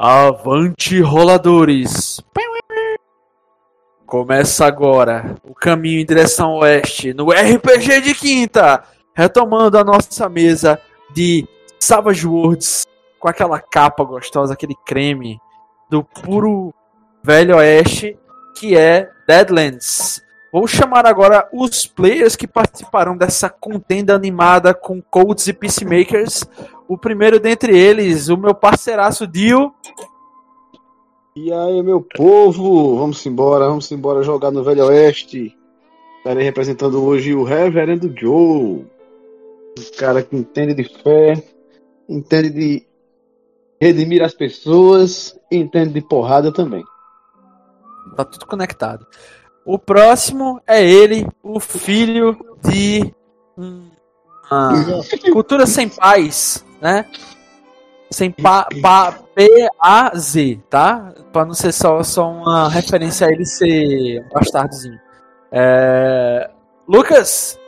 Avante roladores! Começa agora o caminho em direção oeste no RPG de quinta, retomando a nossa mesa de Savage Worlds com aquela capa gostosa, aquele creme do puro velho oeste que é Deadlands. Vou chamar agora os players que participarão dessa contenda animada com Colts e Peacemakers. O primeiro dentre eles, o meu parceiraço Dio. E aí, meu povo, vamos embora, vamos embora jogar no Velho Oeste. Estarei representando hoje o Reverendo Joe. Um cara que entende de fé, entende de redimir as pessoas e entende de porrada também. Tá tudo conectado. O próximo é ele, o filho de uma cultura sem paz, né? Sem pa, pa, P-A-Z, tá? Pra não ser só, só uma referência a ele ser um bastardozinho. É... Lucas?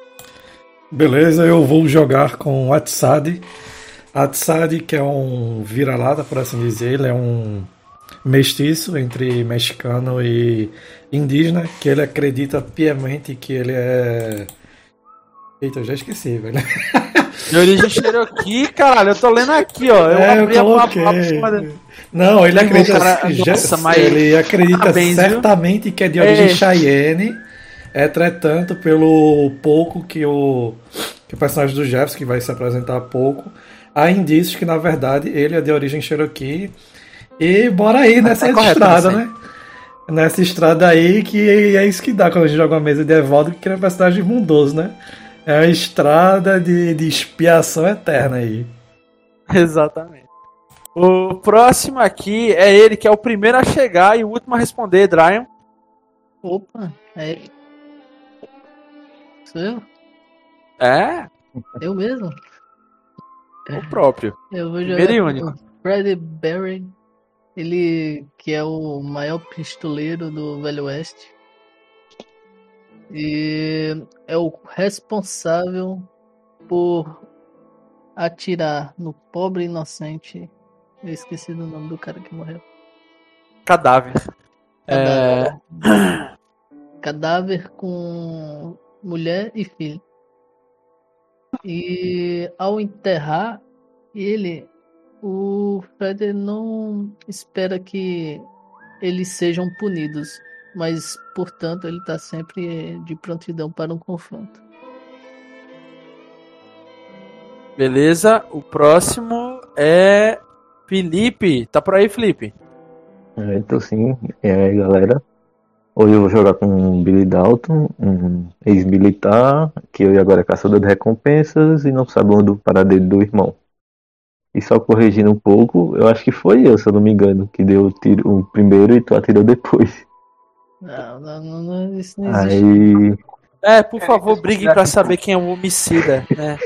Beleza, eu vou jogar com Atsad. Atsad, que é um vira-lata, por assim dizer, ele é um mestiço entre mexicano e indígena, que ele acredita piamente que ele é. Eita, eu já esqueci, velho. De origem Cherokee, caralho, eu tô lendo aqui, ó. Eu é, abri eu a coloquei. Não, ele acredita, cara, nossa, mas- ele acredita Parabéns, viu? certamente que é de origem É. Cheyenne. Entretanto, pelo pouco que o, que o personagem do Jefferson, que vai se apresentar há pouco, há indícios que, na verdade, ele é de origem Cherokee. E bora aí nessa tá correto, estrada, você. né? Nessa estrada aí, que é isso que dá quando a gente joga uma mesa de Evaldo, que cria um personagem bondoso, né? É uma estrada de, de expiação eterna aí. Exatamente. O próximo aqui é ele que é o primeiro a chegar e o último a responder, Dryan. Opa, é. Sou eu? É, Eu mesmo? o próprio. Eu vou jogar Primeiro e único. o Freddy Barry, ele que é o maior pistoleiro do Velho Oeste. E é o responsável por atirar no pobre inocente. Eu esqueci do nome do cara que morreu. Cadáver. É, Cadáver. Cadáver com mulher e filho. E ao enterrar ele, o Fred não espera que eles sejam punidos, mas portanto ele está sempre de prontidão para um confronto. beleza. O próximo é Felipe. Tá por aí, Felipe? É, então sim, e aí galera. Hoje eu vou jogar com o Billy Dalton, um ex-militar, que hoje agora é caçador de recompensas e não sabe onde o paradeiro do irmão. E só corrigindo um pouco, eu acho que foi eu, se eu não me engano, que deu o tiro o primeiro e tu atirou depois. Não, não, não, não, isso não existe. Aí. É, por favor, briguem pra saber quem é o homicida, né?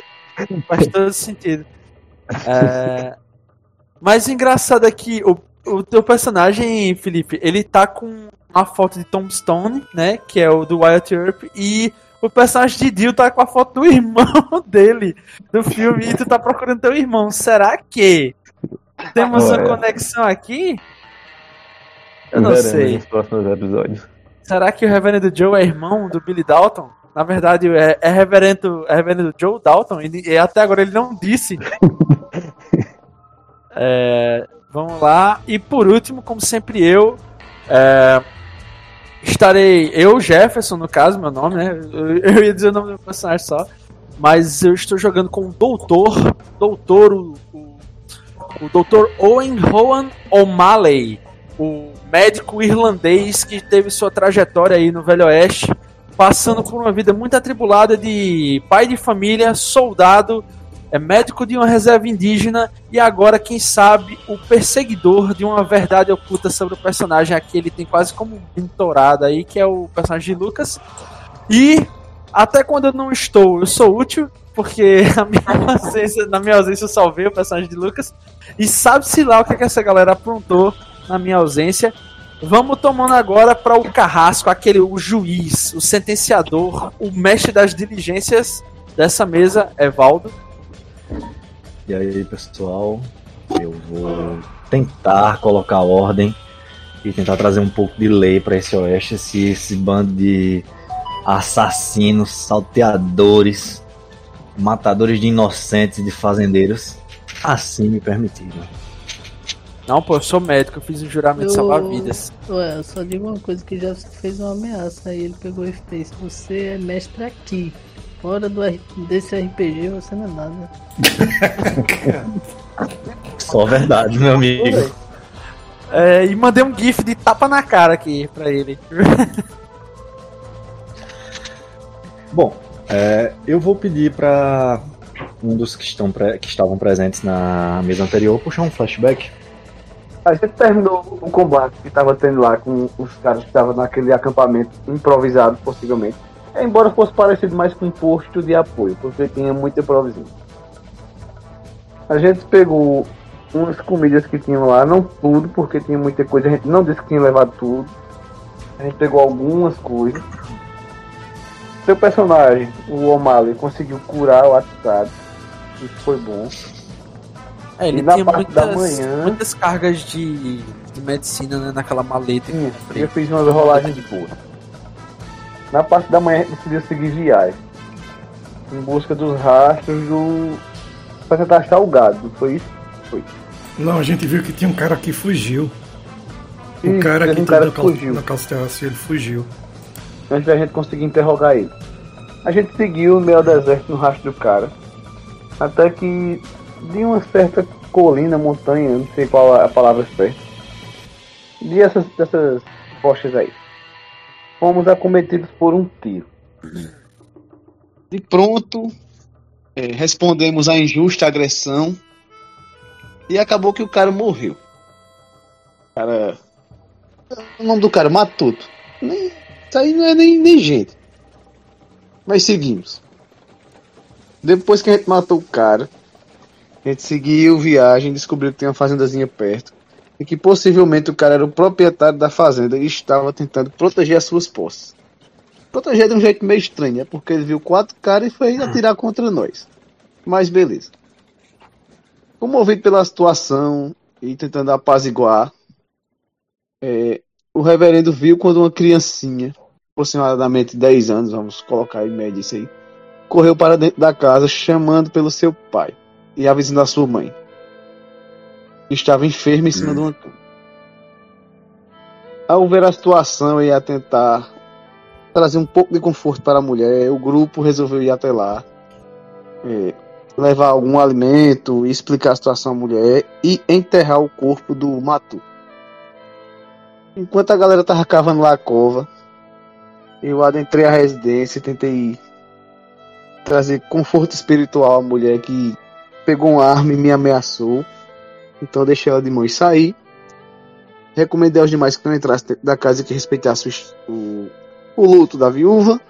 Faz todo sentido. É... Mas o engraçado é que o, o teu personagem, Felipe, ele tá com a foto de Tombstone, né? Que é o do Wyatt Earp, e o personagem de Dio tá com a foto do irmão dele do filme, e tu tá procurando teu irmão. Será que temos uma Olha. conexão aqui? Eu não veremos sei. Nos próximos episódios. Será que o Reverendo Joe é irmão do Billy Dalton? Na verdade, é, é, Reverendo, é Reverendo Joe Dalton e, e até agora ele não disse. É, vamos lá. E por último, como sempre, eu é, estarei. Eu, Jefferson, no caso, meu nome, né? Eu, eu ia dizer o nome do personagem só. Mas eu estou jogando com o Doutor. Doutor, o, o, o Doutor Owen Rowan O'Malley. O médico irlandês que teve sua trajetória aí no Velho Oeste, passando por uma vida muito atribulada de pai de família, soldado, é médico de uma reserva indígena e agora, quem sabe, o perseguidor de uma verdade oculta sobre o personagem aqui. Ele tem quase como um mentorado aí, que é o personagem de Lucas. E até quando eu não estou, eu sou útil, porque minha ausência- na minha ausência eu salvei o personagem de Lucas. E sabe-se lá o que, é que essa galera aprontou na minha ausência. Vamos tomando agora para o carrasco, aquele o juiz, o sentenciador, o mestre das diligências dessa mesa, Evaldo. E aí, pessoal, Eu vou tentar colocar ordem e tentar trazer um pouco de lei para esse oeste, se esse bando de assassinos, salteadores, matadores de inocentes, de fazendeiros, assim me permitirem. Não, pô, eu sou médico, eu fiz um juramento de salvar vidas. Ué, eu só digo uma coisa que já fez uma ameaça. Aí ele pegou e fez. Você é mestre aqui. Fora do, R- desse RPG você não é nada. Só verdade, meu amigo. É, e mandei um gif de tapa na cara aqui pra ele. Bom, é, eu vou pedir para um dos que, estão pre- que estavam presentes na mesa anterior puxar um flashback. A gente terminou o combate que tava tendo lá com os caras que estavam naquele acampamento improvisado, possivelmente. Embora fosse parecido mais com um posto de apoio, porque tinha muito improviso. A gente pegou umas comidas que tinham lá, não tudo, porque tinha muita coisa, a gente não disse que tinha levado tudo. A gente pegou algumas coisas. Seu personagem, o O'Malley, conseguiu curar o Atsad. Isso foi bom. É, ele E na tinha parte da muitas, manhã- muitas cargas de, de medicina né, naquela maleta. Sim, eu fiz umas rolagens boas. Na parte da manhã a gente decidiu seguir viagem. Em busca dos rastros do. Pra tentar achar o gado, foi isso? Não, a gente viu que tinha um cara que fugiu. O Isso, cara que um cara na que cal- fugiu. na calça terraça, ele fugiu. Antes da gente conseguir interrogar ele. A gente seguiu no meio do deserto no rastro do cara. Até que de uma certa colina, montanha, não sei qual a palavra certa. De essas, dessas rochas aí. Fomos acometidos por um tiro. De pronto, é, respondemos à injusta agressão. E acabou que o cara morreu. Cara. O nome do cara, Matuto. Nem, isso aí não é nem, nem gente. Mas seguimos. Depois que a gente matou o cara, a gente seguiu viagem, descobriu que tem uma fazendazinha perto. E que possivelmente o cara era o proprietário da fazenda e estava tentando proteger as suas posses. Proteger de um jeito meio estranho, é porque ele viu quatro caras e foi atirar contra nós. Mas beleza. Comovido pela situação e tentando apaziguar, é, o reverendo viu quando uma criancinha, aproximadamente 10 anos, vamos colocar em média isso aí, correu para dentro da casa chamando pelo seu pai e avisando a sua mãe. que Estava enferma em cima de uma cama. Ao ver a situação e a tentar trazer um pouco de conforto para a mulher, o grupo resolveu ir até lá, é, levar algum alimento, explicar a situação à mulher e enterrar o corpo do Matu. Enquanto a galera tava cavando lá a cova, eu adentrei a residência e tentei trazer conforto espiritual à mulher que pegou uma arma e me ameaçou. Então eu deixei ela de mão e saí. Recomendei aos demais que não entrassem da casa e que respeitassem o, o, luto da viúva.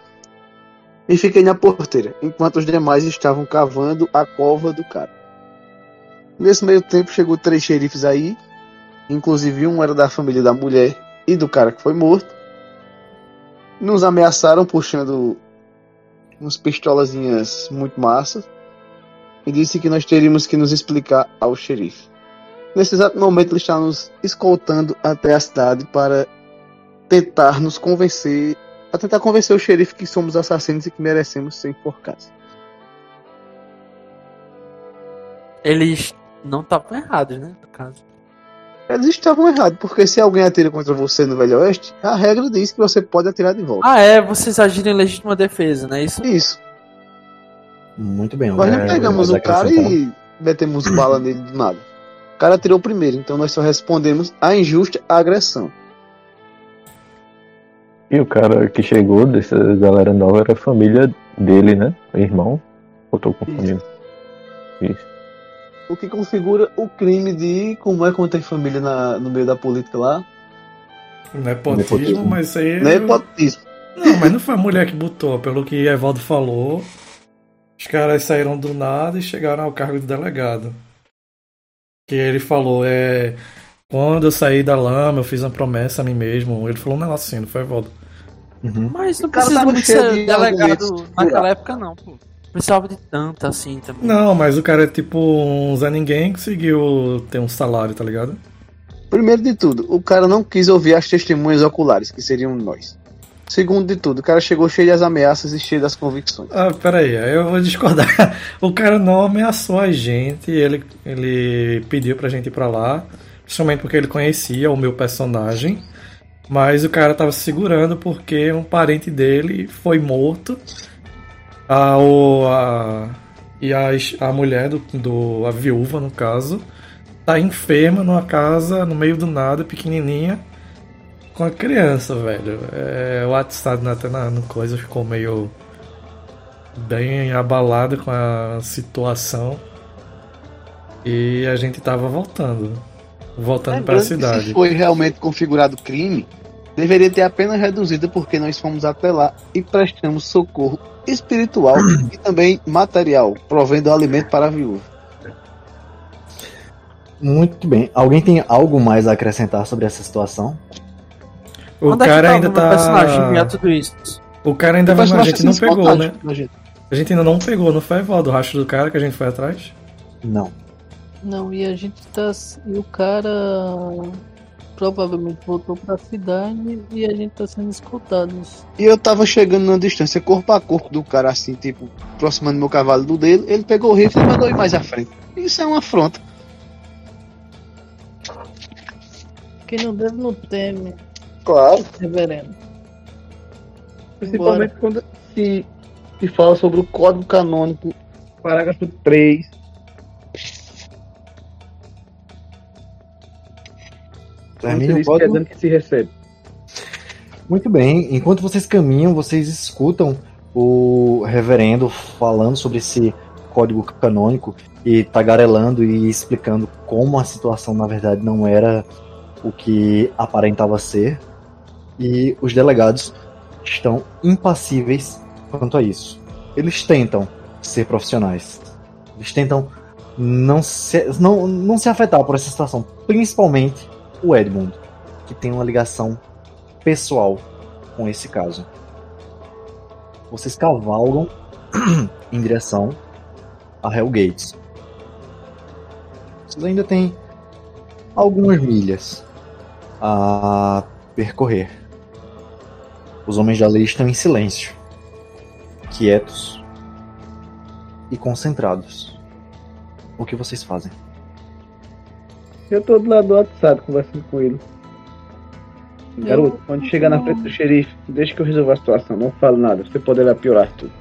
E fiquei na porteira, enquanto os demais estavam cavando a cova do cara. Nesse meio tempo chegou três xerifes aí, inclusive um era da família da mulher e do cara que foi morto. Nos ameaçaram puxando umas pistolazinhas muito massas e disse que nós teríamos que nos explicar ao xerife. Nesse exato momento ele está nos escoltando até a cidade para tentar nos convencer, a tentar convencer o xerife que somos assassinos e que merecemos ser enforcados. Eles não estavam errados, né? No caso. Eles estavam errados, porque se alguém atira contra você no Velho Oeste, a regra diz que você pode atirar de volta. Ah, é, vocês agiram em legítima defesa, não é isso? Isso. Muito bem. Nós não é, pegamos o cara acrescentar- e metemos bala nele do nada. O cara atirou primeiro, então nós só respondemos a injusta agressão. E o cara que chegou dessa galera nova era a família dele, né? O irmão. Ou tô confundindo? Isso. O que configura o crime de como é quando tem família na- no meio da política lá. Nepotismo, Nepotismo. mas isso aí. Nepotismo. Não, mas não foi a mulher que botou, pelo que Evaldo falou. Os caras saíram do nada e chegaram ao cargo de delegado. Que ele falou, é. Quando eu saí da lama, eu fiz uma promessa a mim mesmo. Ele falou um negócio assim, não foi, Evaldo? Uhum. Mas não cara precisa tava muito cheio ser de delegado naquela época, não, pô. precisava de tanta assim também. Não, mas o cara é tipo um Zé Ninguém que conseguiu ter um salário, tá ligado? Primeiro de tudo, o cara não quis ouvir as testemunhas oculares, que seriam nós. Segundo de tudo, o cara chegou cheio das ameaças e cheio das convicções. Ah, peraí, aí eu vou discordar. O cara não ameaçou a gente, ele, ele pediu pra gente ir pra lá, principalmente porque ele conhecia o meu personagem, mas o cara tava se segurando porque um parente dele foi morto. A, o, a, e a, a mulher do, do. a viúva, no caso, tá enferma numa casa no meio do nada, pequenininha, com a criança, velho. É, o WhatsApp até na, no coisa ficou meio bem abalado com a situação. E a gente tava voltando. Voltando para a cidade. Se foi realmente configurado crime, deveria ter a pena reduzida porque nós fomos até lá e prestamos socorro espiritual e também material, provendo alimento para a viúva. Muito bem. Alguém tem algo mais a acrescentar sobre essa situação? O Onde é que cara tava ainda meu personagem tá. tudo isso? O cara ainda vai, a gente não sem pegou, vontade né? gente. A gente ainda não pegou, não foi, Valdo? O rastro do cara que a gente foi atrás? Não. Não, e a gente tá. E o cara provavelmente voltou pra cidade e a gente tá sendo escoltados. E eu tava chegando na distância, corpo a corpo do cara, assim, tipo, aproximando meu cavalo do dele. Ele pegou o rifle e mandou ir mais à frente. Isso é uma afronta. Quem não deve não teme, Claro. reverendo. Principalmente quando se, se fala sobre o Código Canônico, parágrafo 3. Termine o código. que se recebe. Muito bem. Enquanto vocês caminham, vocês escutam o reverendo falando sobre esse código canônico e tagarelando e explicando como a situação na verdade não era o que aparentava ser. E os delegados estão impassíveis quanto a isso. Eles tentam ser profissionais. Eles tentam não se, não, não se afetar por essa situação. Principalmente o Edmund, que tem uma ligação pessoal com esse caso. Vocês cavalgam em direção a Hellgates. Vocês ainda têm algumas milhas a percorrer. Os homens da lei estão em silêncio, quietos e concentrados. O que vocês fazem? Eu tô do lado do WhatsApp conversando com ele. Garoto, quando chegar na frente do xerife, deixa que eu resolva a situação. Não falo nada, você poderá piorar tudo.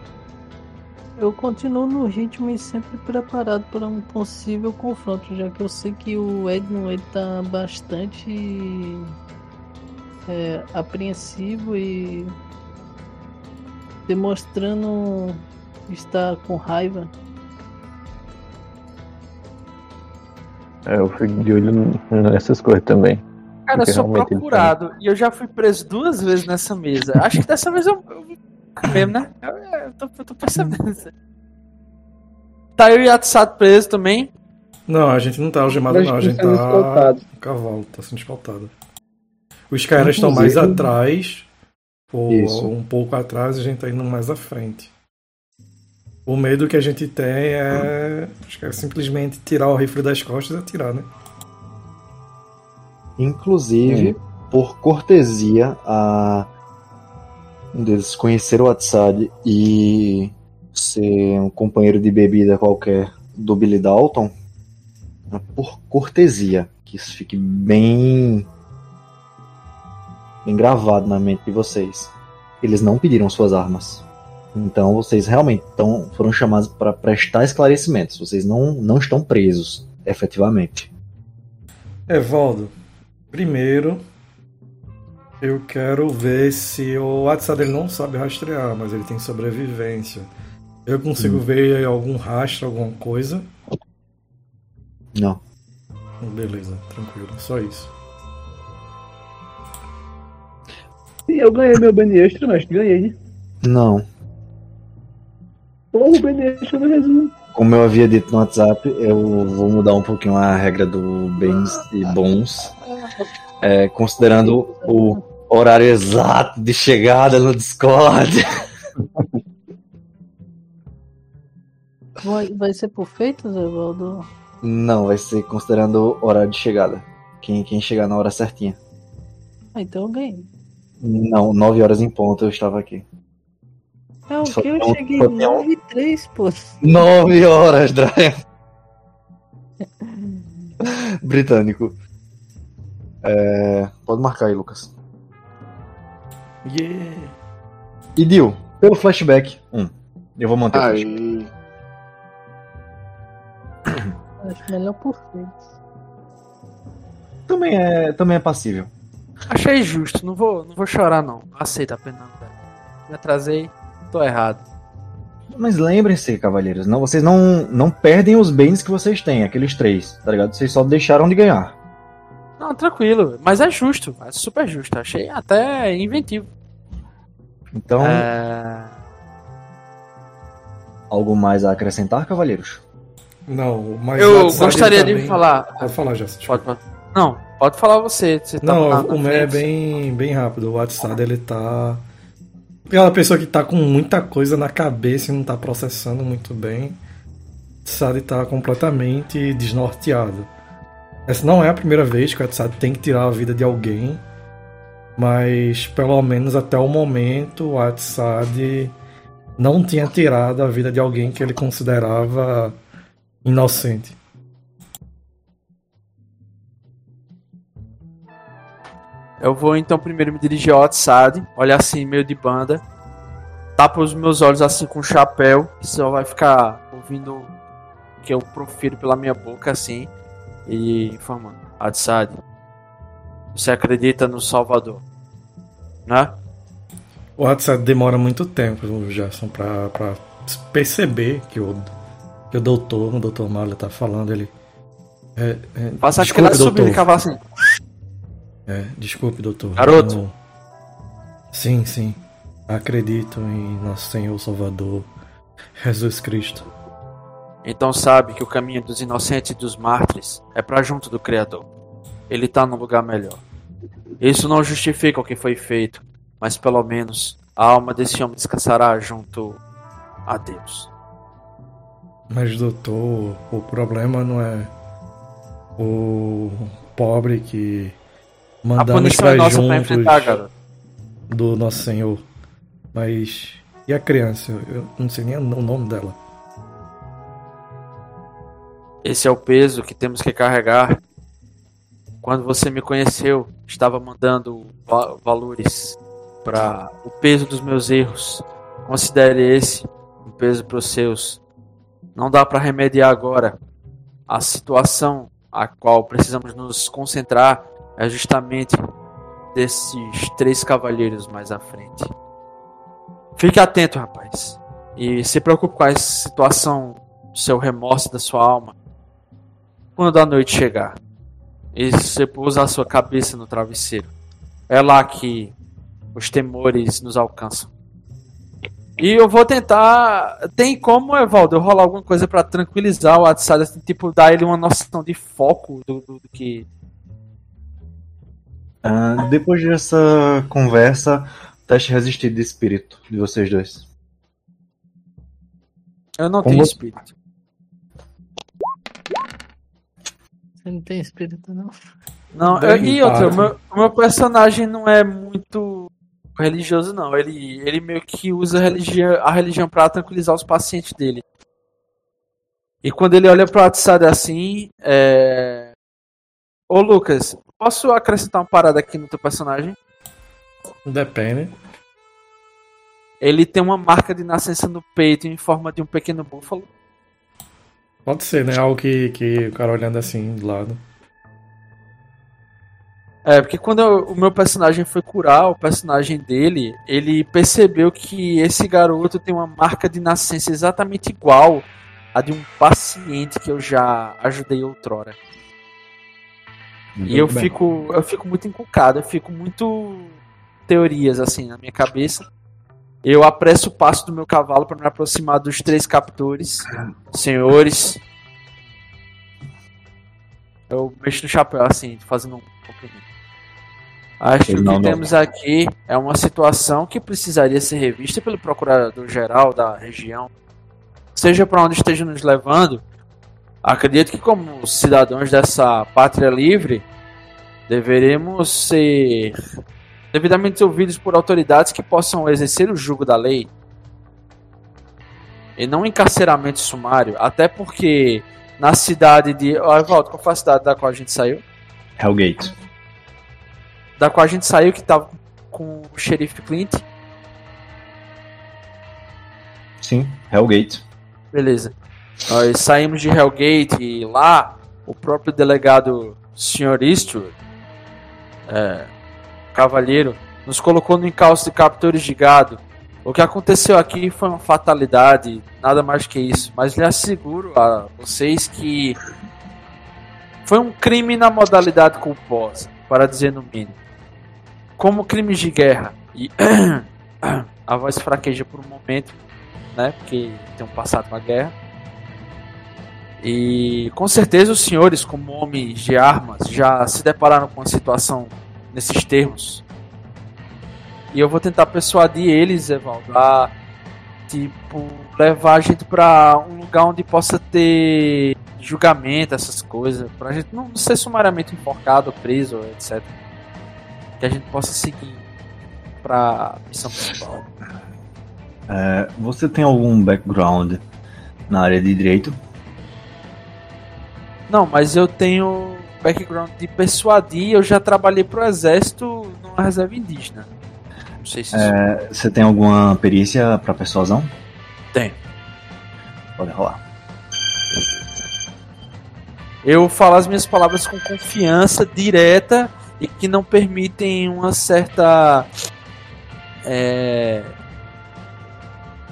Eu continuo no ritmo e sempre preparado para um possível confronto, já que eu sei que o Edmund ele tá bastante é, apreensivo e demonstrando estar com raiva. É, eu fico de olho nessas coisas também. Cara, eu sou ele procurado e eu já fui preso duas vezes nessa mesa. Acho que dessa vez eu. mesmo, né? Eu, eu tô, eu tô percebendo. Tá eu e Atsato preso também. Não, a gente não tá algemado, não. A gente estamos tá. escoltados. O cavalo tá sendo escoltado. Os caras estão mais atrás, ou Isso. um pouco atrás, e a gente tá indo mais à frente. O medo que a gente tem é. Acho que é simplesmente tirar o rifle das costas e atirar, né? Inclusive, por cortesia, a um deles conhecer o WhatsApp e ser um companheiro de bebida qualquer do Billy Dalton, né, por cortesia, que isso fique bem bem gravado na mente de vocês. Eles não pediram suas armas. Então vocês realmente tão, foram chamados para prestar esclarecimentos. Vocês não, não estão presos, efetivamente. Evaldo, primeiro eu quero ver se o WhatsApp dele não sabe rastrear, mas ele tem sobrevivência. Eu consigo ver algum rastro, alguma coisa? Não. Beleza, tranquilo, só isso. Sim, eu ganhei meu bem extra, mestre. Ganhei, né? Não. Porra, o bem extra no resumo. Como eu havia dito no WhatsApp, eu vou mudar um pouquinho a regra do bens e bons, é, considerando o horário exato de chegada no Discord. Vai, vai ser por feito, Zé Valdo? Não, vai ser considerando o horário de chegada. Quem, quem chegar na hora certinha. Ah, então eu ganhei. Não, 9 horas em ponto eu estava aqui. É o Só que? Eu um- cheguei só tem um. 9 e 3, pô. 9 horas, Brian. Britânico. É, pode marcar aí, Lucas. Yeah. E Dio, pelo flashback, 1. Um. Eu vou manter o flashback. Aí. Acho melhor por feito. Também é, também é passível. Achei justo, não vou, não vou chorar não. Aceita a pena. velho. Me atrasei, tô errado. Mas lembrem-se, cavalheiros, não, vocês não, não perdem os bens que vocês têm, aqueles três, tá ligado? Vocês só deixaram de ganhar. Não, tranquilo, mas é justo, é super justo. Achei até inventivo. Então, É... algo mais a acrescentar, cavalheiros? Não, mas Eu gostaria também- de falar. Pode falar, já. Pode, pode. Não, pode falar você. você tá Não, o meu é bem, bem rápido. O WhatsApp ele tá. Aquela pessoa que tá com muita coisa na cabeça e não tá processando muito bem. O WhatsApp tá completamente desnorteado. Essa não é a primeira vez que o WhatsApp tem que tirar a vida de alguém. Mas pelo menos até o momento o WhatsApp não tinha tirado a vida de alguém que ele considerava inocente. Eu vou então primeiro me dirigir ao WhatsApp, olhar assim, meio de banda. Tapa os meus olhos assim com o chapéu, que só vai ficar ouvindo o que eu profiro pela minha boca assim. E informando. WhatsApp, você acredita no Salvador? Né? O WhatsApp demora muito tempo, Gerson, pra, pra perceber que o, que o doutor, o doutor Malha tá falando, ele. É, é, Passa aquela subida e cavar assim. É, desculpe, doutor. Garoto. Eu- Sim, sim. Acredito em nosso Senhor Salvador, Jesus Cristo. Então sabe que o caminho dos inocentes e dos mártires é pra junto do Criador. Ele tá num lugar melhor. Isso não justifica o que foi feito, mas pelo menos a alma desse homem descansará junto a Deus. Mas, doutor, o problema não é o pobre que mandamos punição é para nossa pra juntos enfrentar, garoto. do nosso Senhor. Mas e a criança? Eu não sei nem o nome dela. Esse é o peso que temos que carregar. Quando você me conheceu, estava mandando va- valores para o peso dos meus erros. Considere esse um peso para os seus. Não dá para remediar agora. A situação a qual precisamos nos concentrar é justamente desses três cavalheiros mais à frente. Fique atento, rapaz. E se preocupe com a situação do seu remorso da sua alma quando a noite chegar e você pousar sua cabeça no travesseiro. É lá que os temores nos alcançam. E eu vou tentar. Tem como, Evaldo, eu rolar alguma coisa pra tranquilizar o WhatsApp, assim, tipo, dar ele uma noção de foco do, do- do que. Ah, depois dessa conversa, teste resistir de espírito de vocês dois. Eu não Como- tenho espírito. Você não tem espírito, não? Não, eu- e outra, o meu, meu personagem não é muito religioso, não. Ele, ele meio que usa a religião, a religião pra tranquilizar os pacientes dele. E quando ele olha pro WhatsApp assim, é. Ô Lucas, posso acrescentar uma parada aqui no teu personagem? Depende. Ele tem uma marca de nascença no peito em forma de um pequeno búfalo. Pode ser, né? Algo que, que o cara olhando assim do lado. É, porque quando eu- o meu personagem foi curar o personagem dele, ele percebeu que esse garoto tem uma marca de nascença exatamente igual a de um paciente que eu já ajudei outrora. E eu bem. fico, eu fico muito encucado, eu fico muito teorias assim na minha cabeça. Eu apresso o passo do meu cavalo para me aproximar dos três captores. Senhores, eu mexo no chapéu assim, fazendo um cumprimento. Acho que o não, que não. temos aqui é uma situação que precisaria ser revista pelo procurador-geral da região, seja para onde esteja nos levando, acredito que como cidadãos dessa pátria livre, deveremos ser devidamente ouvidos por autoridades que possam exercer o jugo da lei e não encarceramento sumário, até porque na cidade de. Ó, Evaldo, qual foi a cidade da qual a gente saiu? Hellgate. Da qual a gente saiu que tava com o xerife Clint. Sim, Hellgate. Beleza. Nós saímos de Hellgate e lá o próprio delegado Sr. Eastwood, é, cavalheiro, nos colocou no encalço de captores de gado. O que aconteceu aqui foi uma fatalidade, nada mais que isso. Mas lhe asseguro a vocês que foi um crime na modalidade culposa, para dizer no mínimo. Como crimes de guerra. E a voz fraqueja por um momento, né? Porque tem um passado com a guerra. E com certeza os senhores, como homens de armas, já se depararam com uma situação nesses termos. E eu vou tentar persuadir eles, Evaldo, a tipo levar a gente para um lugar onde possa ter julgamento, essas coisas, pra gente não ser sumariamente enforcado, preso, etc. Que a gente possa seguir pra missão principal. É, você tem algum background na área de direito? Não, mas eu tenho background de persuadir, eu já trabalhei pro exército numa reserva indígena. Não sei se É, você tem alguma perícia para persuasão? tem. Pode rolar. Eu falo as minhas palavras com confiança direta e que não permitem uma certa. É...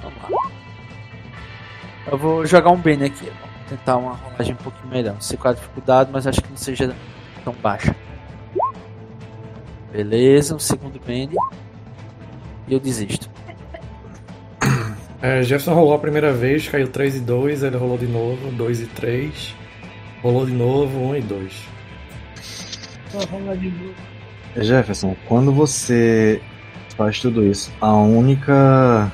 Vamos lá. Eu vou jogar um Bane aqui. Vou tentar uma rolagem um pouquinho melhor. Não sei qual a dificuldade, mas acho que não seja tão baixa. Beleza, um segundo Bane. E eu desisto. É, Jefferson rolou a primeira vez, caiu 3 e 2, ele rolou de novo, 2 e 3. Rolou de novo, 1 e 2. Vou rolar de boa. Jefferson, quando você faz tudo isso, a única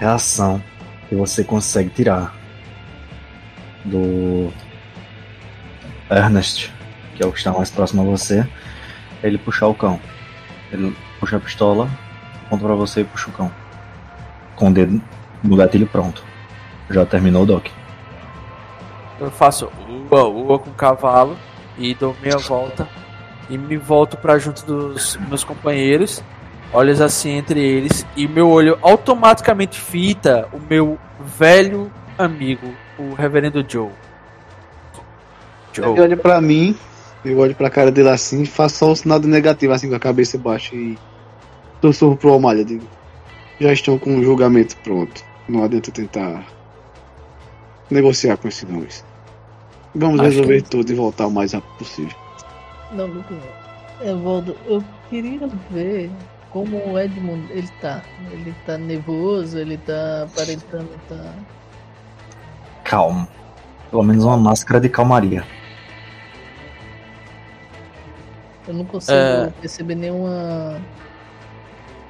reação que você consegue tirar do Ernest, que é o que está mais próximo a você, ele puxar o cão. Ele puxa a pistola, aponta pra você e puxa o cão. Com o dedo no gatilho pronto. Já terminou o doc. Eu faço ua, ua com o cavalo e dou meia volta e me volto pra junto dos meus companheiros, olhos assim entre eles e meu olho automaticamente fita o meu velho amigo, o Reverendo Joe. Ele Joe. olha pra mim, eu olho pra cara dele assim e faço só o sinal de negativo, assim, com a cabeça baixa e sussurro pro Almalha, digo, já estão com o julgamento pronto. Não adianta tentar negociar com esses nomes. Vamos Acho resolver tudo e voltar o mais rápido possível. Não, Lucas. Evaldo, eu queria ver como o Edmund ele tá. Ele tá nervoso, ele tá aparentando tá. Calmo. Pelo menos uma máscara de calmaria. Eu não consigo É. perceber nenhuma.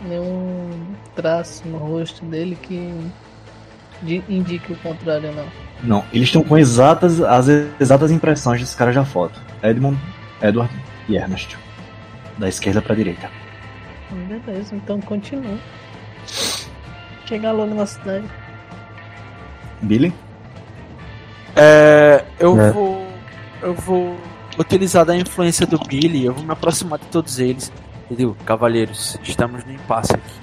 nenhum traço no rosto dele que indique o contrário, não. Não, eles estão com exatas, as exatas impressões desse cara da foto. Edmund, Edward e Ernest. Da esquerda pra direita. Beleza, então continua. Chegar logo na cidade. Billy? É, eu É. vou eu vou utilizar da influência do Billy, eu vou me aproximar de todos eles. E digo, cavalheiros, estamos no impasse aqui.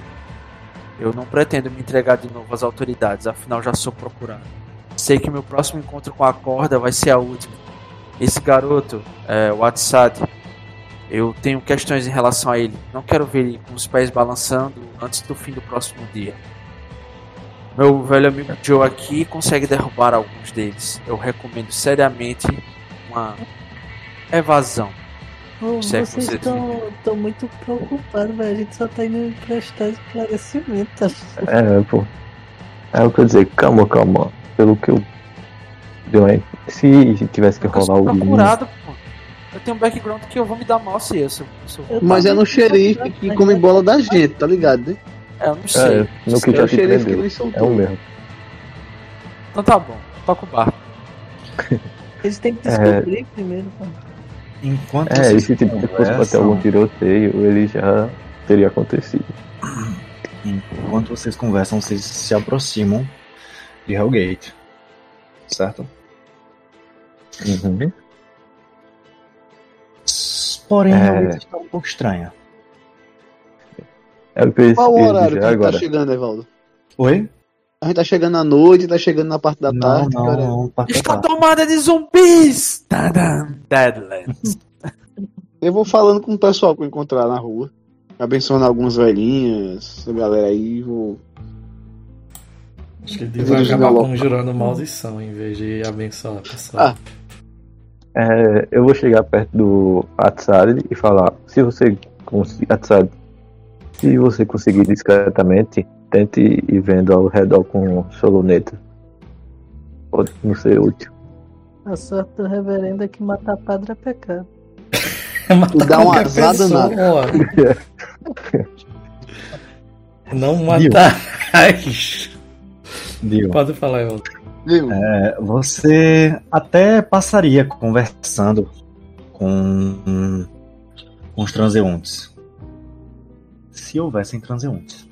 Eu não pretendo me entregar de novo às autoridades, afinal já sou procurado. Sei que meu próximo encontro com a corda vai ser a última. Esse garoto, é, o Atsad, eu tenho questões em relação a ele. Não quero ver ele com os pés balançando antes do fim do próximo dia. Meu velho amigo Joe aqui consegue derrubar alguns deles. Eu recomendo seriamente uma evasão. É que vocês você- estão muito preocupados, velho. A gente só tá indo prestar esclarecimento. É, pô. É o que eu dizer, calma, calma. Pelo que eu. Deu aí. Se tivesse que Eu rolar o. procurado, pô. Eu tenho um background que eu vou me dar mal se eu Eu Mas é no xerife que come bola da gente, tá ligado, né? É, eu não sei. É, no que É já o te prendeu. É o mesmo. Então tá bom, toca o barco. Eles têm que É. descobrir primeiro. pô. É, Enquanto vocês esse tipo de fosse pra ter conversam- algum tiroteio, ele já teria acontecido. Enquanto vocês conversam, vocês se aproximam de Hellgate. Certo? Uhum. Porém, É. Hellgate está um pouco estranha. É o que eu Qual o horário que a gente tá chegando, Evaldo? Oi? A gente tá chegando à noite, tá chegando na parte da Não, tarde. não, cara. não. parte da Está tarde. tomada de zumbis! Tadam, Deadlands. Eu vou falando com o pessoal que eu encontrar na rua. Abençoando algumas velhinhas, a galera aí, vou. Acho que ele vai acabar conjurando maldição em vez de abençoar a pessoa. Ah. É, eu vou chegar perto do Atsad e falar, se você conseguir. Atsad, se você conseguir discretamente, tente ir vendo ao redor com soloneta. Pode não ser útil. A sorte do reverendo é que matar padre é pecado. Matar dá uma azar pessoa. Não matar. Pode falar. Viu? É, você até passaria conversando com, com os transeuntes. Se houvessem transeuntes.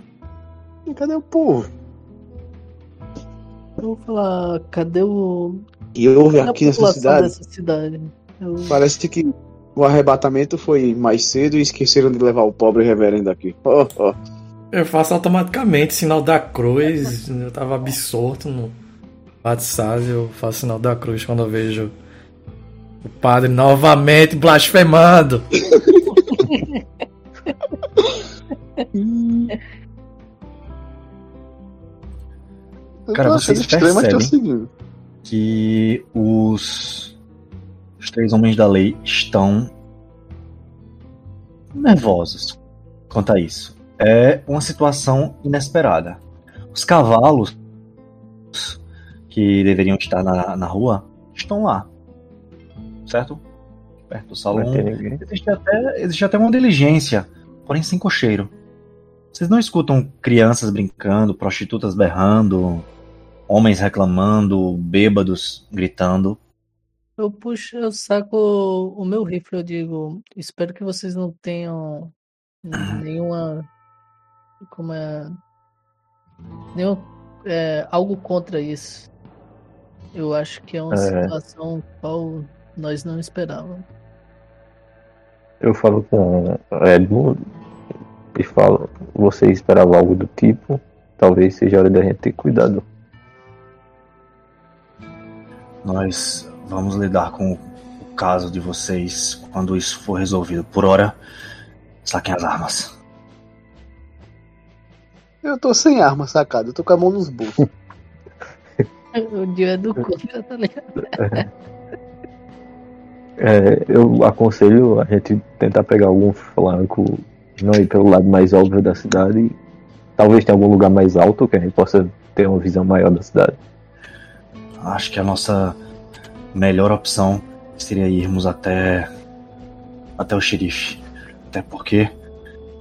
Cadê o povo? Eu vou falar, cadê o. E houve aqui nessa cidade. dessa cidade? Eu- Parece que o arrebatamento foi mais cedo e esqueceram de levar o pobre reverendo aqui. Ó, ó. Eu faço automaticamente sinal da cruz. Eu tava absorto no WhatsApp. Eu faço sinal da cruz quando eu vejo o padre novamente blasfemando. Eu Cara, vocês tô percebem? que os, os três homens da lei estão nervosos quanto a isso. É uma situação inesperada. Os cavalos que deveriam estar na, na rua estão lá, certo? Perto do salão. Existe até, existe até uma diligência, porém sem cocheiro. Vocês não escutam crianças brincando, prostitutas berrando, homens reclamando, bêbados gritando. Eu puxo, eu saco o meu rifle, eu digo, espero que vocês não tenham nenhuma, como é, nenhum, é, algo contra isso. Eu acho que é uma É. situação qual nós não esperávamos. Eu falo com Edmund e falo, você esperava algo do tipo, talvez seja hora da gente ter cuidado. Nós vamos lidar com o caso de vocês quando isso for resolvido. Por hora, saquem as armas. Eu tô sem arma sacada, eu tô com a mão nos bolsos. O dia é do contra, tá ligado? É, eu aconselho a gente tentar pegar algum flanco, não ir pelo lado mais óbvio da cidade. Talvez tenha algum lugar mais alto que a gente possa ter uma visão maior da cidade. Acho que a nossa melhor opção seria irmos até até o xerife. Até porque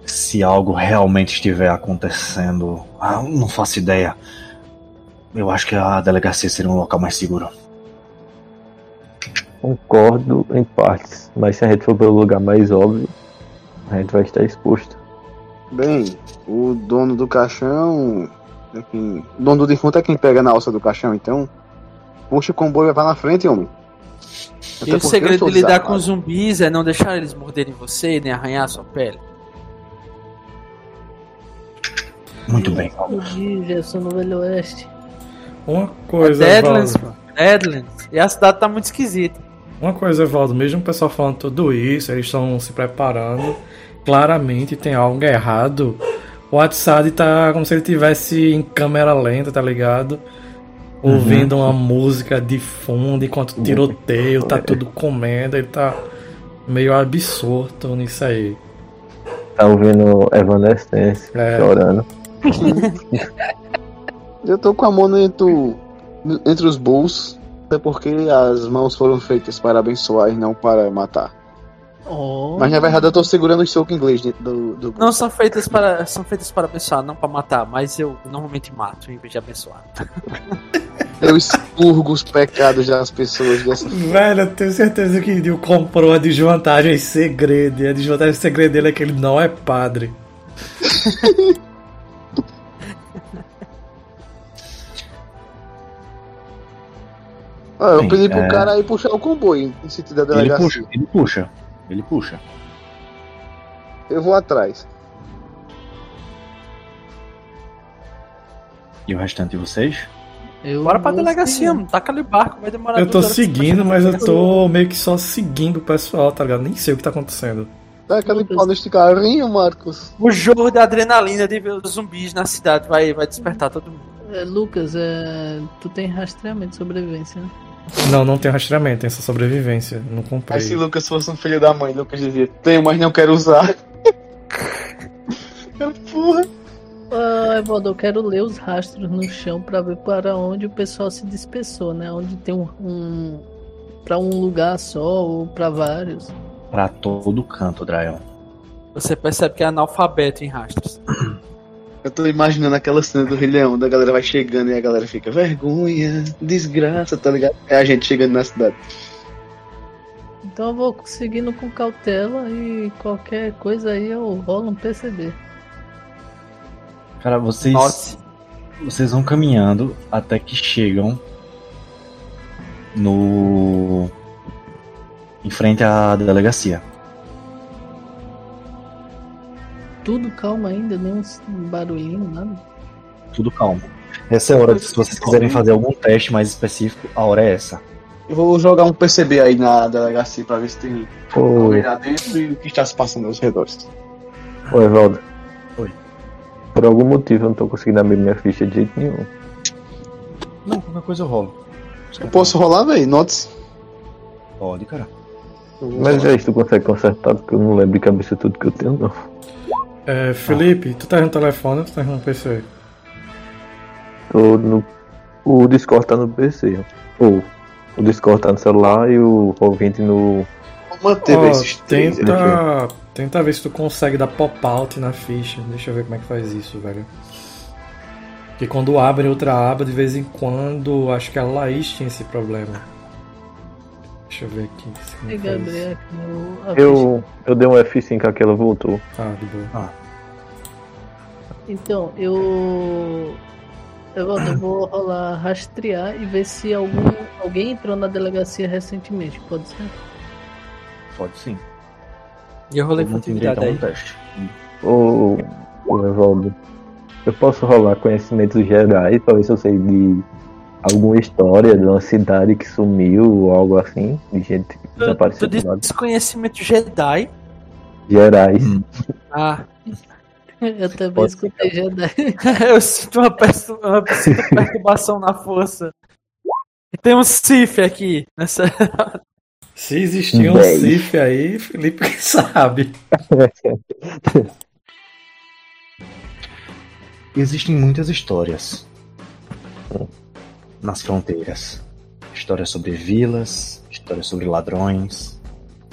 se algo realmente estiver acontecendo, ah, não faço ideia. Eu acho que a delegacia seria um local mais seguro. Concordo em partes, mas se a gente for pelo lugar mais óbvio, a gente vai estar exposto. Bem, o dono do caixão. é quem- O dono do defunto é quem pega na alça do caixão, então. Puxa o comboio e vai na frente, homem. Até E o eu segredo sou de lidar com zumbis é não deixar eles morderem você nem arranhar a sua pele. Muito bem. O Gerson no Velho Oeste. Uma coisa, Deadlands, Evaldo. pô. Deadlands. E a cidade tá muito esquisita. Uma coisa, Evaldo, mesmo o pessoal falando tudo isso, eles estão se preparando. Claramente tem algo errado. O WhatsApp tá como se ele tivesse em câmera lenta, tá ligado? Ouvindo uma música de fundo enquanto tiroteio, tá tudo comendo, ele tá meio absorto nisso aí. Tá ouvindo Evanescence, É. chorando. Eu tô com a mão entre, entre os bolsos. Até porque as mãos foram feitas para abençoar e não para matar. Oh, Mas na verdade eu tô segurando o soco inglês dentro do, do Não são feitas para são feitas para abençoar, não para matar, mas eu normalmente mato em vez de abençoar. Eu expurgo os pecados das pessoas dessa Velho, eu tenho certeza que Nil comprou a desvantagem em segredo. E a desvantagem em segredo dele é que ele não é padre. Ah, eu Sim, pedi pro é. cara aí puxar o comboio em sentido da Ele delegacia. puxa, ele puxa. Ele puxa. Eu vou atrás. E o restante de vocês? Eu Bora pra delegacia, mano. Taca ali o barco, vai demorar Eu tô seguindo, mas eu tô meio que só seguindo o pessoal, tá ligado? Nem sei o que tá acontecendo. Dá aquele Lucas. pau neste carrinho, Marcos. O jogo da adrenalina de ver os zumbis na cidade vai, vai despertar todo mundo. É, Lucas, é, tu tem rastreamento de sobrevivência, né? Não, não tem rastreamento, tem essa sobrevivência. Não comprei. Aí se Lucas fosse um filho da mãe, Lucas dizia, tenho, mas não quero usar. Porra. Ah, Evaldo, eu quero ler os rastros no chão pra ver para onde o pessoal se dispersou, né? Onde tem um, um para um lugar só ou pra vários. Pra todo canto, Dryon. Você percebe que é analfabeto em rastros. Eu tô imaginando aquela cena do Rei Leão, da galera vai chegando e a galera fica, vergonha, desgraça, tá ligado? É a gente chegando na cidade. Então eu vou seguindo com cautela e qualquer coisa aí eu rolo um PCB. Cara, vocês, Nossa. vocês vão caminhando até que chegam no. em frente à delegacia. Tudo calmo ainda, nenhum barulhinho, nada. Tudo calmo. Essa é a hora, se vocês quiserem fazer algum teste mais específico, a hora é essa. Eu vou jogar um PCB aí na delegacia pra ver se tem lá dentro e o que está se passando aos redores. ô Evaldo. Oi. Por algum motivo eu não tô conseguindo abrir minha ficha de jeito nenhum. Não, qualquer coisa eu rolo. Eu posso rolar, velho? Notes. Pode, cara. Mas rolar. já tu consegue consertar, porque eu não lembro de cabeça tudo que eu tenho, não. É, Felipe, tu tá no telefone ou tu tá no PC? Tô no. O Discord tá no PC. Ou o Discord tá no celular e o ouvinte no. Vou manter Ó, velho, esses três. aí. tenta, tenta ver se tu consegue dar pop-out na ficha. Deixa eu ver como é que faz isso, velho. Porque quando abre outra aba, de vez em quando, acho que a Laís tinha esse problema. Deixa eu ver aqui. Gabriel, no- Eu, eu dei um F5 aqui, ela voltou. Tá, de boa. Então, eu. Eu, eu vou rolar rastrear e ver se algum, alguém entrou na delegacia recentemente, pode ser? Pode sim. E eu rolei furtividade a um teste. Ô, ô Evaldo, eu posso rolar conhecimentos gerais pra ver se eu sei de alguma história de uma cidade que sumiu ou algo assim, de gente que Tu, desapareceu tu disse conhecimento Jedi. Gerais. Hum. Ah, Eu também Pode escutei Jedi. eu sinto uma, pertu- uma perturbação na força. E tem um Sif aqui nessa. Se existia um. CIF aí, Felipe que sabe. Existem muitas histórias nas fronteiras. Histórias sobre vilas, histórias sobre ladrões,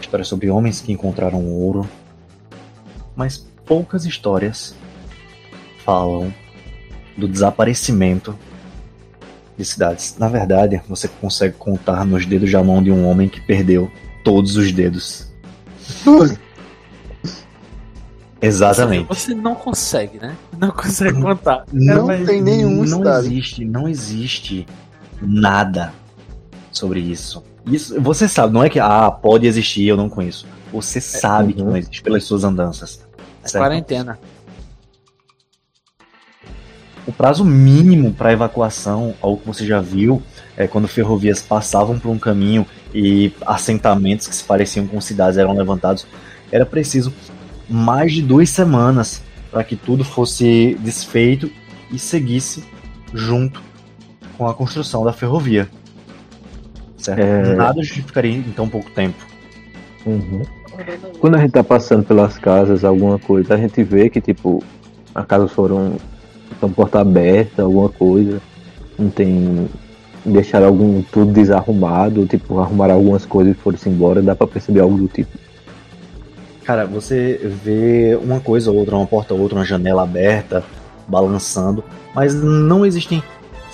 histórias sobre homens que encontraram ouro. Mas poucas histórias falam do desaparecimento de cidades. Na verdade, você consegue contar nos dedos da mão de um homem que perdeu todos os dedos. Exatamente. Você não consegue, né? Não consegue contar. Não Mas- tem nenhuma não cidade. existe, não existe nada sobre isso. Isso, você sabe, não é que ah, pode existir, eu não conheço. Você sabe que uhum. não existe pelas suas andanças. certo? Quarentena. O prazo mínimo para evacuação, algo que você já viu, é quando ferrovias passavam por um caminho e assentamentos que se pareciam com cidades eram levantados, era preciso mais de duas semanas para que tudo fosse desfeito e seguisse junto com a construção da ferrovia. Certo? É. Nada justificaria em tão pouco tempo. Uhum. Quando a gente tá passando pelas casas, alguma coisa, a gente vê que, tipo, as casas foram. estão porta aberta, alguma coisa. Não tem. Deixaram algum tudo desarrumado, tipo, arrumaram algumas coisas e foram-se embora. Dá pra perceber algo do tipo. Cara, você vê uma coisa ou outra, uma porta ou outra, uma janela aberta, balançando, mas não existem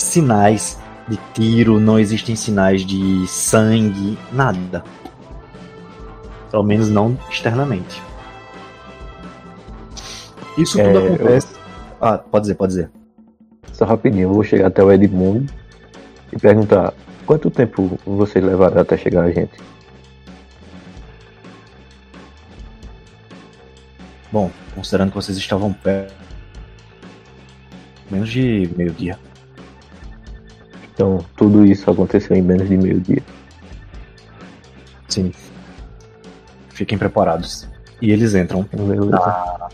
sinais de tiro, não existem sinais de sangue, nada. Pelo menos não externamente. Isso É, tudo eu- acontece. Ah, pode dizer, pode dizer. Só rapidinho, eu vou chegar até o Edmundo e perguntar quanto tempo vocês levaram até chegar a gente? Bom, considerando que vocês estavam perto. Menos de meio-dia. Então, tudo isso aconteceu em menos de meio dia. Sim. Fiquem preparados. E eles entram Beleza.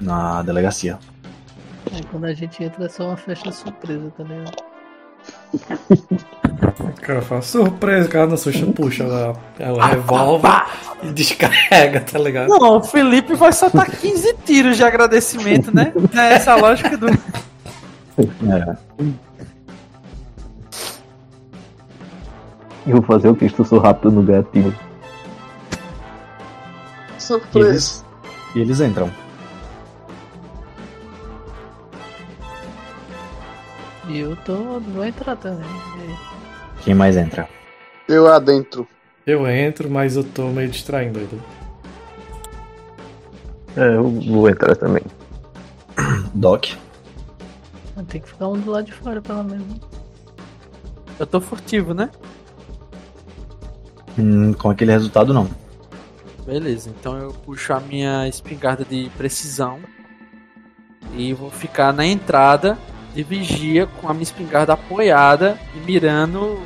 na delegacia. Aí quando a gente entra é só uma festa surpresa, tá ligado? O cara fala, surpresa, o cara não suja, puxa lá, é o revólver e descarrega, tá ligado? Não, o Felipe vai soltar 15 tiros de agradecimento, né? É essa a lógica do. É, Eu vou fazer o que? Estou sou rápido no gatinho. Surpresa. e eles entram. E eu tô. vou entrar também. E- Quem mais entra? Eu adentro. Eu entro, mas eu tô meio distraindo ele. É, eu vou entrar também. Doc. Tem que ficar um do lado de fora, pelo menos. Eu tô furtivo, né? Hum, com aquele resultado, não. Beleza, então eu puxo a minha espingarda de precisão e vou ficar na entrada de vigia com a minha espingarda apoiada e mirando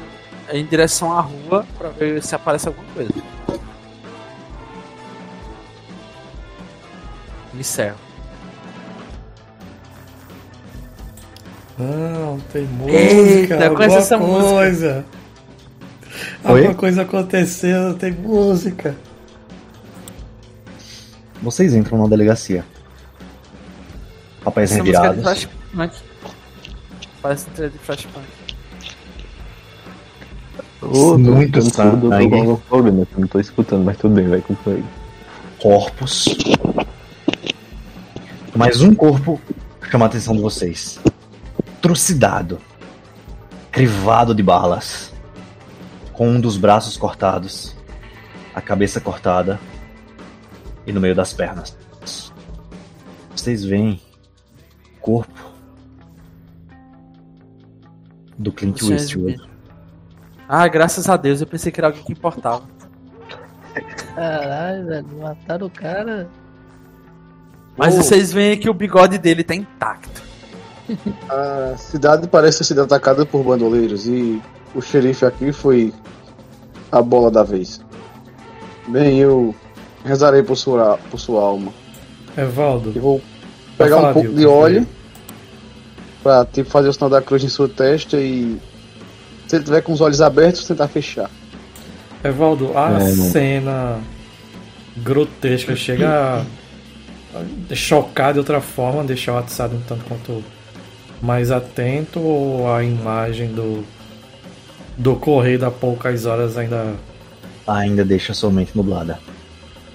em direção à rua pra ver se aparece alguma coisa. Me servo. Não, tem Eita, música, conheço alguma essa música. Oi? Alguma coisa aconteceu, tem música. Vocês entram na delegacia. Papéis Essa música é de revirados. Parece um trailer de Flashpunk. Ô, tô Muito sangue. problema, não tô escutando, mas tudo bem, vai com aí. corpos. Mas um corpo chama a atenção de vocês. Trucidado. Crivado de balas. Com um dos braços cortados. A cabeça cortada. E no meio das pernas. Vocês veem o corpo do Clint Eastwood. Ah, graças a Deus, eu pensei que era alguém que importava. Caralho, velho, mataram o cara. Mas Oh. vocês veem que o bigode dele tá intacto. A cidade parece ter sido atacada por bandoleiros e o xerife aqui foi a bola da vez. Bem, eu rezarei por sua, por sua alma. Evaldo, Eu vou pegar um pouco de óleo vai. pra tipo, fazer o sinal da cruz em sua testa e se ele tiver com os olhos abertos, tentar fechar. Evaldo, a É, cena grotesca chega a chocar de outra forma, deixar o WhatsApp um tanto quanto mais atento ou a imagem do do correio da poucas horas ainda Ainda deixa sua mente nublada.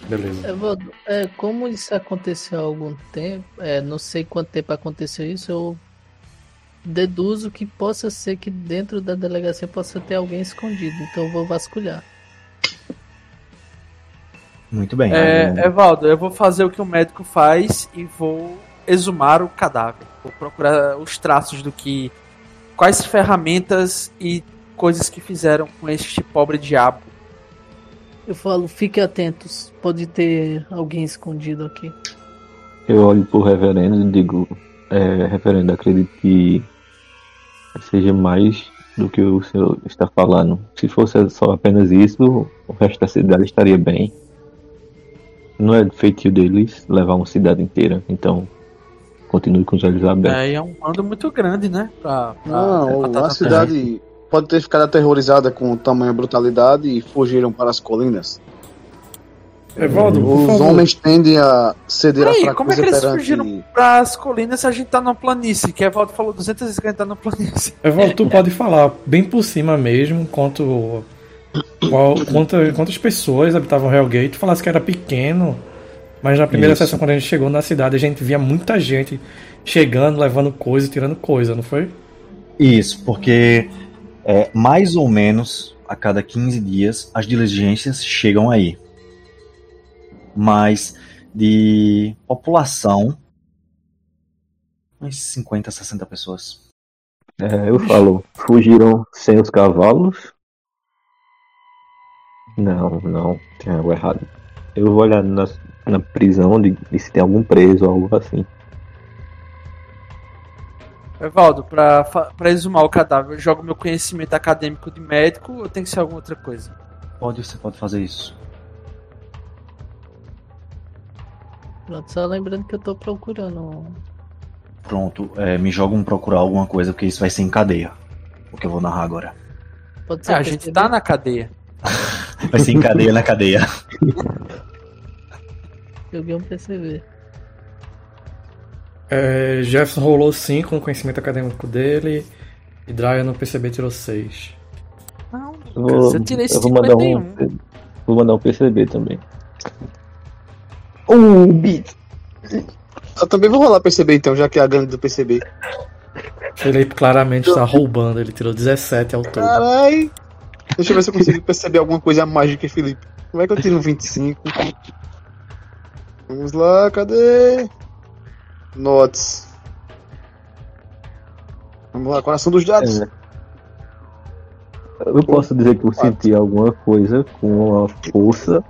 beleza. É, vou- é, como isso aconteceu há algum tempo, é, não sei quanto tempo aconteceu isso, eu deduzo que possa ser que dentro da delegacia possa ter alguém escondido, então eu vou vasculhar. Muito bem. É, né? Evaldo, eu vou fazer o que o médico faz e vou exumar o cadáver. Vou procurar os traços do que. Quais ferramentas e coisas que fizeram com este pobre diabo. Eu falo, fiquem atentos, pode ter alguém escondido aqui. Eu olho pro reverendo e digo, é, reverendo, acredito que seja mais do que o senhor está falando. Se fosse só apenas isso, o resto da cidade estaria bem. Não é feitio deles levar uma cidade inteira, então continue com os olhos abertos. É, é um bando muito grande, né? Pra, pra Não, pra a cidade pode ter ficado aterrorizada com tamanha brutalidade e fugiram para as colinas. Evaldo, Os favor. homens tendem a ceder Peraí, à como é fraqueza que eles perante... fugiram pras colinas se a gente tá numa planície? Que Evaldo falou 200 vezes que a gente tá numa planície. Evaldo, tu pode falar bem por cima mesmo quanto qual, quanta- quantas pessoas habitavam Hellgate. Tu falasse que era pequeno, mas na primeira Isso. sessão quando a gente chegou na cidade, a gente via muita gente chegando, levando coisa, tirando coisa, não foi? Isso, porque é, mais ou menos a cada 15 dias as diligências chegam aí. Mas de população, umas 50, 60 pessoas. É, eu falo, fugiram sem os cavalos? Não, não, tem algo errado. Eu vou olhar na, na prisão de, de se tem algum preso ou algo assim. Evaldo, pra, exumar o cadáver, eu jogo meu conhecimento acadêmico de médico ou tem que ser alguma outra coisa? Pode, você pode fazer isso. Pronto, só lembrando que eu tô procurando. Pronto, é, me joga um procurar alguma coisa, porque isso vai ser em cadeia. O que eu vou narrar agora. Pode ser É, a gente tá na cadeia. Vai ser em cadeia na cadeia. Joguei um PCB. É, Jefferson rolou 5 com o conhecimento acadêmico dele. E Drya no PCB tirou 6. Não, Eu vou, eu tirei eu vou mandar 51. um. Vou mandar um PCB também. Um bit. Eu também vou rolar PCB então, já que é a gangue do PCB. Felipe claramente está roubando, ele tirou 17 ao todo. Carai! Deixa eu ver se eu consigo perceber alguma coisa mágica, Felipe. Como é que eu tiro um 25? Vamos lá, cadê? Notes. Vamos lá, coração dos dados. É. Eu posso dizer que eu senti alguma coisa com a força.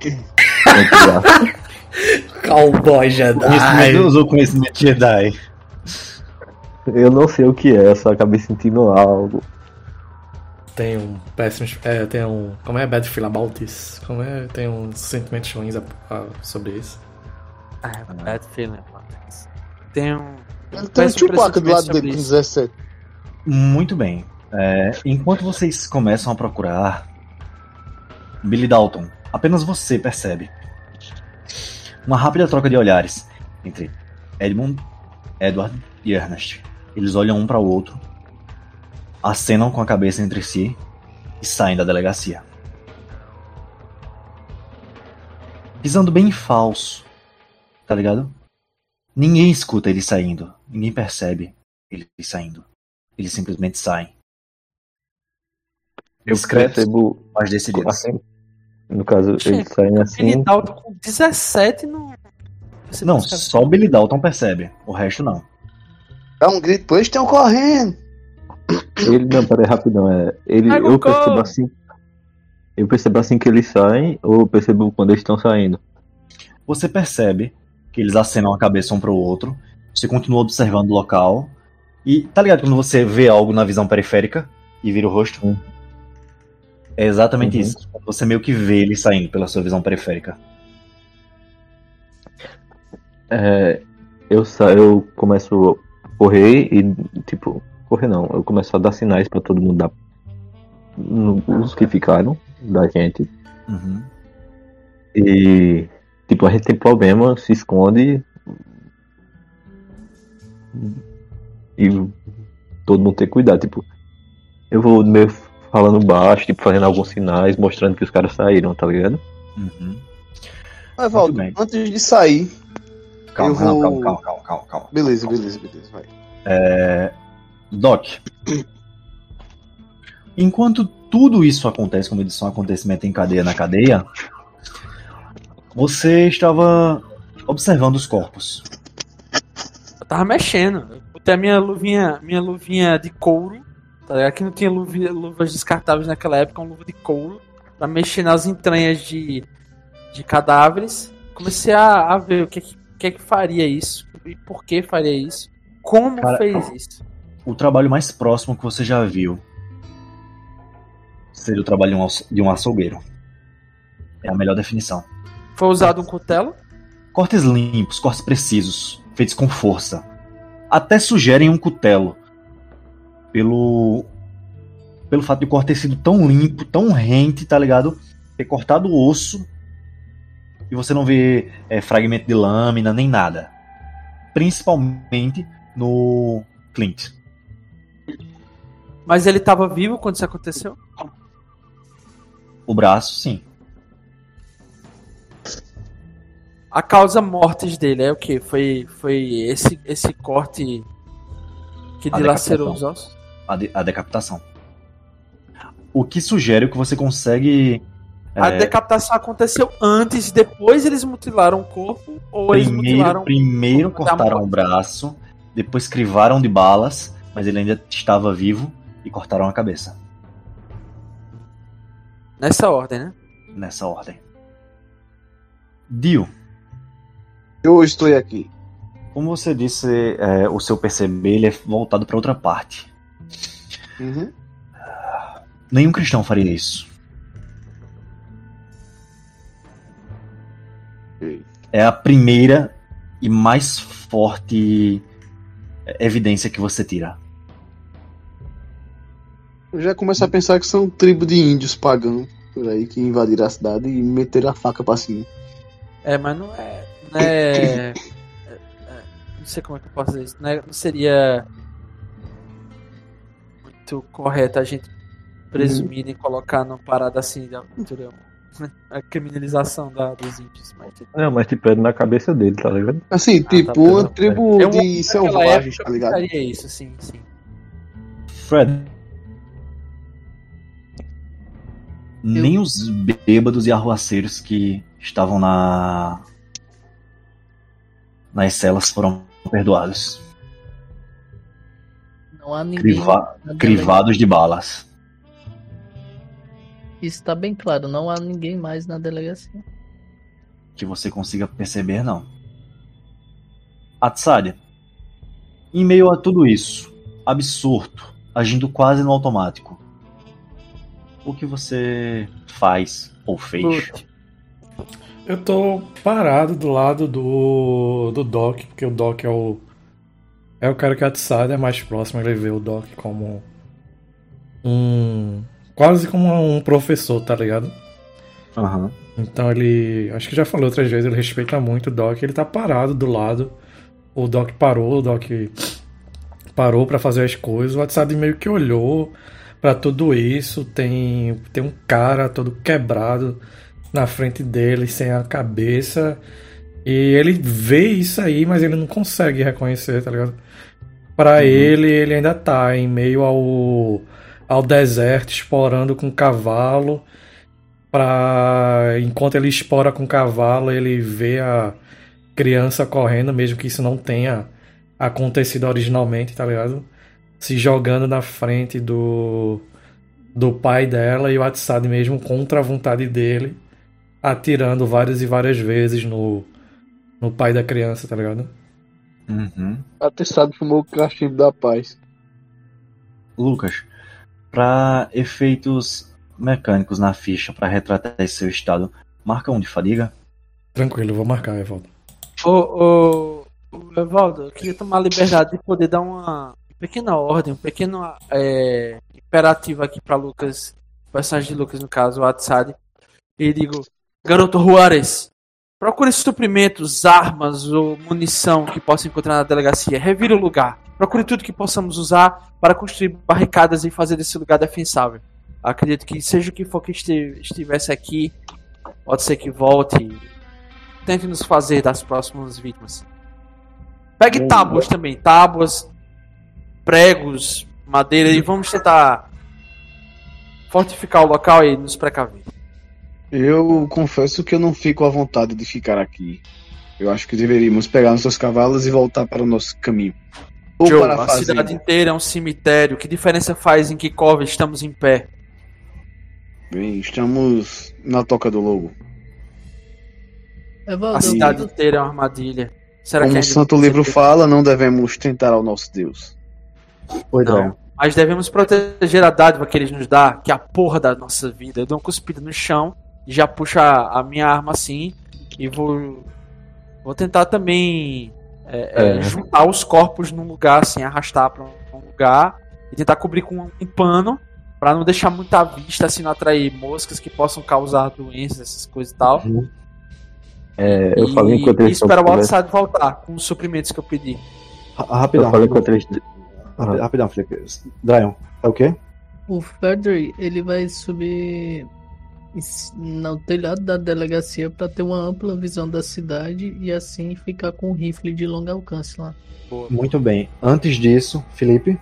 Cowboy Jedi. Conhecimento, usou conhecimento Jedi. Eu não sei o que é, eu só acabei sentindo algo. Tem um péssimo. É, tem um. Como é Bad Feel About This? Como é? Tem uns sentimentos ruins a- a- sobre isso. Ah, bad feeling. Tem um. Ele tem um Tupac do lado dele com sobre 17. Muito bem. É, enquanto vocês começam a procurar Billy Dalton, apenas você percebe uma rápida troca de olhares entre Edmund, Edward e Ernest. Eles olham um para o outro, acenam com a cabeça entre si e saem da delegacia. Pisando bem falso, tá ligado? Ninguém escuta eles saindo, ninguém percebe eles saindo. Eles simplesmente saem. Eu Discretos, percebo. mas decididos. Assim, no caso, eles saem Billy assim. Dalton com 17 não. Você Não, percebe. só o Billy Dalton percebe. O resto não. Dá um grito, eles estão correndo. Ele, não, peraí, rapidão. É, ele, o eu percebo couro. assim. Eu percebo assim que eles saem, ou eu percebo quando eles estão saindo. Você percebe que eles acenam a cabeça um pro outro. Você continua observando o local. E tá ligado quando você vê algo na visão periférica e vira o rosto? Hum. É exatamente Uhum. isso. Você meio que vê ele saindo pela sua visão periférica. É, eu, sa eu começo a correr e, tipo, correr não, eu começo a dar sinais pra todo mundo dar. no- Os que ficaram da gente. Uhum. E, tipo, a gente tem problema, se esconde. E todo mundo tem que cuidar. Tipo, eu vou meio falando baixo, tipo, fazendo alguns sinais, mostrando que os caras saíram, tá ligado? Uhum. Mas, Valdo, antes de sair. Calma, Eu calma, vou- calma, calma, calma, calma, calma. Beleza, beleza, beleza, vai. Doc. Enquanto tudo isso acontece, como eu disse, um acontecimento em cadeia na cadeia, você estava observando os corpos. Eu tava mexendo. Eu botei a minha luvinha, minha luvinha de couro. Tá ligado? Que não tinha luvi- luvas descartáveis naquela época, uma luva de couro. Pra mexer nas entranhas de, de cadáveres. Comecei a, a ver o que, que, que é que faria isso. E por que faria isso. Como Cara, fez isso. O trabalho mais próximo que você já viu seria o trabalho de um açougueiro. É a melhor definição. Foi usado um cutelo? Cortes limpos, cortes precisos, feitos com força. Até sugerem um cutelo. Pelo. Pelo fato de o corte ter sido tão limpo, tão rente, tá ligado? Ter cortado o osso. E você não vê é, fragmento de lâmina, nem nada. Principalmente no Clint. Mas ele tava vivo quando isso aconteceu? O braço, sim. A causa mortes dele é o que? Foi, foi esse, esse corte que A dilacerou os ossos? a, de- a decapitação. O que sugere que você consegue. A é, decapitação aconteceu antes, depois eles mutilaram o corpo, ou eles primeiro, mutilaram. primeiro o cortaram o braço, depois crivaram de balas, mas ele ainda estava vivo e cortaram a cabeça. Nessa ordem, né? Nessa ordem. Dio, Eu estou aqui. como você disse, é, o seu perceber ele é voltado para outra parte. Uhum. Nenhum cristão faria isso. É a primeira e mais forte evidência que você tira. Eu já começo a pensar que são tribo de índios pagãos por aí que invadiram a cidade e meteram a faca pra cima. É, mas não é. Não, é, é- é- não sei como é que eu posso dizer isso. Não, é- não seria muito correto a gente presumir e colocar numa parada assim de aventura. A criminalização da, dos índios. Mas, tipo, Não, mas tipo, é na cabeça dele, tá ligado? Assim, tipo, tá, uma tá. tribo é de selvagens, tá eu ligado? pensaria isso, sim, sim. Fred. Nem os bêbados e arruaceiros que estavam na nas celas foram perdoados, Não há ninguém. Criva- crivados de balas. Isso tá bem claro, não há ninguém mais na delegacia. que você consiga perceber, não. Atsad, em meio a tudo isso, absurdo, agindo quase no automático, o que você faz ou fez? Putz. Eu tô parado do lado do, do Doc, porque o Doc é o. É o cara que a Tsada é mais próximo, ele vê o Doc como um. Quase como um professor, tá ligado? Aham. Então ele. Acho que já falei outras vezes, ele respeita muito o Doc, ele tá parado do lado. O Doc parou, o Doc parou pra fazer as coisas. O WhatsApp meio que olhou pra tudo isso. Tem, tem um cara todo quebrado na frente dele, sem a cabeça. E ele vê isso aí, mas ele não consegue reconhecer, tá ligado? Pra ele, ele ainda tá em meio ao, ao deserto, explorando com cavalo. Pra, enquanto ele explora com cavalo, ele vê a criança correndo, mesmo que isso não tenha acontecido originalmente, tá ligado? Se jogando na frente do, do pai dela e o Atsad mesmo contra a vontade dele, atirando várias e várias vezes no, no pai da criança, tá ligado? Uhum. Atestado fumou o cachimbo da paz. Lucas, para efeitos mecânicos na ficha para retratar esse seu estado, marca um de fadiga? Tranquilo, vou marcar, Evaldo. Ô, ô, Evaldo, eu queria tomar a liberdade de poder dar uma pequena ordem, um pequeno é, imperativo aqui pra Lucas, personagem de Lucas, no caso, o Atsad. E digo, garoto Juarez, procure suprimentos, armas ou munição que possa encontrar na delegacia. Revire o lugar. Procure tudo que possamos usar para construir barricadas e fazer desse lugar defensável. Acredito que seja o que for que estivesse aqui, pode ser que volte tente nos fazer das próximas vítimas. Pegue tábuas também, tábuas, pregos, madeira e vamos tentar fortificar o local e nos precaver. Eu confesso que eu não fico à vontade de ficar aqui. Eu acho que deveríamos pegar nossos cavalos e voltar para o nosso caminho. Ou Joe, para a fazer. cidade inteira é um cemitério. Que diferença faz em que cova estamos em pé? Bem, estamos na toca do lobo. A cidade inteira é uma armadilha. Será Como que o Santo não Livro percebeu? fala, não devemos tentar ao nosso Deus. Oi, Não. Mas devemos proteger a dádiva que eles nos dá, que é a porra da nossa vida. Eu dou uma cuspida no chão já puxo a, a minha arma assim e vou. Vou tentar também é, é, É. juntar os corpos num lugar, assim, arrastar pra um lugar e tentar cobrir com um, pano pra não deixar muita vista, assim, não atrair moscas que possam causar doenças, essas coisas e tal. É, eu e, falei enquanto e eles esperar o conversa- outside voltar com os suprimentos que eu pedi. Ra- Rapidão, Eu falei rapidão, enquanto eles. rapidão, rapidão, Felipe. Dryon, é o quê? O Frederick, ele vai subir no telhado da delegacia para ter uma ampla visão da cidade e assim ficar com um rifle de longo alcance lá. Muito bem. Antes disso, Felipe,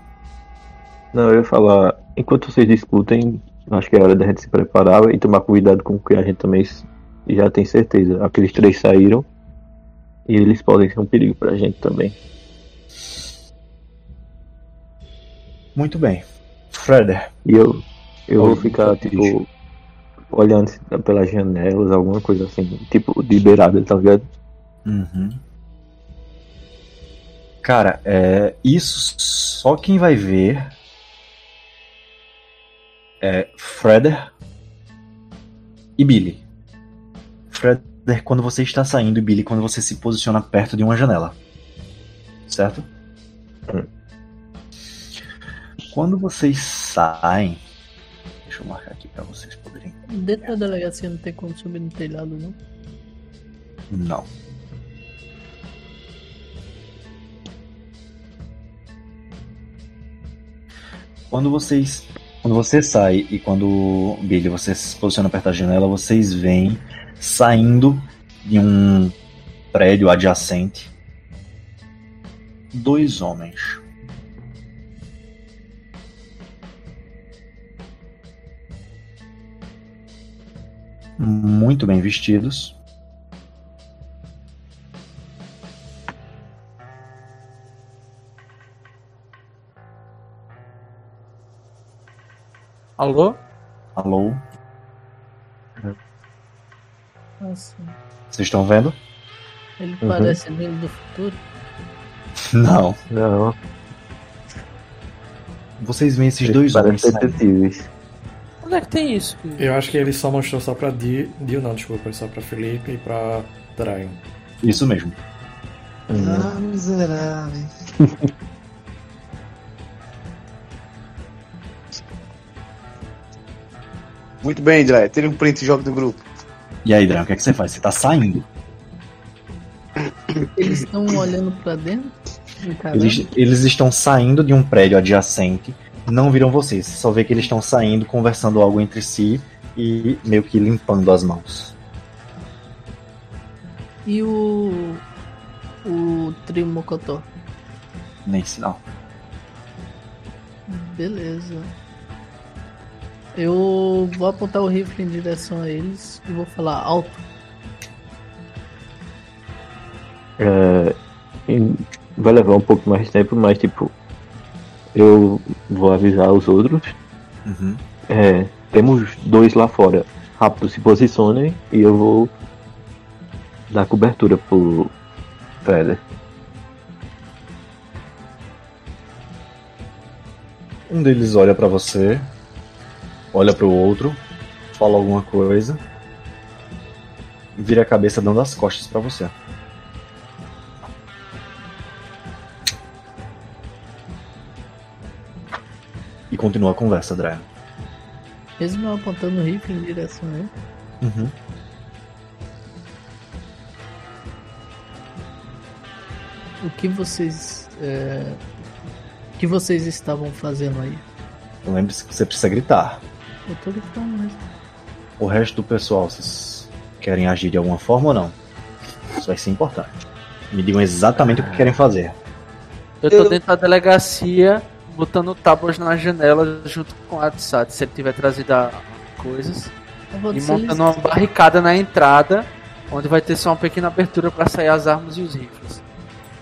Não, eu ia falar, enquanto vocês discutem, acho que é hora da gente se preparar e tomar cuidado com o que a gente também já tem certeza. Aqueles três saíram e eles podem ser um perigo pra gente também. Muito bem. Freder, E eu, eu vou ficar, tipo, olhando pelas janelas, alguma coisa assim, tipo, de beirada, tá ligado? Uhum. Cara, é, isso só quem vai ver é Freder e Billy. Freder quando você está saindo e Billy quando você se posiciona perto de uma janela. Certo? Hum. Quando vocês saem. Deixa eu marcar aqui pra vocês. Dentro da delegacia não tem como subir no telhado, não? Não. Quando vocês. Quando você sai e quando Billy você se posiciona perto da janela, vocês veem saindo de um prédio adjacente dois homens. Muito bem vestidos. Alô? Alô? Nossa, Vocês estão vendo? ele Uhum. parece vindo do futuro. Não. Não, Vocês veem esses eles dois homens detetives. Onde é que tem isso? Eu acho que ele só mostrou só pra Dio, Dio não, desculpa, só pra Felipe e pra Dragon. Isso mesmo. Ah, miserável. Muito bem, André. Tire um print e joga do grupo. E aí, Dran, o que, é que você faz? Você tá saindo. Eles estão olhando pra dentro? Eles, eles estão saindo de um prédio adjacente. Não viram vocês. Você só vê que eles estão saindo, conversando algo entre si e meio que limpando as mãos. E o. O trio Mocotó. Nem sinal. Beleza. Eu vou apontar o rifle em direção a eles e vou falar alto. É, vai levar um pouco mais de tempo, mas tipo, eu vou avisar os outros. Uhum. É, temos dois lá fora. Rápido se posicionem e eu vou dar cobertura pro Feder. Um deles olha pra você, olha pro outro, fala alguma coisa, vira a cabeça dando as costas pra você. E continua a conversa, Drea. Mesmo eu apontando o rifle em direção a ele. Uhum. O que vocês. é, O que vocês estavam fazendo aí? Lembre-se que você precisa gritar. Eu tô gritando mesmo. O resto do pessoal, vocês querem agir de alguma forma ou não? Isso vai ser importante. Me digam exatamente o que querem fazer. Eu tô dentro da delegacia, botando tábuas na janela junto com a Atsat, se ele tiver trazido a- coisas. E montando uma barricada na entrada, onde vai ter só uma pequena abertura pra sair as armas e os rifles.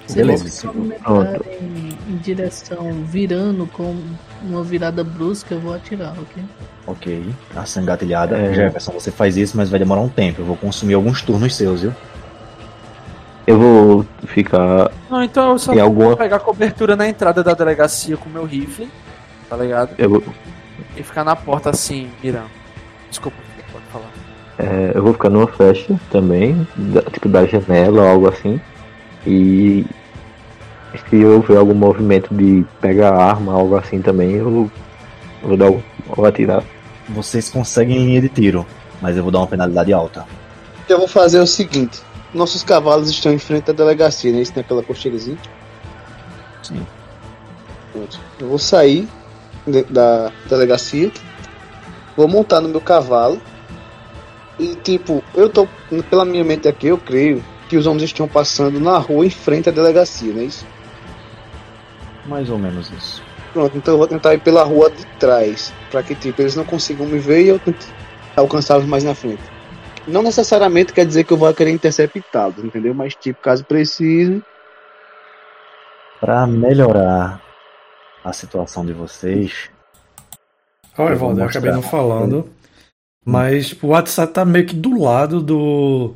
Se Beleza. eles se movimentarem em direção virando com uma virada brusca, eu vou atirar, ok? Ok. Ação engatilhada. É. Jefferson, você faz isso, mas vai demorar um tempo. Eu vou consumir alguns turnos seus, viu? Eu vou ficar Não, então eu só vou alguma. pegar cobertura na entrada da delegacia com meu rifle, tá ligado? Eu vou, E ficar na porta assim, mirando. Desculpa, pode falar. é, eu vou ficar numa festa também, da- tipo da janela ou algo assim. E se eu ver algum movimento de pegar arma, algo assim também, eu vou dar vou atirar. Vocês conseguem em linha de tiro, mas eu vou dar uma penalidade alta. O que eu vou fazer é o seguinte: nossos cavalos estão em frente à delegacia, né? Isso tem aquela cocheirazinha. Sim. Pronto. Eu vou sair da delegacia, vou montar no meu cavalo e tipo, eu tô pela minha mente aqui, eu creio que os homens estão passando na rua em frente à delegacia, não é isso? Mais ou menos isso. Pronto, então eu vou tentar ir pela rua de trás. Pra que tipo, eles não consigam me ver e eu alcançá-los mais na frente. Não necessariamente quer dizer que eu vou querer interceptá-los, entendeu? Mas tipo, caso precise. Pra melhorar a situação de vocês, Olha, Eu vou Valdo, eu acabei não falando. Mas tipo, o WhatsApp tá meio que do lado do.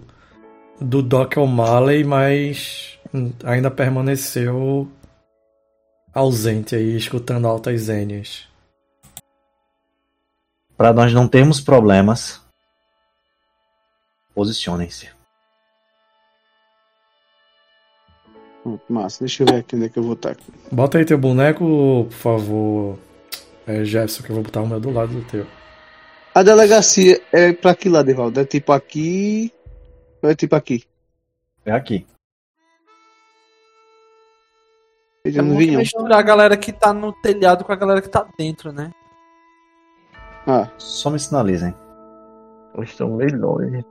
do Doc O'Malley, mas ainda permaneceu ausente aí, escutando altas zênias. Para nós não termos problemas, posicionem-se. Pronto, massa, deixa eu ver aqui onde é que eu vou estar. Aqui. Bota aí teu boneco, por favor, é, Jefferson, que eu vou botar o meu do lado do teu. A delegacia é pra que lado, Evaldo? É tipo aqui. Ou é tipo aqui? É aqui. Eu É muito misturar a galera que tá no telhado com a galera que tá dentro, né? Ah, Só me sinalizem. Eles estão meio longe.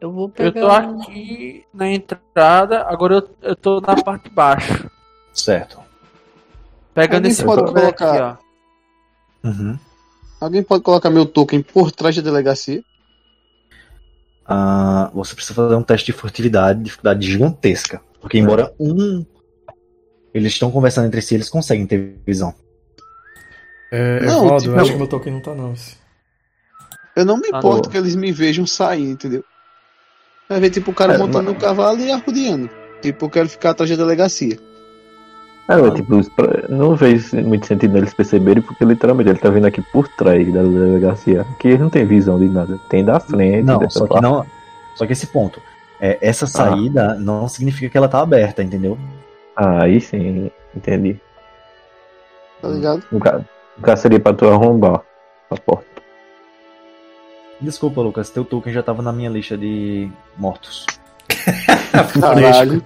Eu vou Eu pegar. tô um- aqui na entrada, agora eu, eu tô na parte de baixo. Certo. Pegando Alguém esse pode colocar- aqui, Uhum. alguém pode colocar meu token por trás da delegacia? Ah, você precisa fazer um teste de furtividade, dificuldade gigantesca. Porque embora um. Eles estão conversando entre si, eles conseguem ter visão. É, Não, Evaldo, tipo, eu acho eu- que meu token não tá não. Eu não me Ah, importo não. que eles me vejam sair, entendeu? Vai ver tipo o cara É, montando mas- no cavalo e arrodeando. Tipo, eu quero ficar atrás da delegacia. É, mas, tipo, não fez muito sentido eles perceberem, porque literalmente ele tá vindo aqui por trás da delegacia. Aqui eles não tem visão de nada. Tem da frente, Não, só que não. Só que esse ponto. É, essa saída não significa que ela tá aberta, entendeu? Ah, aí sim, entendi. Tá ligado? No caso seria pra tu arrombar a porta. Desculpa, Lucas, teu token já tava na minha lista de mortos. Caralho.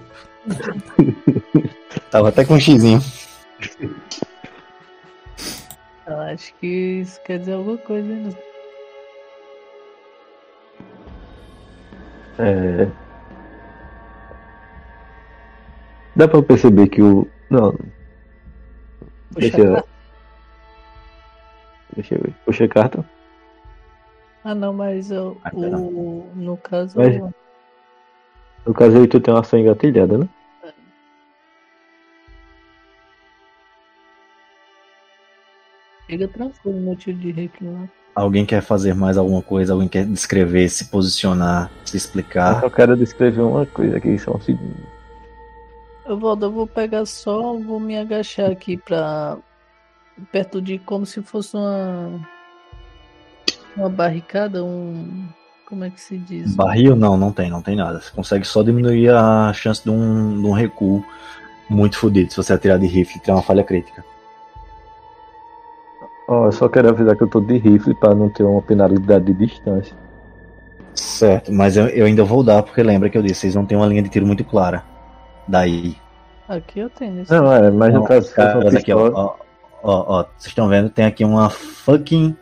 Tava até com um xizinho. Eu acho que isso quer dizer alguma coisa ainda. É... Dá pra perceber que o. Não, Puxa Deixa deixa eu ver. Puxa a carta. Ah, não, mas eu, Ah, o, no caso. Mas- No caso aí tu tem uma ação engatilhada, né? Fica tranquilo no tiro de lá. Alguém quer fazer mais alguma coisa? Alguém quer descrever, se posicionar, se Eu explicar? só quero descrever uma coisa aqui, só um segundo. Eu vou, eu vou pegar só, vou me agachar aqui pra. perto de como se fosse uma. Uma barricada, um. como é que se diz? Barril? Não, não tem, não tem nada. Você consegue só diminuir a chance de um, de um recuo muito fodido se você atirar de rifle, tem uma falha crítica. Ó, eu só quero avisar que eu tô de rifle pra não ter uma penalidade de distância. Certo, mas eu, eu ainda vou dar, porque lembra que eu disse, vocês não têm uma linha de tiro muito clara. Daí. Aqui eu tenho esse. Não, é, mas no caso, caras aqui, ó, ó, ó, vocês estão vendo, tem aqui uma fucking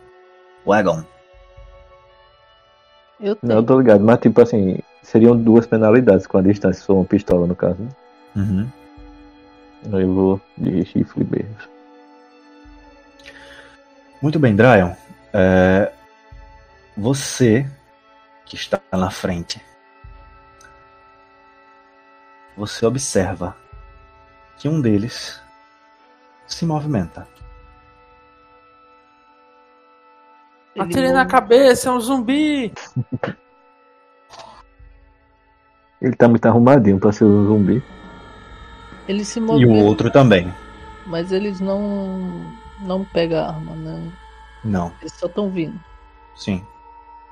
wagon. Eu Não, tenho. eu tô ligado, mas tipo assim, seriam duas penalidades com a distância, se for uma pistola no caso. né? Uhum. Aí eu vou de rifle mesmo. Muito bem, Dryon. É, você que está na frente, você observa que um deles se movimenta. Atirei na cabeça, é um zumbi! Ele tá muito arrumadinho pra ser um zumbi. Ele se E o outro também. mas eles não. não pegam a arma, né? Não, Eles só estão vindo. sim.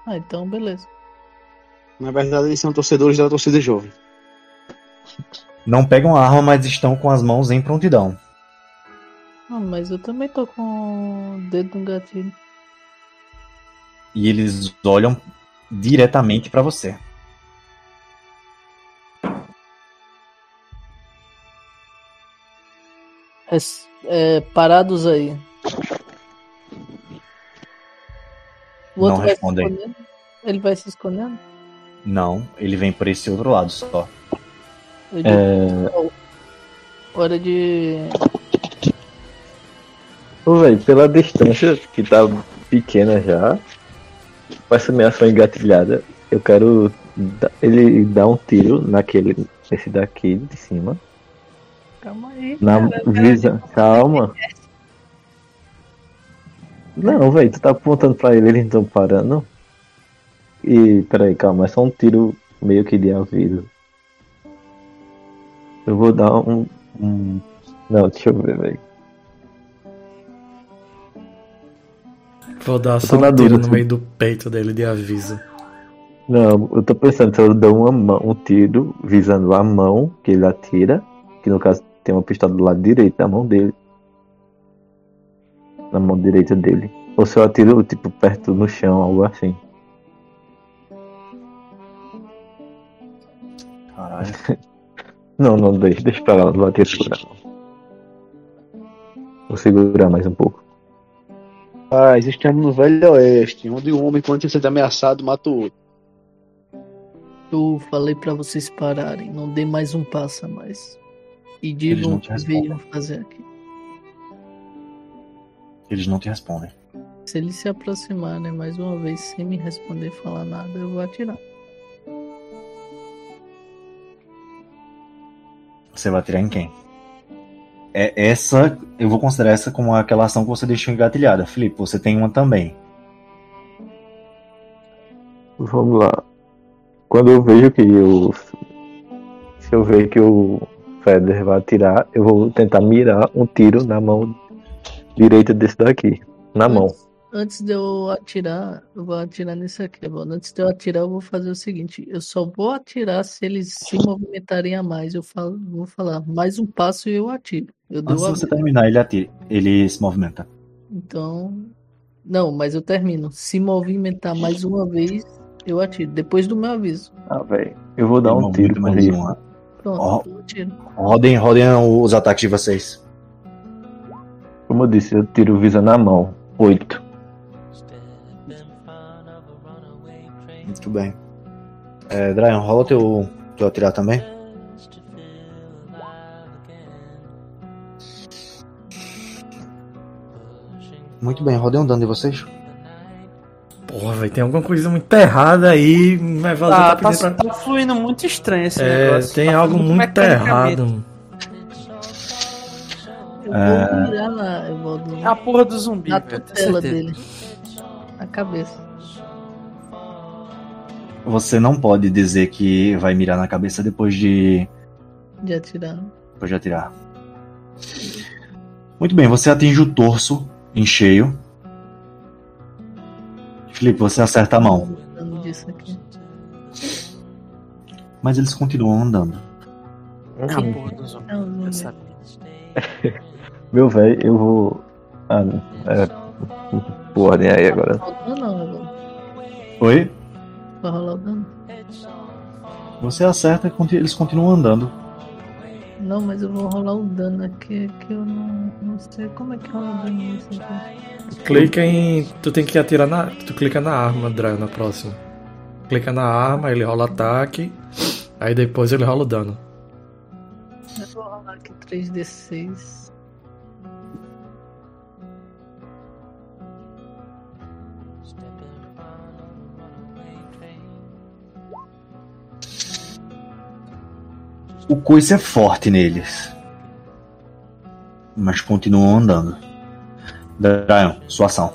Ah, então beleza. Na verdade, eles são torcedores da torcida jovem. Não pegam a arma, mas estão com as mãos em prontidão. Ah, mas eu também tô com o dedo no gatilho. E eles olham diretamente para você. É, é, parados aí. O outro Não respondem. Ele vai se escondendo? Não, ele vem por esse outro lado só. É, hora de. Ô, velho, pela distância que tá pequena já, com essa minha ação engatilhada, eu quero da- ele dar um tiro naquele, esse daqui de cima. Calma aí. Na cara, visa. Calma. Não, velho, tu tá apontando pra ele, eles não estão parando. E, peraí, calma, é só um tiro meio que de aviso. Eu vou dar um. um... Não, deixa eu ver, velho. Vou dar só um tiro no meio do peito dele de aviso. Não, eu tô pensando se eu dou uma mão, um tiro visando a mão que ele atira, que no caso tem uma pistola do lado direito da mão dele. Na mão direita dele. Ou se eu atiro, tipo, perto no chão, algo assim. Caralho. Não, não, deixa, deixa pra lá, não vou atirar. Vou segurar mais um pouco. Ah, estamos no Velho Oeste, onde um homem, quando se sente ameaçado, mata o outro. Eu falei pra vocês pararem, não dê mais um passo a mais. E digam o que veio fazer aqui. Eles não te respondem. Se eles se aproximarem mais uma vez sem me responder e falar nada, eu vou atirar. Você vai atirar em quem? É essa, eu vou considerar essa como aquela ação que você deixou engatilhada. Felipe, você tem uma também. Vamos lá. Quando eu vejo que o. Se eu ver que o Feder vai atirar, eu vou tentar mirar um tiro na mão direita desse daqui. Na mão. Antes, de eu atirar, eu vou atirar nesse aqui, mano. Antes de eu atirar, eu vou fazer o seguinte: eu só vou atirar se eles se movimentarem a mais. Eu falo, vou falar mais um passo e eu atiro. Eu dou Antes de você terminar, ele atira. Ele se movimenta. Então. Não, mas eu termino. Se movimentar mais uma vez, eu atiro. Depois do meu aviso. Ah, velho. Eu vou dar Ele um tiro mais isso. uma. Pronto, eu. Rodem, rodem os ataques de vocês. Como eu disse, eu tiro visa na mão. Oito. Muito bem. É, Dryan, rola teu, teu atirar também. Muito bem, rodei um dano de vocês. Porra, velho, tem alguma coisa muito errada aí. Mas Ah, tá tá, pra... tá fluindo muito estranho esse É, negócio. tem Tá algo muito errado. Eu É. vou mirar na. Eu vou É a porra do zumbi, na tutela dele. Na cabeça. Você não pode dizer que vai mirar na cabeça depois de, De atirar. depois de atirar. Muito bem, você atinge o torso em cheio. Felipe, você acerta a mão, Dano disso aqui. mas eles continuam andando. A porra do zumbi. Zumbi. eu sabia. Meu velho, eu vou. Ah, não. É. Por ordem aí agora. Oi? Vai rolar o dano? Você acerta e eles continuam andando. Não, mas eu vou rolar o dano aqui, que eu não, não sei como é que rola o dano nisso aqui. Clica em. Tu tem que atirar na. Tu clica na arma, Dryan, na próxima. Clica na arma, ele rola ataque. Aí depois ele rola o dano. Eu vou rolar aqui 3d6. O coice é forte neles. Mas continuam andando. Dryan, sua ação.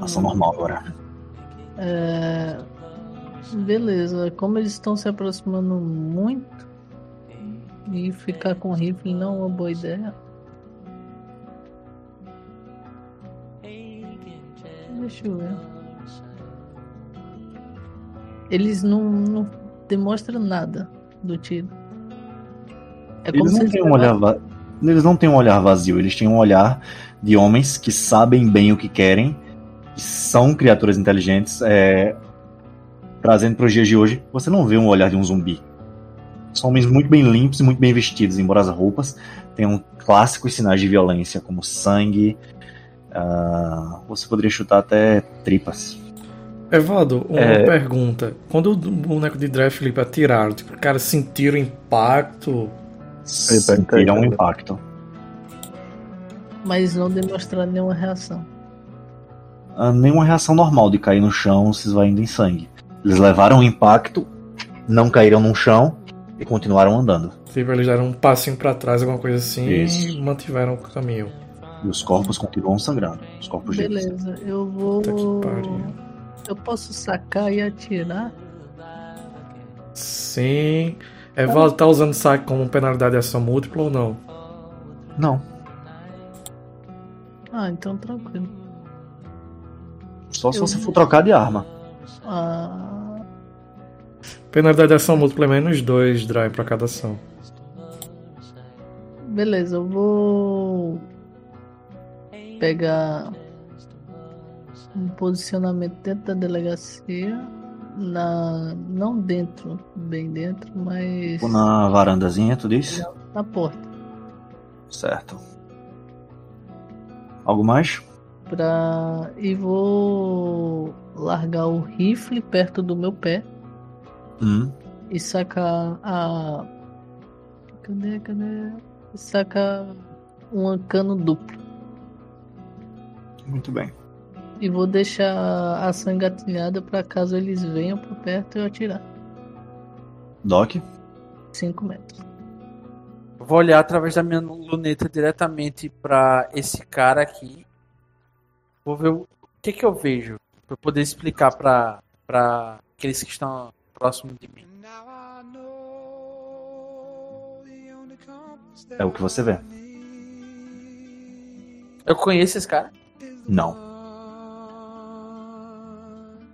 Ação normal agora. É... Beleza, como eles estão se aproximando muito e ficar com rifle não é uma boa ideia. Deixa eu ver. Eles não, não demonstram nada do tiro. É como Eles não, têm um olhar va- eles não têm um olhar vazio, eles têm um olhar de homens que sabem bem o que querem, que são criaturas inteligentes. É... Trazendo para os dias de hoje, você não vê um olhar de um zumbi. São homens muito bem limpos e muito bem vestidos, embora as roupas tenham clássicos sinais de violência, como sangue. ah, você poderia chutar até tripas. Evaldo, uma É. pergunta. Quando o boneco de e Felipe atiraram, tipo, cara, sentiram impacto? Sentiram um impacto. Mas não demonstrar nenhuma reação. Ah, Nenhuma reação normal de cair no chão se esvaindo em sangue. Eles levaram um impacto, não caíram no chão e continuaram andando. Tipo, eles deram um passinho pra trás, alguma coisa assim, Isso. e mantiveram o caminho. E os corpos continuam sangrando. Os corpos deles. Beleza, eu vou. Puta que pariu. Eu posso sacar e atirar? Sim. É, Val tá usando saque como penalidade de ação múltipla ou não? Não. Ah, então tranquilo. Só se Eu- você for trocar de arma. Ah, Penalidade de ação múltipla é menos 2 drive pra cada ação. beleza, eu vou pegar um posicionamento dentro da delegacia. Na. Não dentro, bem dentro, mas na varandazinha, tu disse? na porta. Certo. Algo mais? Pra... E vou largar o rifle perto do meu pé Hum. e sacar a. Cadê, cadê? E sacar um cano duplo. Muito bem. E vou deixar a ação engatilhada pra caso eles venham por perto eu atirar. Doc? 5 metros. Eu vou olhar através da minha luneta diretamente pra esse cara aqui. Vou ver o que que eu vejo. Pra eu poder explicar pra aqueles que estão próximos de mim. É o que você vê. Eu conheço esse cara. Não.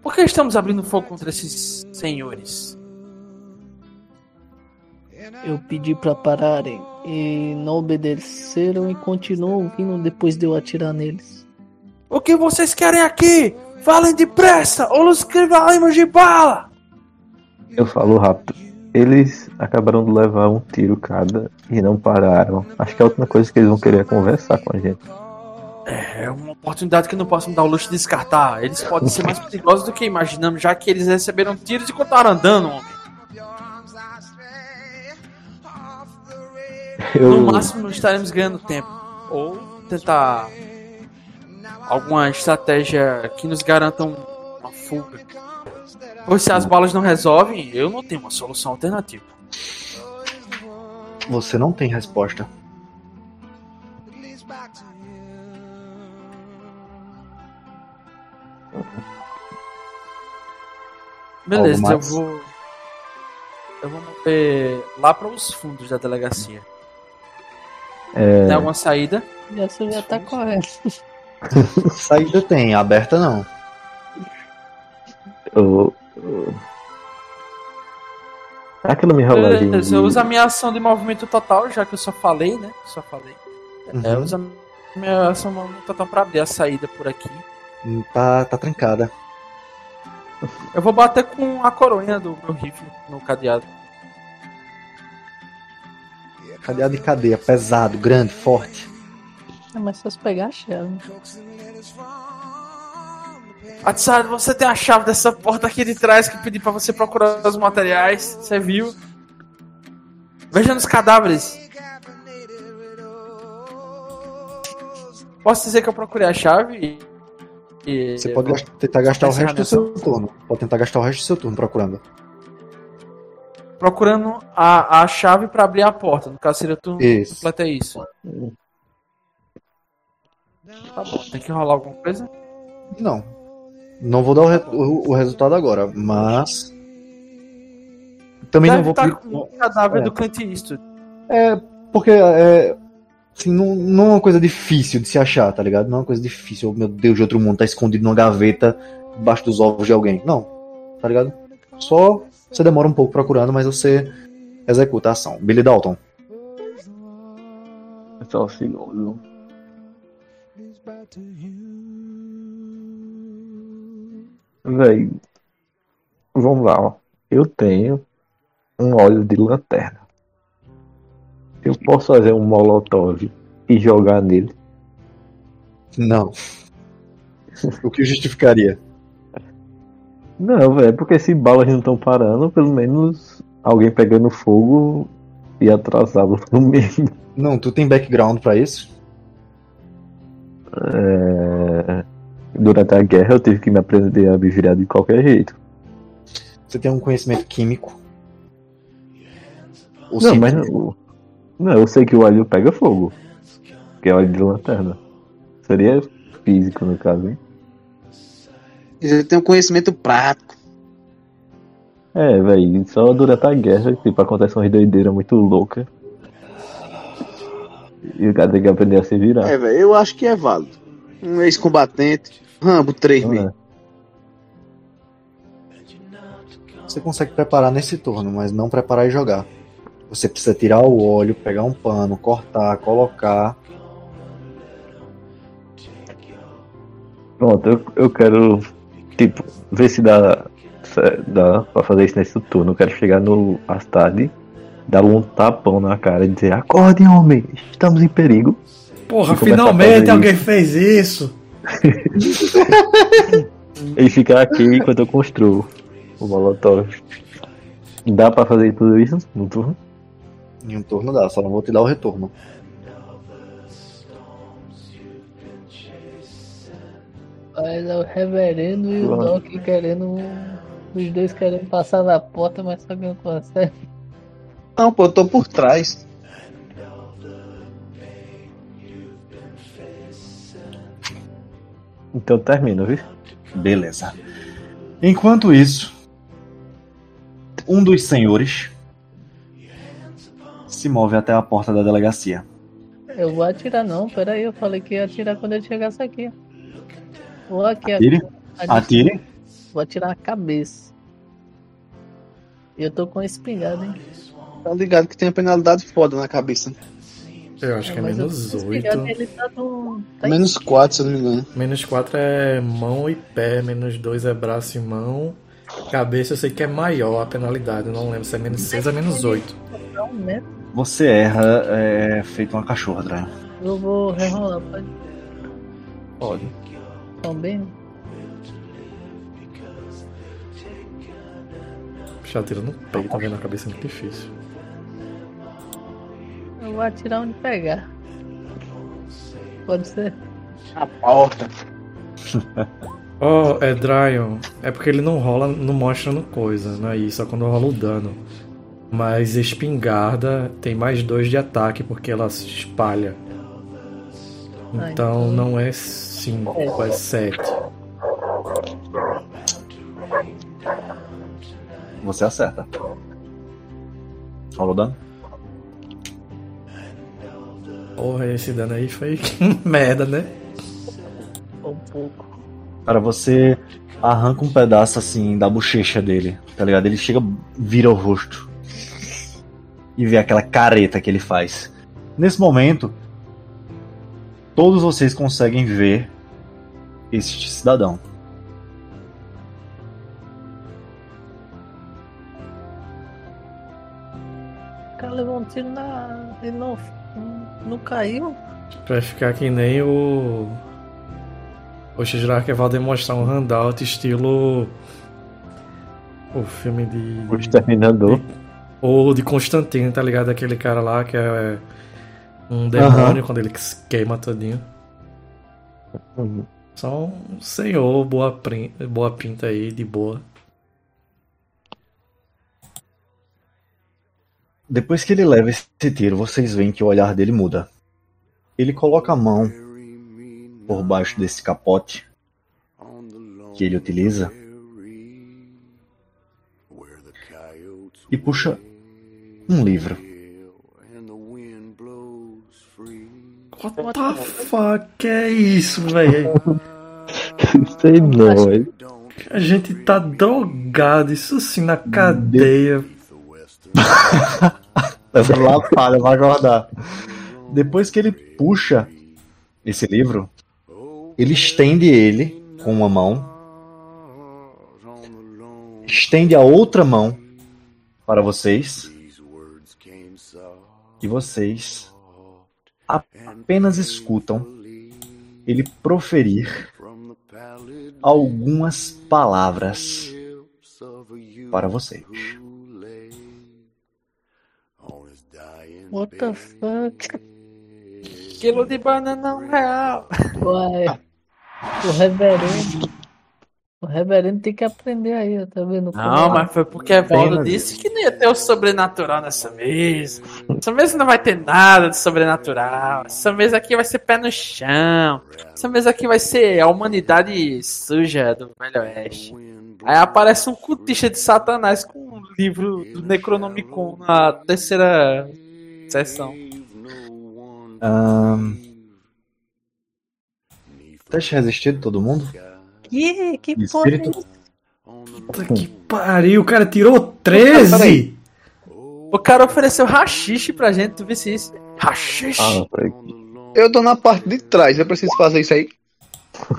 Por que estamos abrindo fogo contra esses senhores? Eu pedi pra pararem e não obedeceram e continuam vindo depois de eu atirar neles. O que vocês querem aqui? Falem depressa ou nos escrevaremos de bala! Eu falo rápido. Eles acabaram de levar um tiro cada e não pararam. Acho que a última coisa que eles vão querer é conversar com a gente. É uma oportunidade que não posso me dar o luxo de descartar. Eles podem ser mais perigosos do que imaginamos, já que eles receberam tiros e continuaram andando, homem. Eu, No máximo estaremos ganhando tempo. Ou tentar alguma estratégia que nos garanta um- uma fuga. Pois se as balas não resolvem, eu não tenho uma solução alternativa. Você não tem resposta. Beleza, eu vou. Eu vou mover lá para os fundos da delegacia. é, Tem alguma saída? Essa já tá correta. Saída tem, aberta não. eu, eu... Aquela minha rolagem. Beleza, de- eu uso a minha ação de movimento total, já que eu só falei, né? Só falei. É, eu Uhum. uso a minha ação de movimento total pra abrir a saída por aqui. Hum, Tá, tá trancada. Eu vou bater com a coronha do meu rifle no cadeado. Cadeado de cadeia, pesado, grande, forte. É mais fácil pegar a chave. Atsado, você tem a chave dessa porta aqui de trás que eu pedi pra você procurar os materiais. Você viu? Veja nos cadáveres. Posso dizer que eu procurei a chave e. Você pode gast- tentar gastar o resto do seu turno. Pode tentar gastar o resto do seu turno procurando. Procurando a, a chave pra abrir a porta. No caso, seria tu Isso. completa isso. Tá bom, tem que rolar alguma coisa? Não. Não vou dar o, re- o- o resultado agora, mas. Também Deve não vou. estar pedir- com o cadáver É. do Clint Eastwood. É, porque é. Assim, não, não é uma coisa difícil de se achar, tá ligado? Não é uma coisa difícil. Meu Deus, de outro mundo, tá escondido numa gaveta debaixo dos ovos de alguém. Não, tá ligado? Só você demora um pouco procurando, mas você executa a ação. Billy Dalton. Só um segundo. Véi, vamos lá, ó. Eu tenho um óleo de lanterna. Eu posso fazer um molotov e jogar nele. Não. o que justificaria? Não, velho, porque se balas não estão parando, pelo menos alguém pegando fogo e atrasá-los no meio. Não, tu tem background pra isso? É, Durante a guerra eu tive que me aprender a me virar de qualquer jeito. Você tem um conhecimento químico? Ou Não, mas não, não, eu sei que o óleo pega fogo. Que é óleo de lanterna. Seria físico no caso, hein? Ele tem um conhecimento prático. É, velho, só durante a guerra, tipo, acontece uma doideira muito louca. E o cara tem que aprender a se virar. É, velho, eu acho que é válido. Um ex-combatente. Rambo 3 Não mesmo. é? Você consegue preparar nesse turno, mas não preparar e jogar. Você precisa tirar o óleo, pegar um pano, cortar, colocar. Pronto, eu, eu quero, tipo, ver se dá, se dá pra fazer isso nesse turno. Eu quero chegar no Astad, dar um tapão na cara e dizer: Acorde, homem, estamos em perigo. Porra, E finalmente alguém isso. fez isso. Ele fica aqui enquanto eu construo o Molotov. Dá pra fazer tudo isso no turno? Em um turno dá, só não vou te dar o retorno. Mas é o reverendo e o. Doc querendo. Os dois querendo passar na porta, mas só que não consegue. Não, pô, eu tô por trás. Então termina, viu? Beleza. Enquanto isso, um dos senhores se move até a porta da delegacia. Eu vou atirar não, peraí, eu falei que ia atirar quando ele chegasse aqui. Vou aqui, Atire? ati- Atire. Vou atirar na cabeça. Eu tô com espingarda, hein? Tá ligado que tem uma penalidade foda na cabeça. Eu acho que é menos tô com espingarda 8. e Ele tá no. Tá Menos 4, se eu não me engano. Menos 4 é mão e pé, menos 2 é braço e mão. Cabeça eu sei que é maior a penalidade, não lembro se é menos 6 ou menos 8. um metro. Você erra é, feito uma cachorra, Dragon. Eu vou rerolar, pode. Pode. Também. Puxar tiro no peito, tá vendo? A cabeça é muito difícil. Eu vou atirar onde pegar. Pode ser? A porta. Oh, é Dryon. É porque ele não rola, não mostra no coisa, não é isso, só quando rola o dano. Mas espingarda tem mais 2 de ataque porque ela se espalha. Então não é 5, é 7. Você acerta. Rola o dano? Porra, esse dano aí foi merda, né? Um pouco. Cara, você arranca um pedaço assim da bochecha dele, tá ligado? Ele chega, vira o rosto e vê aquela careta que ele faz. Nesse momento, todos vocês conseguem ver este cidadão. O cara levou um tiro na. Ele não. Não caiu. Vai ficar que nem o. O Shijiraki vai demonstrar um handout estilo. O filme de. O exterminador. Ou de Constantino, tá ligado? Aquele cara lá que é um demônio quando ele queima todinho. Só um senhor, boa, boa pinta aí, de boa. Depois que ele leva esse tiro, vocês veem que o olhar dele muda. Ele coloca a mão por baixo desse capote que ele utiliza e puxa um livro. What the fuck é isso, velho? Sei não, velho. A gente tá drogado, isso sim, na cadeia. Essa lapada vai guardar. Depois que ele puxa esse livro, ele estende ele com uma mão, estende a outra mão para vocês, e vocês apenas escutam ele proferir algumas palavras para vocês. What the fuck? Quilo de banana um real. Uai. O reverendo. O reverendo tem que aprender aí, ó, tá vendo? Não, mas foi porque Evaldo Apenas disse que não ia ter o sobrenatural nessa mesa. Essa mesa não vai ter nada de sobrenatural. Essa mesa aqui vai ser pé no chão. Essa mesa aqui vai ser a humanidade suja do Velho Oeste. Aí aparece um cultista de Satanás com um livro do Necronomicon na terceira sessão. Ahn, Teste resistido, todo mundo? Que, que porra é Espírito? isso? Puta que pariu, o cara tirou 13! O cara ofereceu rachixe pra gente, tu visse isso? Rachixe? Ah. Eu tô na parte de trás, eu preciso fazer isso aí.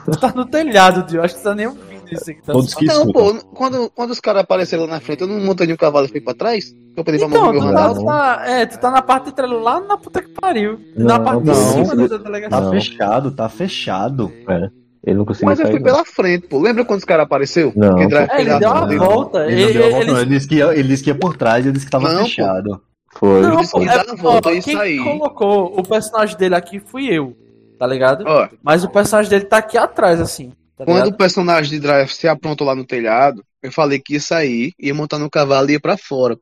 Tu tá no telhado, Dio. Acho que tu tá nem ouvindo isso aqui. Tá Todos que não, pô, quando, quando os caras apareceram lá na frente, eu não montei nenhum cavalo e fui pra trás? Eu poderia Então, mover tu meu tá, tá- é, tu tá na parte de trás, lá na puta que pariu. na Não, parte de não. cima da Tá delegação. fechado, tá fechado. É, ele não conseguiu Mas eu sair. fui não. pela frente, pô. Lembra quando os caras apareceram? Não, Que Drive pô. É, ele deu uma volta. Ele, Ele, deu volta, ele-. Ele disse que ia, ele disse que ia por trás, eu disse que tava Não, pô. fechado. Foi. Não, pô, é, dá a volta, ó, isso quem aí. colocou o personagem dele aqui fui eu, tá ligado? Ó, Mas o personagem dele tá aqui atrás, assim. Tá quando ligado? o personagem de Drive se aprontou lá no telhado, eu falei que ia sair, ia montar no cavalo e ia pra fora.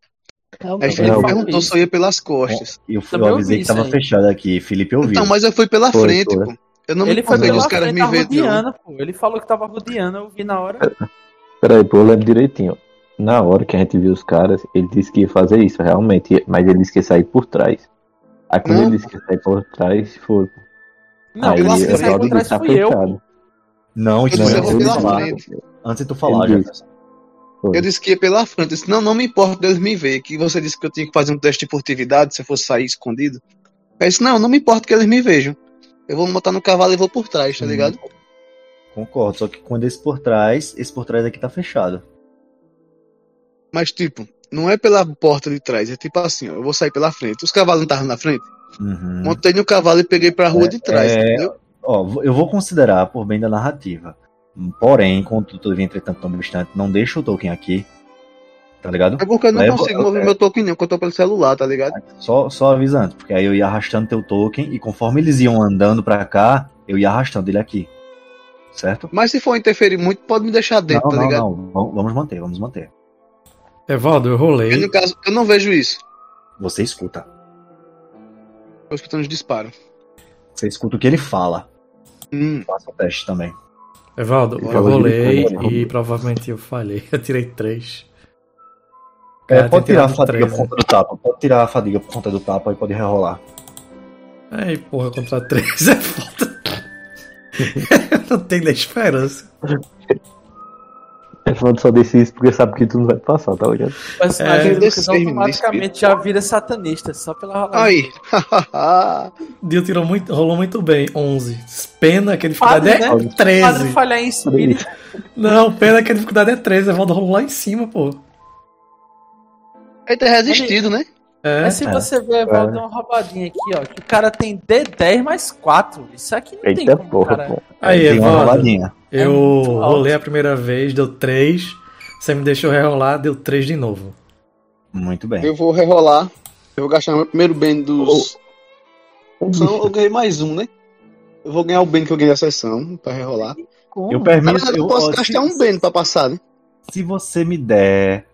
Calma, Aí Felipe perguntou isso. se eu ia pelas costas. E eu, fui- eu avisei que tava aí. fechado aqui. Felipe ouviu. Então, mas eu fui pela Foi, frente, foi. pô. Eu não Ele me foi dos caras me rodeando, pô. Ele falou que tava rodeando, eu vi na hora. Peraí, pô, eu lembro direitinho. Na hora que a gente viu os caras, ele disse que ia fazer isso, realmente. Mas ele disse que ia sair por trás. Aí quando ele disse que ia sair por trás, foi. pô. Não, Aí pela quem frente, saiu por ele trás fui eu. pô. fechado. Não, Eu isso disse, não eu vou antes de pela tu falar. frente. Antes de tu falar. Foi. Eu disse que ia pela frente. Eu disse, não, não me importa Deus me ver. Que você disse que eu tinha que fazer um teste de furtividade se eu fosse sair escondido. Eu disse, não, não me importa que eles me vejam. Eu vou montar no cavalo e vou por trás, tá Hum. ligado? Concordo, só que quando esse por trás, esse por trás aqui tá fechado. Mas, tipo, não é pela porta de trás. É tipo assim, ó, eu vou sair pela frente. Os cavalos não estavam na frente. Uhum. Montei no cavalo e peguei pra rua de trás, é- entendeu? Ó, eu vou considerar por bem da narrativa. Porém, contudo, entretanto, tão obstante, não deixa o token aqui. Tá ligado? É porque eu não consigo mover meu token não, porque eu tô pelo celular, tá ligado? Só, só avisando, porque aí eu ia arrastando teu token e conforme eles iam andando pra cá, eu ia arrastando ele aqui. Certo? Mas se for interferir muito, pode me deixar dentro, não, tá não, ligado? não. Vamos vamos manter, vamos manter. Evaldo, eu rolei. no caso, eu não vejo isso. Você escuta. Tô escutando os disparos. Você escuta o que ele fala. Hum, Faça o teste também. Evaldo, eu rolei e provavelmente eu falhei. Eu tirei 3. É, pode tem tirar a fadiga 13. por conta do tapa. Pode tirar a fadiga por conta do tapa e pode rerolar. Aí, porra, contra 3 é foda. eu não tenho nem esperança. Ele falou só desse isso porque sabe que tu não vai passar, tá ligado? O personagem É, do desse Lucas automaticamente já vira satanista, só pela rolagem. Aí. Dio tirou muito, rolou muito bem, 11. Pena que a Padre, dificuldade né? é 13. Padre falhar em espírito. Não, pena que a dificuldade é 13. Evaldo rolou lá em cima, pô. Ele ter resistido, né? É, Mas se É. você ver, Evaldo, deu uma roubadinha aqui, ó. Que o cara tem D10 mais 4. Isso aqui não tem Eita como, porra, cara. pô. Aí, Tem uma. É eu alto. rolei a primeira vez, deu 3. Você me deixou rerolar, deu 3 de novo. Muito bem. Eu vou rerolar. Eu vou gastar meu primeiro bem dos. São, eu ganhei mais um, né? Eu vou ganhar o bem que eu ganhei da sessão pra rerolar. Como? Eu permito. eu eu- posso gastar se- um bem pra passar, né? Se você me der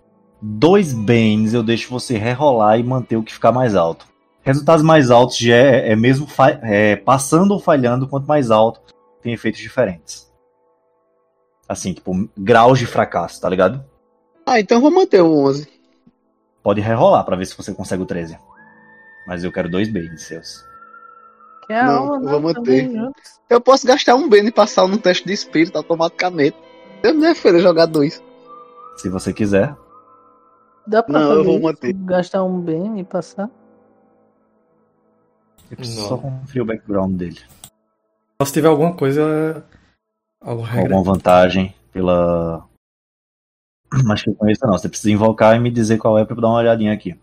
dois bens, eu deixo você rerolar e manter o que ficar mais alto. Resultados mais altos já é, é mesmo é, passando ou falhando, quanto mais alto, tem efeitos diferentes. Assim, tipo, graus de fracasso, tá ligado? Ah, então eu vou manter o 11. Pode rerolar pra ver se você consegue o 13. Mas eu quero dois bens seus. Que a Não, alma, eu né, vou manter. Eu posso gastar um bem e passar num teste de espírito automaticamente. Eu não é feio jogar dois. Se você quiser. Dá pra Não, eu vou isso? manter. gastar um bem e passar? Eu preciso Não. só conferir o background dele. Só se tiver alguma coisa. Alguma regra. Alguma vantagem pela. Mas que eu conheço não. Você precisa invocar e me dizer qual é pra eu dar uma olhadinha aqui.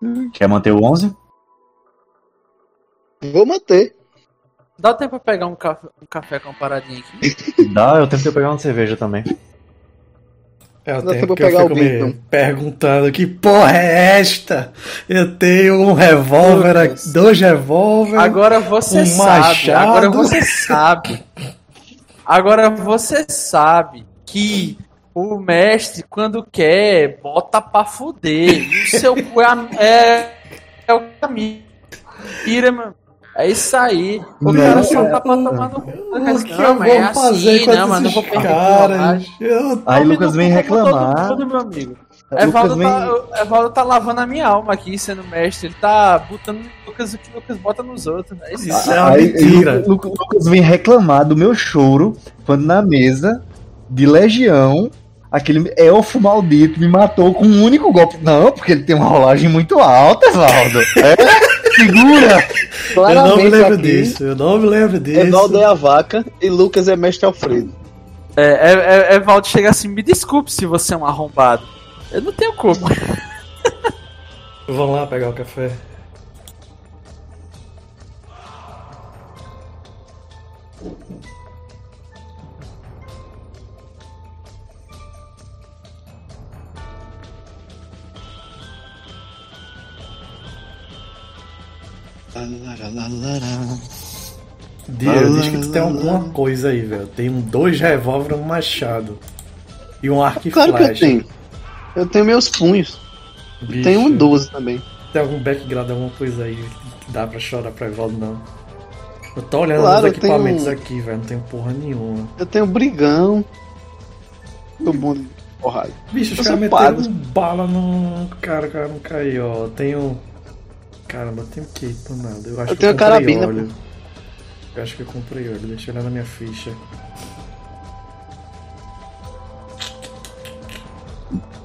Hum. Quer manter o 11? Vou manter. Dá tempo pra pegar um café, um café com uma paradinha aqui. Dá, eu tentei pegar uma cerveja também. É o Dá tempo que eu pegar fico o me perguntando que porra é esta? Eu tenho um revólver, aqui, dois revólver. Agora você Um sabe. machado. Agora você sabe. Agora você sabe que o mestre, quando quer, bota pra fuder. E o seu cu é, é, é o caminho. Tira, mano. É isso aí. O Não, cara só tá pra tomar no cu. O que Não, eu mas é vou fazer assim, com não, mas não vou esses perder caras? Eu Aí Lucas vem reclamar. Todo mundo, meu amigo. Lucas Evaldo vem- tá, Evaldo tá lavando a minha alma aqui, sendo mestre. Ele tá botando no Lucas o que o Lucas bota nos outros. É isso. Isso é uma Aí, mentira. Lu- Lu- Lucas vem reclamar do meu choro quando na mesa de Legião aquele elfo maldito me matou com um único golpe. Não, porque ele tem uma rolagem muito alta, Evaldo. É? Segura! Eu não me lembro aqui, disso, eu não me lembro disso. Evaldo é a vaca e Lucas é mestre Alfredo. É, é, é, Evaldo chega assim, me desculpe se você é um arrombado. Eu não tenho culpa. Vamos lá pegar o café. Dia, diz que tu tem alguma coisa aí, velho. Tem um dois revólver um machado. E um arco e Claro que eu flecha. tenho. Eu tenho meus punhos. Bicho, Tenho um 12 também. Tem algum background, alguma coisa aí que dá pra chorar pra Evaldo, não. Eu tô olhando Claro, os equipamentos tenho- aqui, velho. Não tem porra nenhuma. Eu tenho brigão. Meu bom de porrada. Bicho, os caras meteram bala no cara, o cara não caiu, ó. Tenho. Caramba, eu tenho o que por nada? Eu acho Eu que tenho eu comprei carabina, óleo. Eu acho que eu comprei óleo, deixa eu olhar na minha ficha.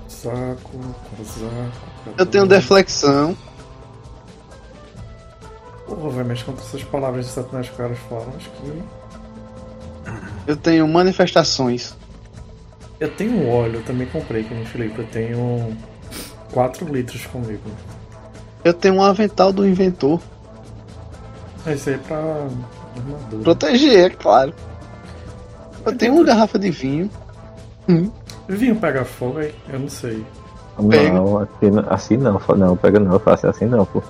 Saco, casaco. Eu tenho deflexão. Porra, velho, mas quanto essas palavras de Satanás que os caras falam, acho que. Eu tenho manifestações. Eu tenho óleo, eu também comprei, que nem Felipe. Eu tenho 4 litros comigo. Eu tenho um avental do inventor. Esse aí é pra armadura. Proteger, é claro. Eu tenho uma garrafa de vinho. Vinho pega fogo aí? Eu não sei. Pega. Não, assim, não- assim não, fa- não, pega não, eu faço assim não, pô.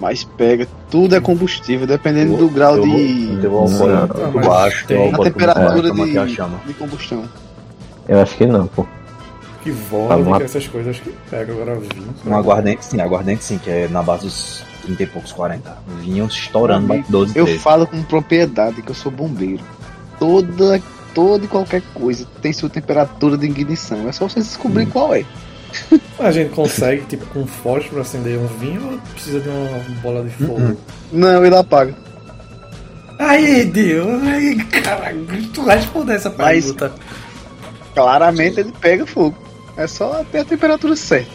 Mas pega, tudo é combustível, dependendo do grau eu, de, Eu Não, tá, por mas baixo, tem- eu A temperatura é de, de combustão. Eu acho que não, pô. Que vodka, bom. essas coisas, acho que pega agora vinho. Um aguardente sim, aguardente sim, que é na base dos 30 e poucos, 40. Vinham estourando, bate 12, Eu 13. falo com propriedade que eu sou bombeiro. Toda, toda e qualquer coisa tem sua temperatura de ignição. É só você descobrir qual é. A gente consegue, tipo, com fósforo acender um vinho ou precisa de uma bola de fogo? Uhum. Não, ele apaga. Aí, Deus, aí, caralho, tu responder essa Mas- pergunta. Claramente ele pega fogo. É só ter a temperatura certa.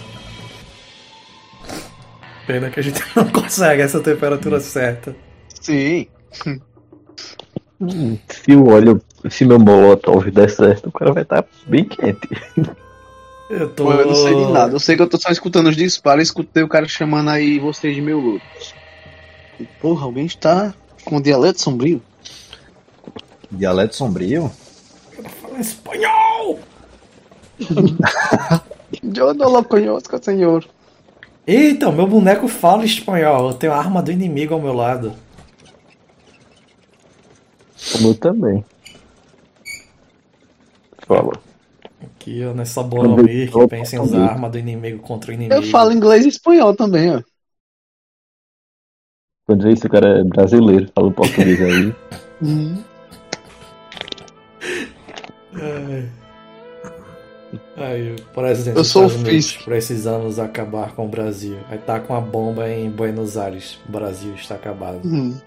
Pena que a gente não consegue essa temperatura certa. Sim. Se o óleo, se meu molotov der certo, o cara vai estar bem quente. Eu tô. Pô, eu não sei de nada. Eu sei que eu tô só escutando os disparos e escutei o cara chamando aí vocês de meu louro. E, Porra, alguém está com dialeto sombrio? Dialeto sombrio? Fala espanhol! Eu não lo conheço, senhor. Eita, o meu boneco fala espanhol. Eu tenho a arma do inimigo ao meu lado. Como eu também. Fala. Aqui, ó, nessa bola aí que Opa, pensa em usar a arma do inimigo contra o inimigo. Eu falo inglês e espanhol também, ó. Quando isso, o cara é brasileiro, fala um português aí. Ai. Aí, por exemplo, Eu sou Estados Unidos Fisk. precisamos acabar com o Brasil. Aí tá com a bomba em Buenos Aires. O Brasil está acabado. Hum.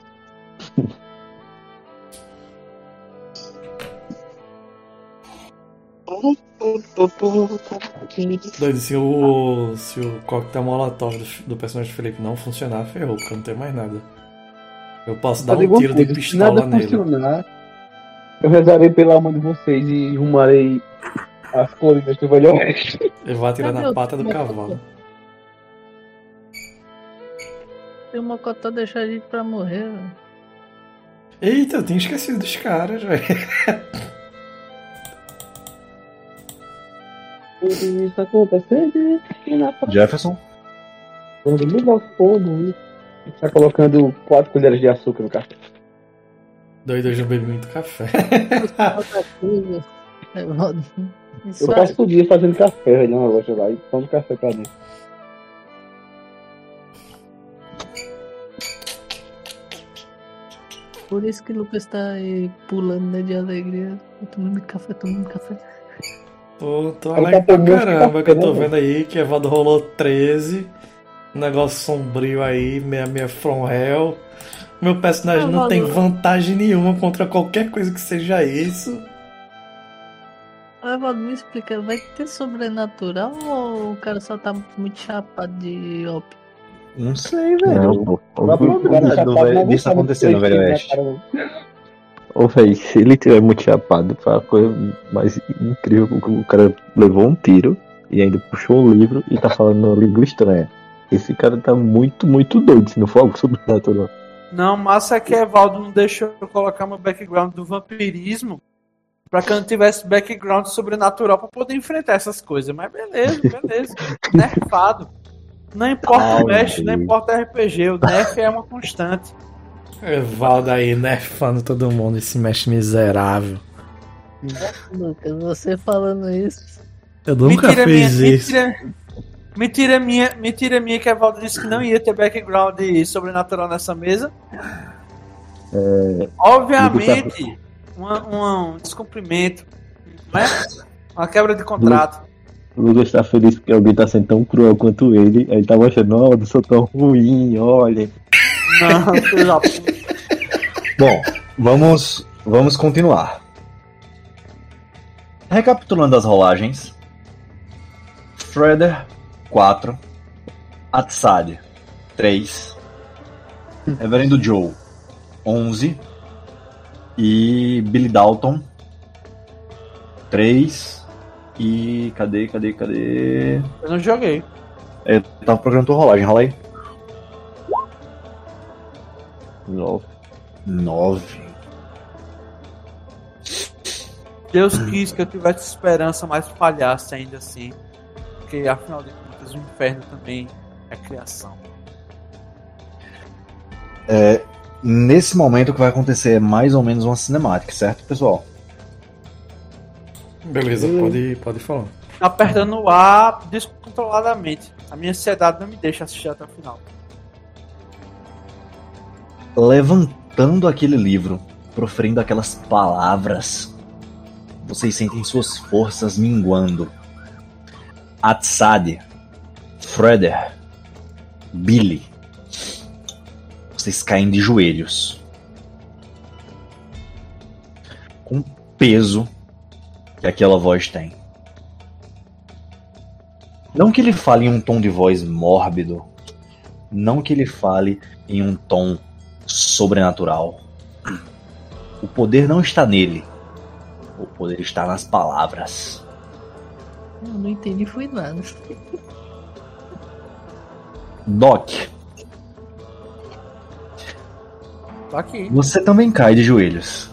Doido, se o, se o coquetel molotov do, do personagem do Felipe não funcionar, ferrou, porque eu não tenho mais nada. Eu posso dar um tiro de coisa, se pistola nada nele. funcionar, eu rezarei pela alma de vocês e rumarei as colinas do Velho Oeste. Ele vai atirar Cadê na o pata do mocotó? cavalo. Tem uma cotó deixar a gente pra morrer, velho. Eita, eu tinha esquecido dos caras, velho. Isso acontecendo e na Jefferson. Quando me dá fogo, tá colocando quatro colheres de açúcar no café. Doido, hoje eu bebi muito café. É, Isso Eu passo o dia fazendo café, velho, na loja lá, e tomo café pra dentro. Por isso que o Lucas tá aí pulando né, de alegria. Tomando café, tomando café. Tô, tô alegre tá pra caramba, que eu tô né, vendo aí que Evandro rolou 13. Um negócio sombrio aí, meia meia from hell. Meu personagem Ah, não tem vantagem nenhuma contra qualquer coisa que seja isso. Ah, Valdo, me explica, vai ter sobrenatural ou o cara só tá muito chapado de ópio? Não sei, Não, velho. Qual a probabilidade do velho- disso acontecer no Velho Oeste? Ô, velho, se ele tiver muito chapado, foi a coisa mais incrível. O cara levou um tiro e ainda puxou o livro e tá falando uma língua estranha. Esse cara tá muito, muito doido, se não for algo sobrenatural. Não, massa é que Evaldo não deixou eu colocar meu background do vampirismo pra que eu não tivesse background sobrenatural pra poder enfrentar essas coisas. Mas beleza, beleza. Nerfado. Não importa Ah, o mestre, não importa o RPG, o nerf é uma constante. Evaldo aí nerfando todo mundo, esse mestre miserável. Lucas, você falando isso. Eu nunca mentira fiz minha, isso. Mentira, mentira minha, mentira minha que Evaldo disse que não ia ter background sobrenatural nessa mesa. Obviamente, uma- uma- um descumprimento, né? Uma quebra de contrato. O Lucas tá feliz porque alguém tá sendo tão cruel quanto ele. Aí ele tá mostrando, não, eu sou tão ruim, olha. Não, filho da puta. Bom, vamos, vamos continuar. Recapitulando as rolagens. Shredder, 4. Atsad, 3. Reverendo Joe, 11. E Billy Dalton, 3. E cadê, cadê, cadê? Eu não joguei. Eu tava procurando tua rolagem, rola aí. Nossa. 9. Deus quis que eu tivesse esperança, mas falhasse ainda assim. Porque afinal de contas, o inferno também é criação. Nesse momento o que vai acontecer é mais ou menos uma cinemática, certo, pessoal? Beleza, pode, pode falar. Apertando o ar descontroladamente. A minha ansiedade não me deixa assistir até o final. levantando aquele livro, proferindo aquelas palavras, vocês sentem suas forças minguando. Atsad, Freder, Billy, vocês caem de joelhos. Com o peso que aquela voz tem. Não que ele fale em um tom de voz mórbido, não que ele fale em um tom sobrenatural. O poder não está nele. O poder está nas palavras. Eu não entendi, foi nada. Doc, Tô aqui. você também cai de joelhos.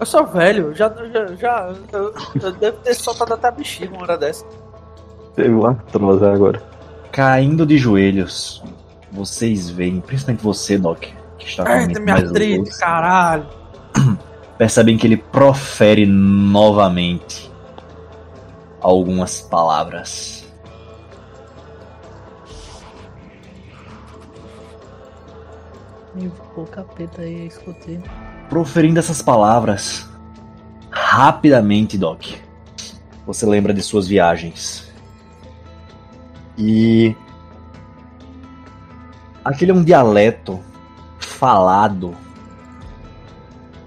Eu sou velho, já, já, já eu, eu devo ter soltado até a bexiga uma hora dessa. Teve uma atroz agora. Caindo de joelhos, vocês veem, principalmente você, Doc, que está com mente minha mais lúcida, caralho. percebem que ele profere novamente algumas palavras. O capeta aí, escutei. Proferindo essas palavras rapidamente, Doc. Você lembra de suas viagens. E aquele é um dialeto falado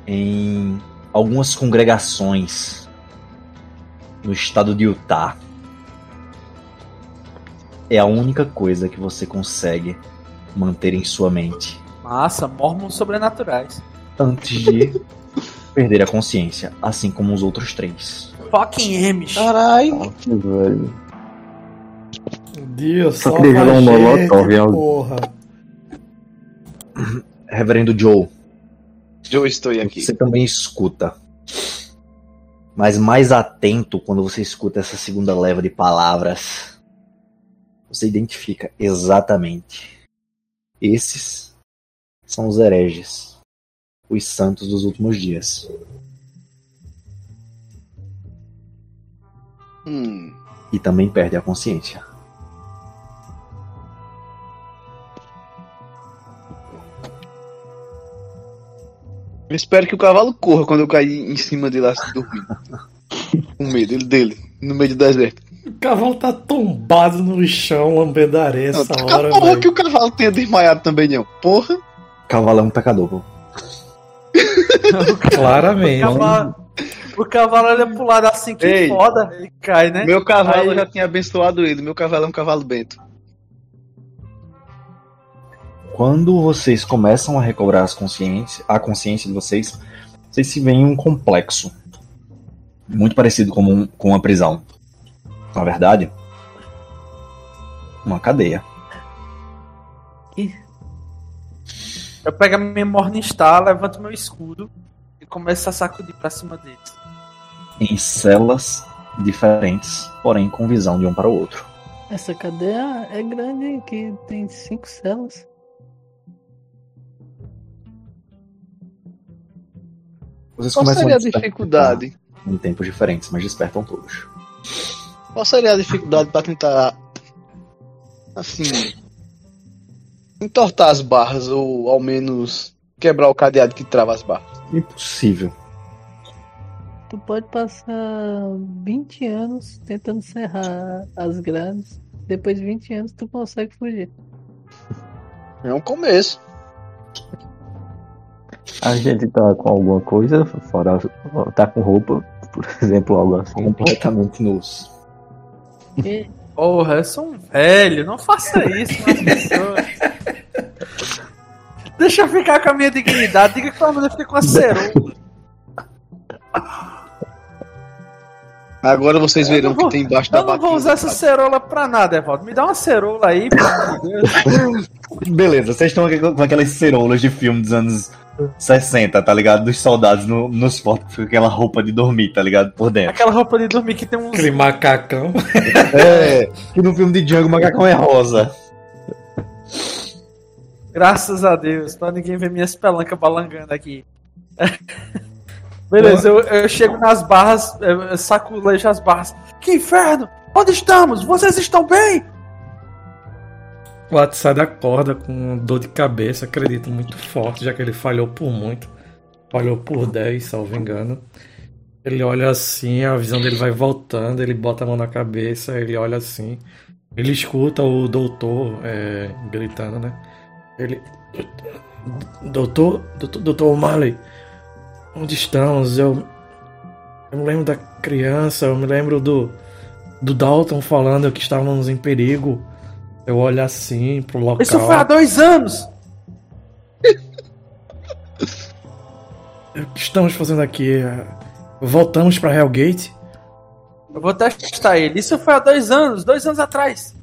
em algumas congregações no estado de Utah. É a única coisa que você consegue manter em sua mente Massa, mormons sobrenaturais. antes de perder a consciência, assim como os outros três. Fucking Amish. Caralho. Velho. Deus, Só só queria jogar um molotov em porra. Reverendo Joe, Eu estou aqui. você também escuta Mas mais atento quando você escuta essa segunda leva de palavras, você identifica exatamente. Esses são os hereges, os santos dos últimos dias. Hum. E também perde a consciência. Eu espero que o cavalo corra quando eu cair em cima dele assim, dormindo. Com medo ele, dele, no meio do deserto. O cavalo tá tombado no chão, lambendo areia Não, essa hora, porra velho. que o cavalo tenha desmaiado também, não. Porra. Cavalo é um pecador, pô. Claramente. O cavalo, o cavalo olha pro lado assim, que Ei. foda, e cai, né? Meu cavalo Aí- já tinha abençoado ele. Meu cavalo é um cavalo bento. Quando vocês começam a recobrar as consciência, a consciência de vocês, vocês se veem em um complexo. Muito parecido com, um, com uma prisão. Na verdade, uma cadeia. Eu pego a minha Morningstar, levanto meu escudo e começo a sacudir pra cima deles. Em celas diferentes, porém com visão de um para o outro. Essa cadeia é grande, que tem cinco celas. Vocês Qual seria a despertar dificuldade? Em tempos diferentes, mas despertam todos. Qual seria a dificuldade pra tentar. Assim. Entortar as barras, ou ao menos quebrar o cadeado que trava as barras? Impossível. Tu pode passar 20 anos tentando serrar as grades. Depois de 20 anos tu consegue fugir. É um começo. A gente tá com alguma coisa, fora tá com roupa, por exemplo, algo assim. Completamente nus. E Porra, eu sou um velho, não faça isso com as pessoas. Deixa eu ficar com a minha dignidade, diga que pelo menos eu fiquei com a cerola. Agora vocês verão o vou- que tem embaixo da Eu não vou usar essa cerola pra nada, Evaldo. Me dá uma cerola aí, pelo amor de Deus. Beleza, vocês estão aqui com aquelas ceroulas de filme dos anos 60, tá ligado? Dos soldados no, nos fortes com aquela roupa de dormir, tá ligado? Por dentro. Aquela roupa de dormir que tem uns. Aquele macacão. É, que no filme de Django o macacão é rosa. Graças a Deus, pra ninguém ver minhas pelancas balangando aqui. Beleza, eu, eu chego nas barras, saculejo as barras. Que inferno! Onde estamos? Vocês estão bem? O WhatsApp acorda com dor de cabeça, acredito, muito forte, já que ele falhou por muito. Falhou por 10, salvo engano. Ele olha assim, a visão dele vai voltando, ele bota a mão na cabeça, ele olha assim. Ele escuta o doutor é, gritando, né? Ele. Doutor, doutor, doutor Marley, onde estamos? Eu. Eu me lembro da criança, eu me lembro do. Do Dalton falando que estávamos em perigo. Eu olho assim pro local. Isso foi há dois anos! O que estamos fazendo aqui? Voltamos pra Hellgate? Eu vou testar ele. Isso foi há dois anos, dois anos atrás.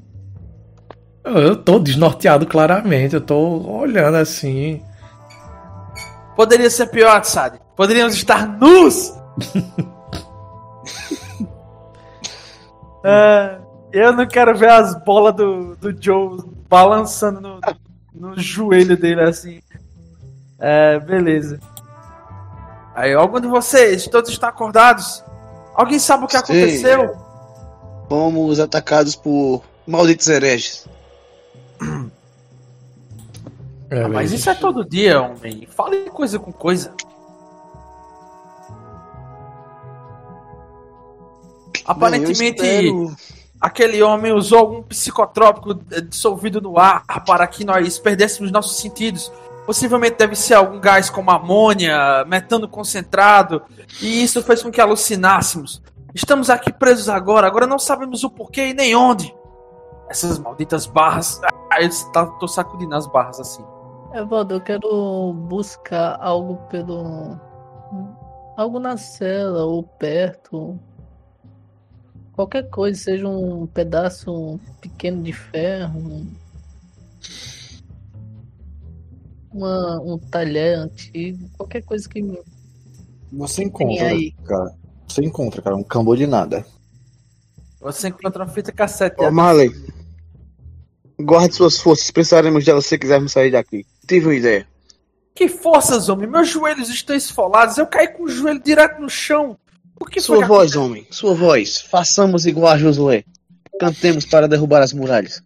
Eu, eu tô desnorteado claramente, eu tô olhando assim. Poderia ser pior, sabe? Poderíamos estar nus! É, eu não quero ver as bolas do, do Joe balançando no, no joelho dele assim. É, beleza. Aí, algum de vocês, todos estão acordados? Alguém sabe o que Sim. aconteceu? Fomos atacados por malditos hereges. É, Ah, mas isso é todo dia, homem. Fale coisa com coisa. Aparentemente, Bem, eu espero- aquele homem usou algum psicotrópico eh, dissolvido no ar para que nós perdêssemos nossos sentidos. Possivelmente deve ser algum gás como amônia, metano concentrado, e isso fez com que alucinássemos. Estamos aqui presos agora, agora não sabemos o porquê e nem onde. Essas malditas barras. Ah, eu tá- tô sacudindo as barras assim. Evaldo, eu quero buscar algo pelo. Algo na cela ou perto. Qualquer coisa, seja um pedaço pequeno de ferro. um- Uma, um talher antigo, qualquer coisa que me. Você encontra, aí. cara, Você encontra, cara, um cambô de nada. Você encontra uma fita cassete. Ô, Marley. Guarde suas forças, precisaremos delas se quisermos sair daqui. Tive uma ideia. Que forças, homem! Meus joelhos estão esfolados. Eu caí com o joelho direto no chão. Por que foi Sua voz, homem. Sua voz. Façamos igual a Josué. Cantemos para derrubar as muralhas.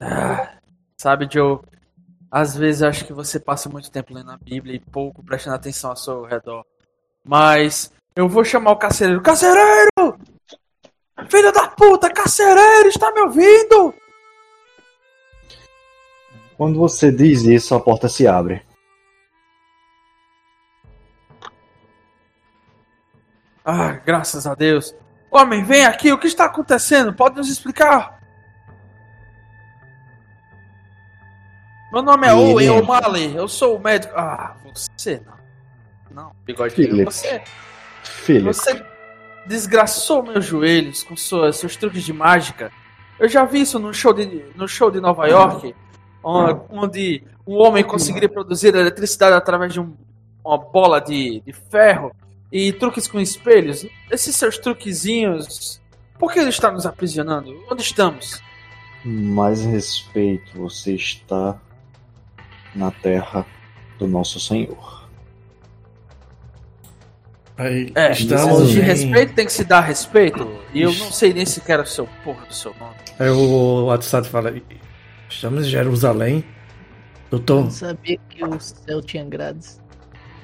Ah, sabe, Joe, às vezes eu acho que você passa muito tempo lendo a Bíblia e pouco prestando atenção ao seu redor. Mas eu vou chamar o carcereiro. Carcereiro! Filho da puta, carcereiro, está me ouvindo? Quando você diz isso, a porta se abre. Ah, graças a Deus. Homem, vem aqui, o que está acontecendo? Pode nos explicar? Meu nome é Owen O'Malley, eu sou o médico. Ah, você não. Não, bigodinho, Philip. você. Filho, Você desgraçou meus joelhos com suas, seus truques de mágica. Eu já vi isso no show de, no show de Nova York, onde, onde um homem conseguiria produzir eletricidade através de um- uma bola de, de ferro e truques com espelhos. Esses seus truquezinhos. Por que ele está nos aprisionando? Onde estamos? mais respeito, você está na terra do nosso Senhor. Aí, É, estamos de em... respeito tem que se dar respeito. E eu não sei nem sequer o seu porra do seu nome. Aí o WhatsApp fala: Estamos em Jerusalém. Doutor, Não sabia que o céu tinha grades.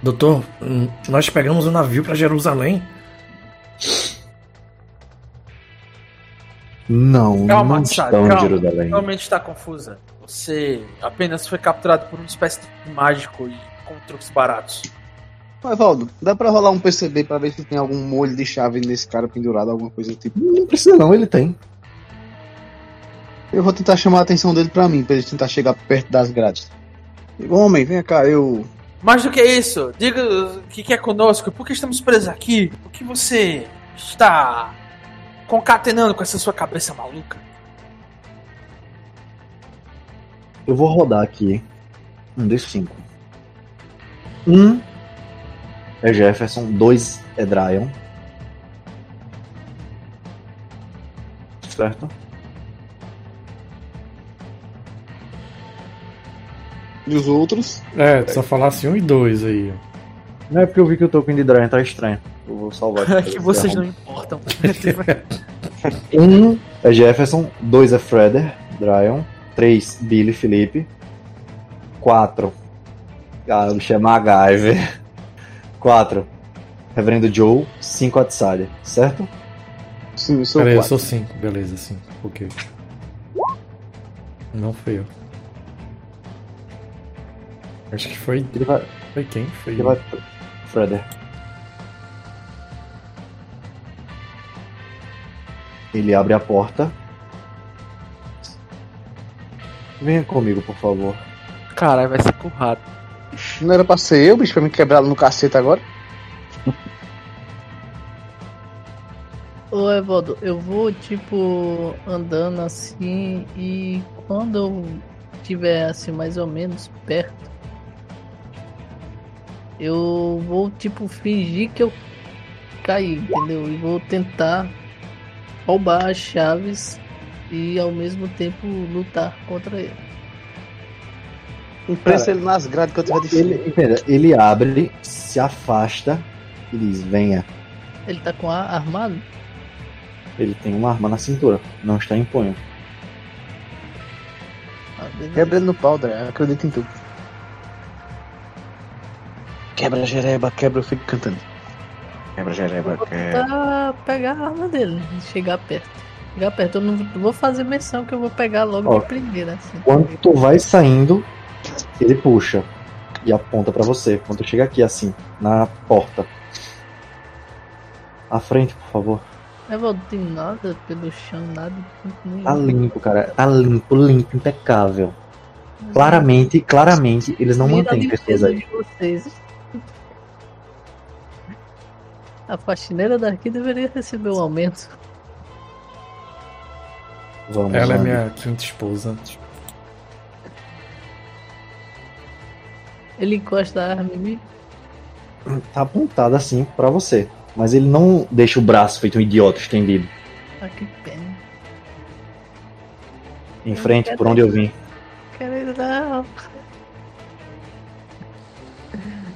Doutor, hum, nós pegamos um navio para Jerusalém. Não, Calma, não estão em calma. Jerusalém. Realmente está confusa. Você apenas foi capturado por uma espécie de mágico e com truques baratos. Mas, Valdo, dá pra rolar um PCB pra ver se tem algum molho de chave nesse cara pendurado, alguma coisa do tipo. Não precisa não, ele tem. Eu vou tentar chamar a atenção dele pra mim, pra ele tentar chegar perto das grades. Homem, vem cá, eu. Mais do que isso, diga o que quer conosco, por que estamos presos aqui? O que você está concatenando com essa sua cabeça maluca? Eu vou rodar aqui um D5. Um é Jefferson, dois é Dryon. Certo? E os outros? É, só falasse um e dois aí. Não é porque eu vi que o token de Dryon tá estranho. Eu vou salvar É aqui. que vocês não importam. Um é Jefferson, dois é Freder, Dryon, três Billy Felipe, quatro. Ah, o bicho é MacGyver. Quatro. Reverendo Joe, cinco Atsalia, certo? Sim, eu sou Peraí, eu sou cinco, beleza, cinco. Ok. Não foi eu. Acho que foi. Ele vai. Foi quem? Foi Ele vai. Freder. Ele abre a porta. Venha comigo, por favor. Caralho, vai ser currado. Não era pra ser eu, bicho, pra me quebrar no cacete agora? Ô Evaldo, eu vou tipo andando assim e quando eu tiver assim mais ou menos perto, eu vou tipo fingir que eu caí, entendeu? E vou tentar roubar as chaves e ao mesmo tempo lutar contra ele. Impressa Cara, ele nas grades que eu tiver de Ele, entenda, ele abre, se afasta e diz: Venha. Ele tá com a armado? Ele tem uma arma na cintura, não está em punho. Ah. Quebra ele no pau, Dré, acredito em tu. Quebra jereba, quebra, eu fico cantando. Quebra jereba, Vou quebra. tentar pegar a arma dele, chegar perto. Chegar perto, eu não vou fazer menção que eu vou pegar logo Ó, de primeira, assim. Quando tu vai saindo, ele puxa e aponta pra você. Quando tu chega aqui assim, na porta. À frente, por favor. Evaldo, tem nada pelo chão, nada. nenhum. Tá limpo, cara. Tá limpo, limpo, impecável. Claramente, claramente, eles não Vira mantêm pessoas aí. de vocês. A faxineira daqui deveria receber um aumento. Vamos Ela é Andy. minha quinta esposa. Ele encosta a arma em mim. Tá apontada assim pra você. Mas ele não deixa o braço feito um idiota estendido. Ah, que pena. Em frente, por onde eu vim. Quero não.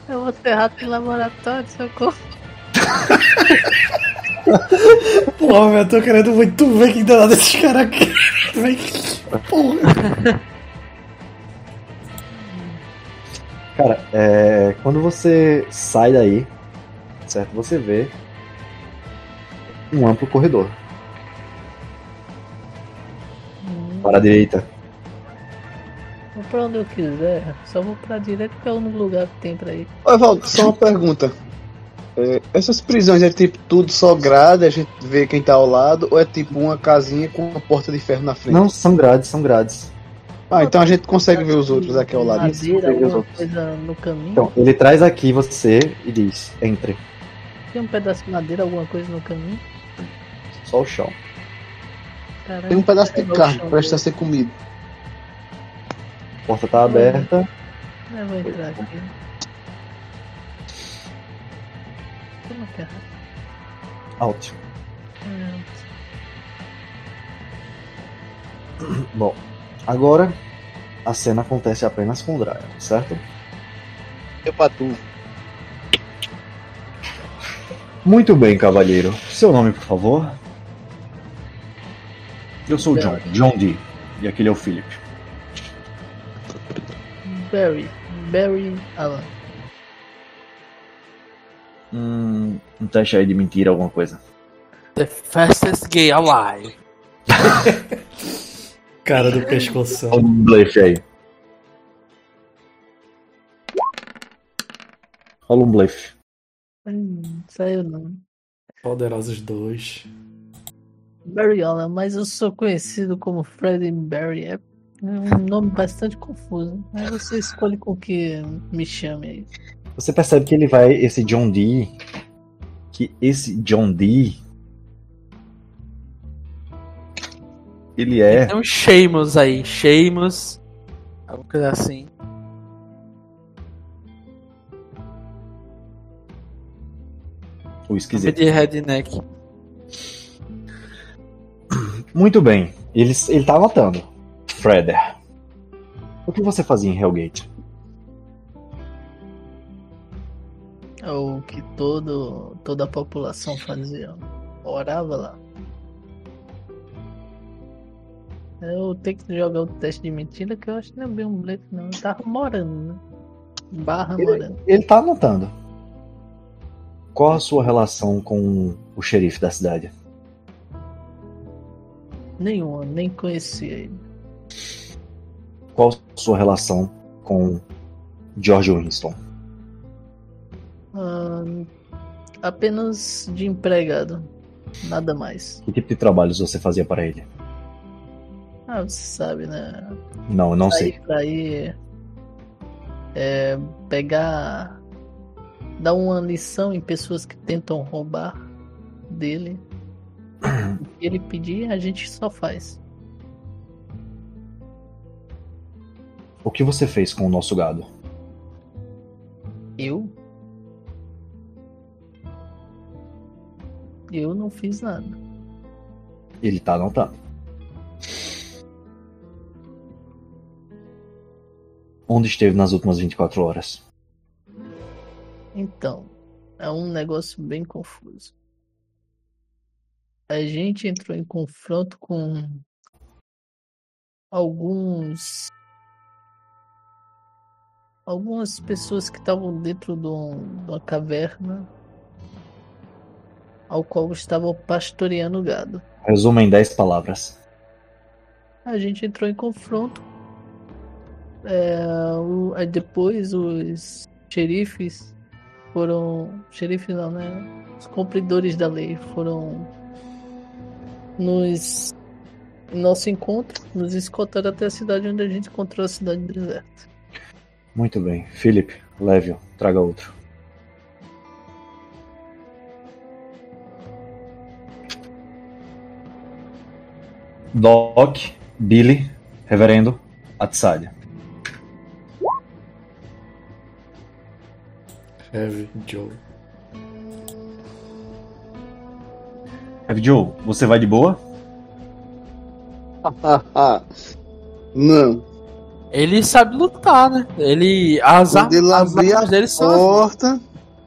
Eu vou ser rato em laboratório, socorro. Porra, meu, eu tô querendo muito ver quem danado desses caras aqui. Vem. Porra. Cara, é, quando você sai daí, certo? Você vê um amplo corredor. Para a direita. Vou pra onde eu quiser. Só vou pra direita porque é o único lugar que tem pra ir. Ô, Evaldo, só uma pergunta. É, essas prisões é tipo tudo só grade, a gente vê quem tá ao lado, ou é tipo uma casinha com uma porta de ferro na frente? Não, são grades, são grades. Ah, então a gente consegue ver os outros aqui ao lado. Madeira, alguma outros. coisa no caminho. Então, ele traz aqui você e diz: entre. Tem um pedaço de madeira, alguma coisa no caminho. Só o chão. Tem um pedaço de o carne, presta a ser comido. A porta tá aberta. Eu vou entrar aqui. É, Bom, agora a cena acontece apenas com o Dragon, certo? Eu pra tu. Muito bem, cavalheiro. Seu nome, por favor? Eu sou o John, John D. E aquele é o Philip. Barry. Barry Allen. Hum, um teste aí de mentira, alguma coisa. The fastest gay alive. Cara do pescoção. Olha um blefe aí. Rola um blefe. Hum, saiu não. Poderosos dois. Barry Allen, mas eu sou conhecido como Freddie Barry. É um nome bastante confuso. Mas você escolhe com que me chame aí. Você percebe que ele vai, esse John D. Que esse John D. Ele é. Tem um Sheamus aí. Sheamus. Alguma coisa assim. O esquisito. de redneck. Muito bem. Ele, ele tá anotando. Freder. O que você fazia em Hellgate? O que todo, toda a população fazia. Orava lá. Eu tenho que jogar o teste de mentira que eu acho que não é bem um blefe, não. Eu tava morando, né? Barra morando. Ele tá anotando. Qual a sua relação com o xerife da cidade? Nenhuma, nem conhecia ele. Qual a sua relação com George Winston? Apenas de empregado. Nada mais. Que tipo de trabalhos você fazia para ele? Ah, você sabe, né? Não, eu não Sair sei. ir. É, pegar. Dar uma lição em pessoas que tentam roubar dele. O que ele pedir, a gente só faz. O que você fez com o nosso gado? Eu? Eu não fiz nada. Ele tá anotando. Onde esteve nas últimas 24 horas? Então, é um negócio bem confuso. A gente entrou em confronto com alguns algumas pessoas que estavam dentro de, um- de uma caverna ao qual estavam pastoreando gado. Resuma em 10 palavras. A gente entrou em confronto. É, o- aí depois os xerifes foram. Xerifes não, né? Os cumpridores da lei foram nos. Nosso encontro, nos escoltaram até a cidade onde a gente encontrou a cidade deserta. Muito bem. Felipe, leve-o. Traga outro. Doc, Billy, Reverendo, Atsad. Heavy Joe. Heavy Joe, você vai de boa? Não. Ele sabe lutar, né? Ele. As, Quando armas, ele as armas dele a são. porta,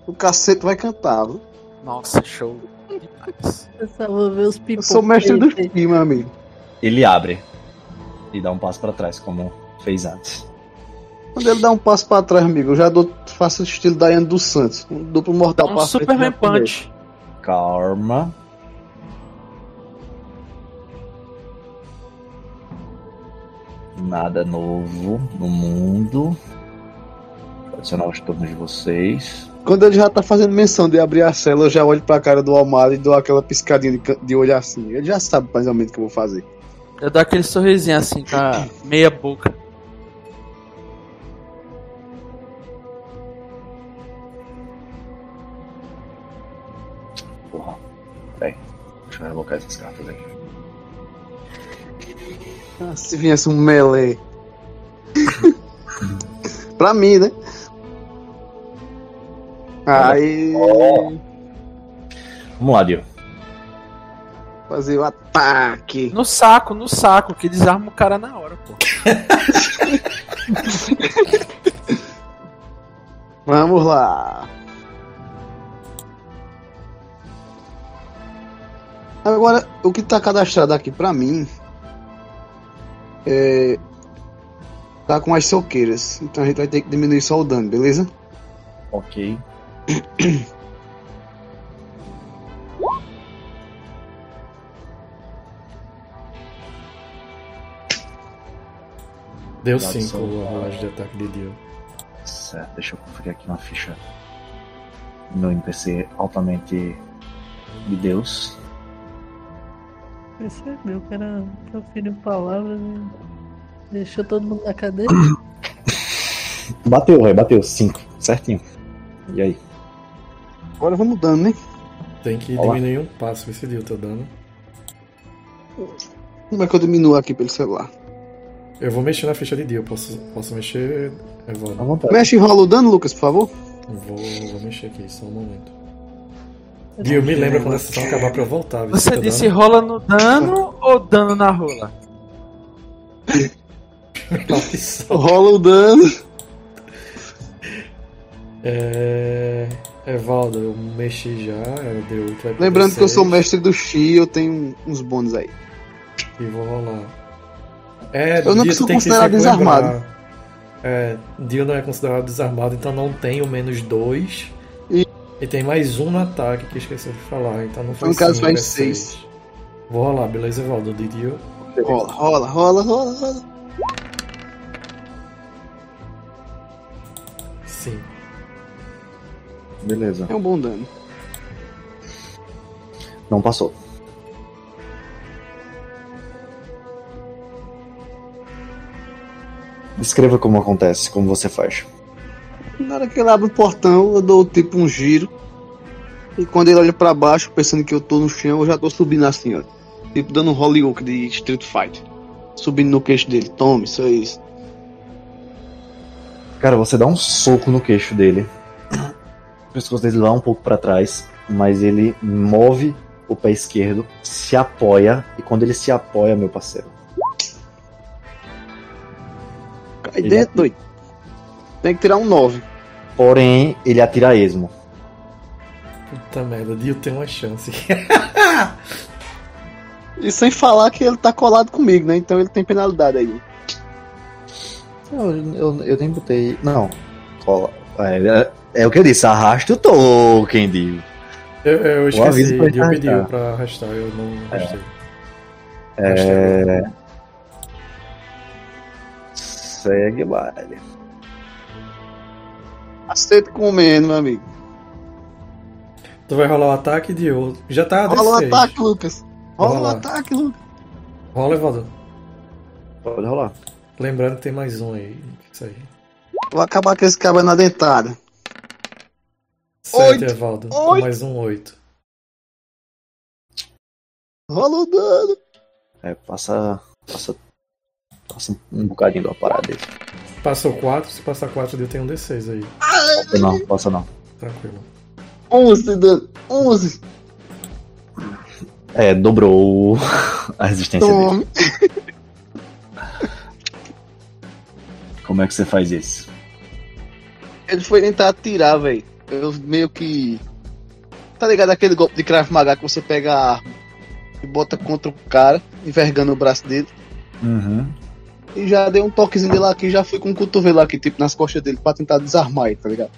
o cacete vai cantar. viu? Nossa, show. Demais. Eu só vou ver os Eu pipocos. sou mestre do meu amigo. Ele abre e dá um passo pra trás, como fez antes. Quando ele dá um passo pra trás, amigo, eu já dou, faço o estilo Daiane dos Santos. Um duplo mortal Um pra frente. Superman. Punch. Calma. Nada novo no mundo. Vou adicionar os turnos de vocês. Quando ele já tá fazendo menção de abrir a cela, eu já olho pra cara do Almada e dou aquela piscadinha de, de olho assim. Ele já sabe mais ou menos o que eu vou fazer. Eu dou aquele sorrisinho assim, com a meia boca. Porra. Peraí. Deixa eu revocar essas cartas aqui. Ah, se viesse um melee. pra mim, né? Aí. Vamos lá, Dio. Fazer o ataque. No saco, no saco, que desarma o cara na hora, pô. Vamos lá. Agora, o que tá cadastrado aqui pra mim é. Tá com as soqueiras. Então a gente vai ter que diminuir só o dano, beleza? Ok. Deu Dado 5 só. a rolagem de ataque de Dio. Certo, deixa eu conferir aqui uma ficha. Meu NPC altamente de Deus. Percebeu que era proferiu palavras e deixou todo mundo na cadeia. Bateu, velho, bateu. 5. Certinho. E aí? Agora vamos dando, né? Tem que Olá. diminuir um passo, vê se Dio tá dando. Como é que eu diminuo aqui pelo celular? Eu vou mexer na ficha de Dio, posso, posso mexer, À Evaldo? vontade. Mexe e rola o dano, Lucas, por favor. Vou, vou mexer aqui, só um momento. Dio, me lembra quando a sessão acabar pra eu voltar. Você tá disse dando. rola no dano ou dano na rola? Rola o dano. É. Evaldo, eu mexi já, eu dei 8, vai pra Lembrando que eu sou 16, mestre do Xi, eu tenho uns bônus aí. E vou rolar. É, Eu não Dio, sou considerado desarmado. É, Dio não é considerado desarmado, então não tem o menos 2. E- E tem mais um no ataque que esqueci de falar, então não foi No caso, faz é seis. seis. Vou rolar, beleza, Evaldo? De Dio. Rola, rola, rola, rola, rola. Sim. Beleza. É um bom dano. Não passou. Descreva como acontece, como você faz. Na hora que ele abre o portão, eu dou tipo um giro. E quando ele olha pra baixo, pensando que eu tô no chão, eu já tô subindo assim, ó. Tipo dando um Hollywood de Street Fighter. Subindo no queixo dele. Tome, isso é isso. Cara, você dá um soco no queixo dele. O pescoço dele vai um pouco pra trás, mas ele move o pé esquerdo, se apoia, e quando ele se apoia, meu parceiro, Ele dentro, doido. Tem que tirar um 9. porém, ele atira esmo. Puta merda, Dio tem uma chance. E sem falar que ele tá colado comigo, né? Então ele tem penalidade aí. Eu, eu, eu nem botei. Não. Cola. É, é, é o que eu disse, arrasta o token, Dio. Eu, eu esqueci, Dio arrastar. pediu pra arrastar, eu não arrastei. É. Segue baile. Aceito comendo, meu amigo. Tu vai rolar o ataque, Dio? Já tá a Rola o D6. ataque, Lucas. Rola Vamos o ataque, Lucas. Rola, Evaldo. Pode rolar. Lembrando que tem mais um aí. Isso aí. Vou acabar com esse cabra na dentada. Sete. Evaldo. Oito. mais um oito. Rola o dano. É, passa. Passa. Passa um bocadinho da parada dele. Passou quatro, se passar quatro, Dio tem um D6 aí. Passa não, passa não. Tranquilo. 11 de dano. 11. É, dobrou a resistência dele. Tome. Como é que você faz isso? Ele foi tentar atirar, velho. Eu meio que. Tá ligado aquele golpe de Krav Maga que você pega a arma e bota contra o cara, envergando o braço dele. Uhum. E já dei um toquezinho dele aqui, já fui com o cotovelo aqui, tipo, nas costas dele, pra tentar desarmar ele, tá ligado?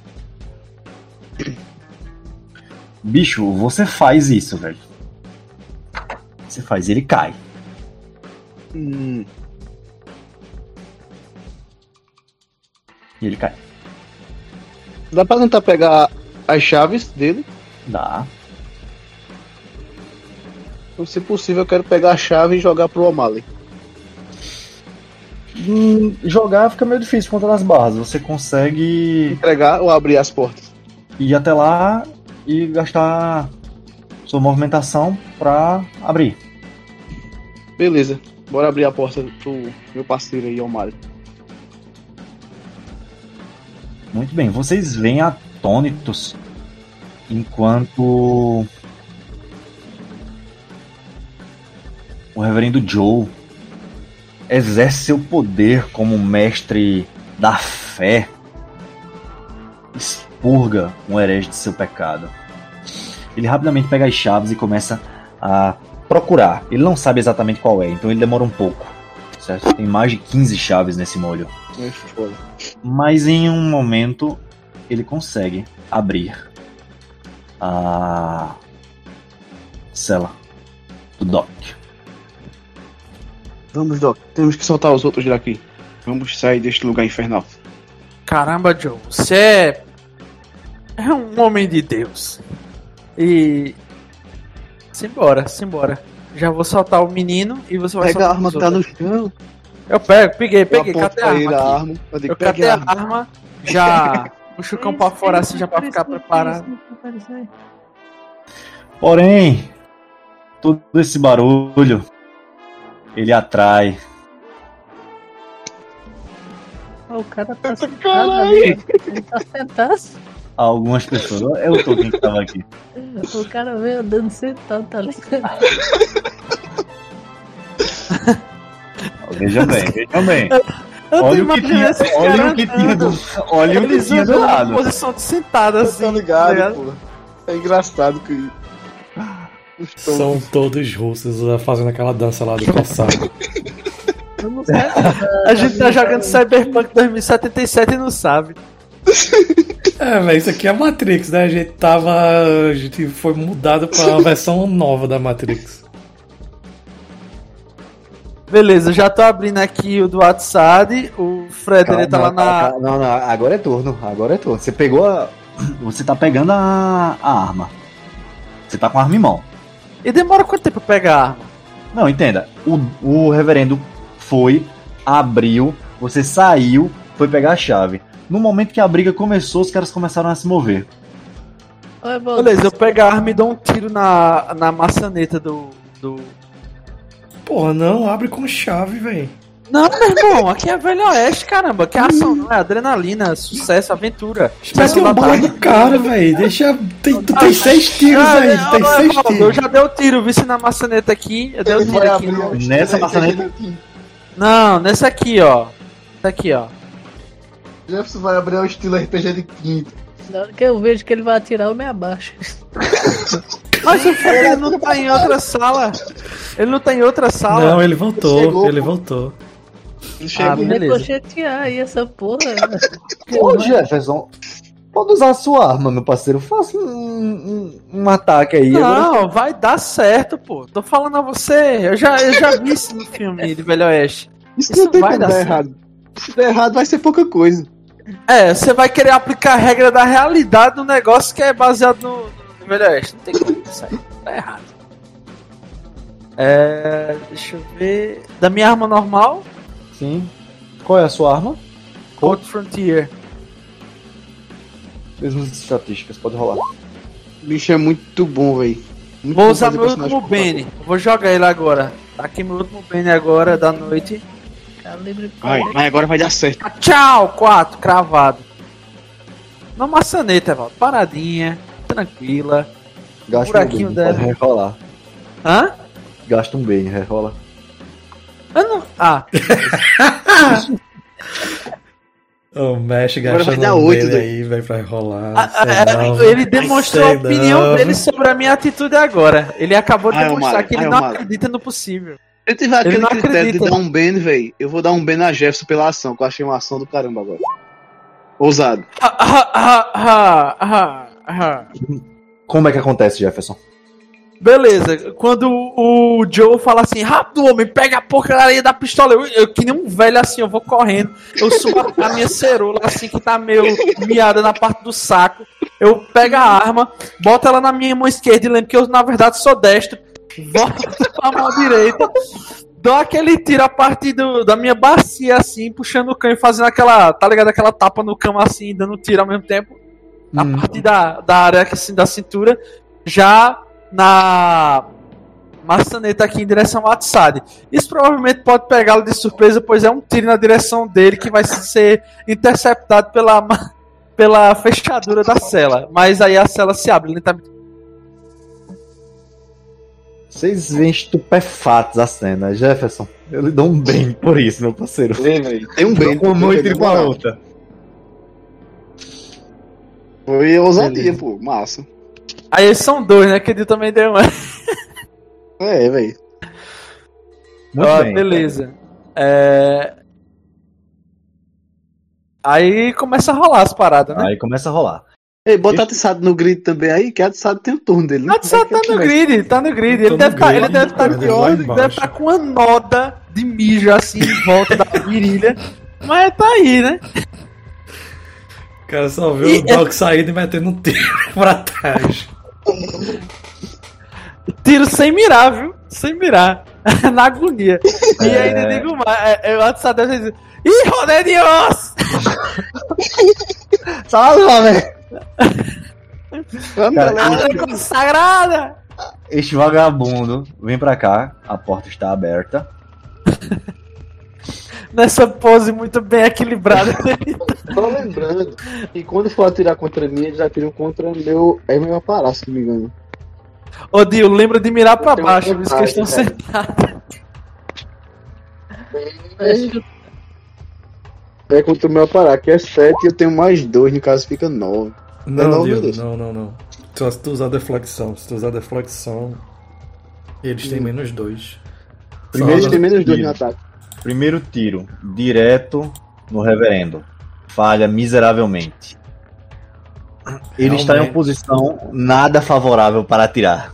Bicho, você faz isso, velho. Você faz, ele cai. Hum, E ele cai. dá pra tentar pegar as chaves dele. Dá. Então, se possível, eu quero pegar a chave e jogar pro O'Malley. Hum, jogar fica meio difícil contra as barras. Você consegue Entregar ou abrir as portas. ir até lá e gastar sua movimentação pra abrir. Beleza, bora abrir a porta pro meu parceiro aí, O'Malley. Muito bem, vocês veem atônitos enquanto o reverendo Joe exerce seu poder como mestre da fé, expurga um herege de seu pecado. Ele rapidamente pega as chaves e começa a procurar. Ele não sabe exatamente qual é, então ele demora um pouco. Certo? Tem mais de 15 chaves nesse molho. Mas em um momento ele consegue abrir a cela do Doc. Vamos, Doc, temos que soltar os outros daqui. Vamos sair deste lugar infernal. Caramba, Joe, você é. É um homem de Deus. E. Simbora, simbora. Já vou soltar o menino e você vai Pega a soltar arma os que tá no chão. Eu pego, peguei, peguei, catei a arma. a arma. Eu digo, Eu catei a a arma. arma, já puxo o cão pra fora assim, já pra ficar preparado. Porém, todo esse barulho ele atrai O cara tá sentado ali. Ele tá sentado. algumas pessoas. É o Tolkien que tava aqui. O cara veio andando sentado, tá ligado? Veja bem, veja bem. Eu tô Olha o que tinha, olha o que tinha do, olha o que tinha do lado. posição de sentado Eu assim. tô ligado, tá pô. É engraçado que. Os tons- São todos russos uh, fazendo aquela dança lá do passado. A gente tá jogando Cyberpunk 2077 e não sabe. É, velho, isso aqui é Matrix, né? A gente tava. A gente foi mudado pra uma versão nova da Matrix. Beleza, já tô abrindo aqui o do WhatsApp. O Fred ele tá lá na. calma, Não, não, agora é turno. Agora é turno. Você pegou a. Você tá pegando a, a arma. Você tá com a arma em mão. E demora quanto tempo pra pegar a arma? Não, entenda. O, o reverendo foi, abriu, você saiu, foi pegar a chave. No momento que a briga começou, os caras começaram a se mover. Beleza, eu pego a arma e dou um tiro na, na maçaneta do. do... Porra, não, abre com chave, velho. Não, meu irmão, aqui é Velho Oeste, caramba. Que ação, não é adrenalina, sucesso, aventura. Da bola tarde. no cara, velho. Deixa. Tem, tu tem seis tiros Ah, aí, não, tem não, seis não, Eu tiros. já dei o tiro, vi se na maçaneta aqui. Eu dei o Ele tiro aqui. Nessa maçaneta? Não, nesse aqui, ó. Esse aqui, ó. Jefferson vai abrir o estilo RPG de quinto. Na hora que eu vejo que ele vai atirar, eu me abaixo. Mas o Fred ele não tá em outra sala. Ele não tá em outra sala. Não, ele voltou, Chegou, ele pô. Voltou. Ele Ah. Negochetear aí essa porra. Ô Jefferson, pode usar a sua arma, meu parceiro. Faça um, um, um ataque aí. Agora- Não, vai dar certo, pô. Tô falando a você. Eu já, eu já vi isso no filme de Velho Oeste. Isso, Isso não tem vai como dar errado. Se der errado, vai ser pouca coisa. É, você vai querer aplicar a regra da realidade no negócio que é baseado no, no Velho Oeste. Não tem como isso aí. Tá errado. É. Deixa eu ver. Da minha arma normal, Sim. Qual é a sua arma? Cold Frontier. Mesmas estatísticas, pode rolar. O bicho é muito bom, velho. Muito Vou bom usar meu último Bane. Vou jogar ele agora. Tá aqui meu último Bane agora da noite. Calibre Vai, vai, agora vai dar certo. Ah, Tchau, 4, cravado. Na maçaneta, Valdo. Paradinha, tranquila. Gasta Buraquinho um dela. rolar. Hã? Gasta um bem, rerola. Eu não... Ah, O Mesh Agora vai gastando dar um oito, dele doido. aí, vai pra rolar. a- a- sei não. ele demonstrou a opinião não. dele sobre a minha atitude agora. Ele acabou de Ai, demonstrar Mário, que ele ai, não Mário. acredita no possível. Se eu tiver Ele aquele não critério acredita. de dar um Ben, velho, eu vou dar um Ben na Jefferson pela ação, que eu achei uma ação do caramba agora. Ousado. Ah, ah, ah, ah, ah, ah. Como é que acontece, Jefferson? Beleza, quando o Joe fala assim, rápido, homem, pega a porcaria da pistola, eu, eu que nem um velho assim, eu vou correndo, eu subo a, a minha cerola assim, que tá meio miada na parte do saco, eu pego a arma, boto ela na minha mão esquerda e lembro que eu, na verdade, sou destro, volto pra mão direita, dou aquele tiro a partir do- da minha bacia assim, puxando o cão e fazendo aquela, tá ligado, aquela tapa no cão assim, dando tiro ao mesmo tempo, a partir da, da área assim, da cintura, já na maçaneta aqui em direção ao Atsad. Isso provavelmente pode pegá-lo de surpresa, pois é um tiro na direção dele que vai ser interceptado pela, pela fechadura da cela. Mas aí a cela se abre lentamente. Vocês veem estupefatos a cena. Jefferson, eu lhe dou um bem por isso, meu parceiro. Tem um Ben. com uma mão e tiro com a outra. Foi ousadia, pô. Massa. Aí eles são dois, né? Que ele também deu uma. É, velho. Muito Ó, bem. beleza. É... Aí começa a rolar as paradas, né? Aí começa a rolar. Ei, bota atiçado no grid também aí, que atiçado tem o turno dele, né? Tá no grid, tá no grid. Ele Tô deve no tá, grid, ele deve estar cara, com, lá ele deve tá com uma noda de mijo assim em volta da virilha. Mas tá aí, né? O cara só viu E- o Doc saindo e metendo um tiro pra trás. Tiro sem mirar, viu? Sem mirar. Na agonia. E É. ainda digo mais. Eu antes deve dizer. Ih, roda de osso! Salve, velho! Consagrada! Este vagabundo vem pra cá, a porta está aberta. Nessa pose muito bem equilibrada. Só lembrando que quando for atirar contra mim, eles atiram contra meu. É meu aparar, se não me engano. Ô, Dio, lembra de mirar pra baixo, por isso que eles estão detalhe, sentados. Que É contra o meu aparar, que é 7 e eu tenho mais 2, no caso fica 9. Não, não, Diogo, beleza. não, não, não. Só se tu usar deflexão. Se tu usar deflexão, eles têm menos dois. Primeiro Só- tem menos 2 Sim. no ataque. Primeiro tiro, direto no reverendo. Falha miseravelmente. Ele está em uma posição nada favorável para atirar.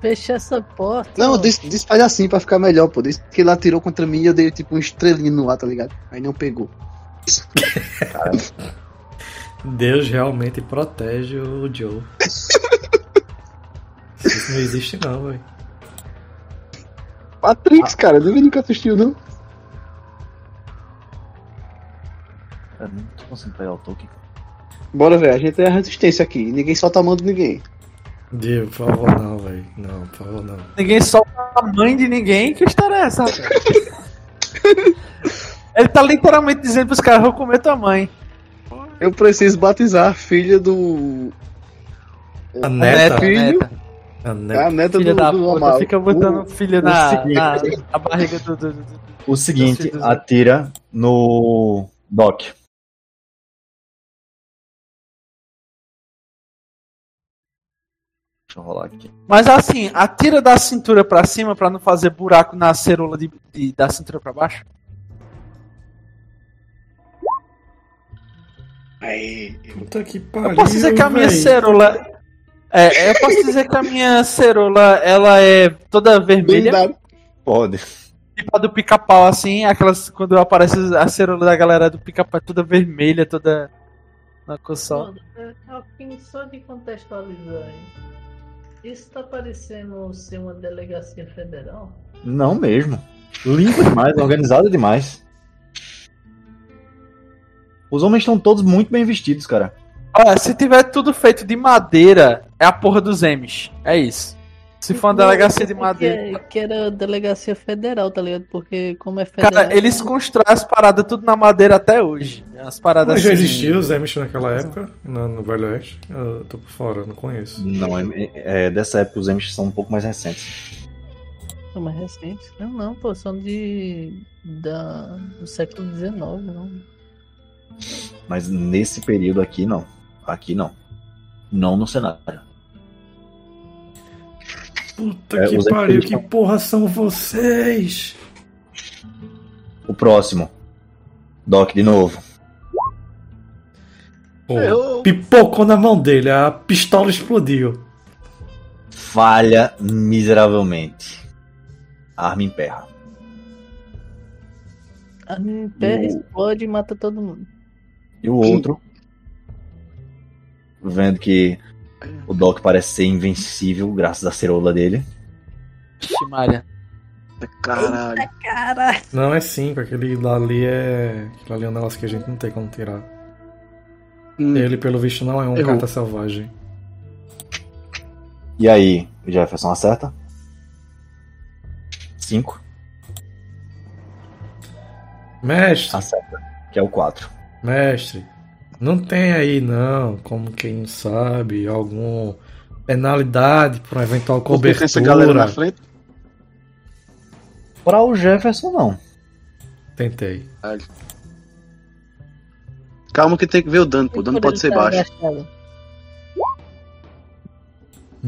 fecha essa porta. Não, faz assim pra ficar melhor, pô. Diz que ele atirou contra mim e eu dei tipo um estrelinho no ar, tá ligado? Aí não pegou. Deus realmente protege o Joe. Isso não existe não, velho. Matrix, cara, ninguém nunca assistiu, não. Eu não tô conseguindo pegar o token. Bora, velho, a gente é a resistência aqui. Ninguém solta a mão de ninguém. Dio, por favor, não, velho. Não, por favor, não. Ninguém solta a mãe de ninguém. Que história é essa? Ele tá literalmente dizendo pros caras: vou comer tua mãe. Eu preciso batizar a filha do. A neta, filho. neta. A A neta. neta Filha do, da do puta, normal. fica botando filho o na, seguinte- na, na barriga do, do, do- O seguinte, né? atira no Doc. Deixa eu rolar aqui. Mas assim, atira da cintura pra cima pra não fazer buraco na cerola de, de- da cintura pra baixo. Aí, Puta que pariu, Eu posso dizer que a minha véi. cerola. É, eu posso dizer que a minha cerola ela é toda vermelha, blindado. Pode. tipo a do pica-pau, assim, aquelas quando aparece a cerola da galera do pica-pau é toda vermelha, toda na cor só. É, de contextualizar aí. Isso tá parecendo ser uma delegacia federal? Não mesmo. Limpo demais, organizado demais. Os homens estão todos muito bem vestidos, cara. Olha, se tiver tudo feito de madeira, é a porra dos M's. É isso. Se for uma delegacia de Que, madeira. que era delegacia federal, tá ligado? Porque como é federal. Cara, eles constroem as paradas tudo na madeira até hoje. As paradas Mas já assim. existia os Amish naquela época, no, no Velho Oeste? Eu tô por fora, não conheço. Não, é, é- dessa época os Amish são um pouco mais recentes. São mais recentes. Não, não, pô, são de. Da, do século XIX, não. Mas nesse período aqui, não. Aqui não. Não no cenário. Puta É, que pariu, que porra são vocês? O próximo. Doc de novo. Pô, Eu- Pipocou na mão dele, a pistola explodiu. Falha miseravelmente. Arma em perra. A minha pé O- explode e mata todo mundo. E o outro, vendo que o Doc parece ser invencível graças à cerola dele. Ixi, Maria. Caralho. Caralho. Não é 5, aquele dali é. Aquele ali é um negócio que a gente não tem como tirar. Hum, Ele, pelo visto, não é um Errou. carta selvagem. E aí, o Jefferson acerta? Cinco. Mestre, Acerta. Que é o 4. mestre, não tem aí não, como quem não sabe, algum penalidade por uma eventual Porque tem essa galera na cobertura. frente. Para o Jefferson, não. Tentei. Calma que tem que ver o dano, pô. O dano pode ser baixo. Agachado.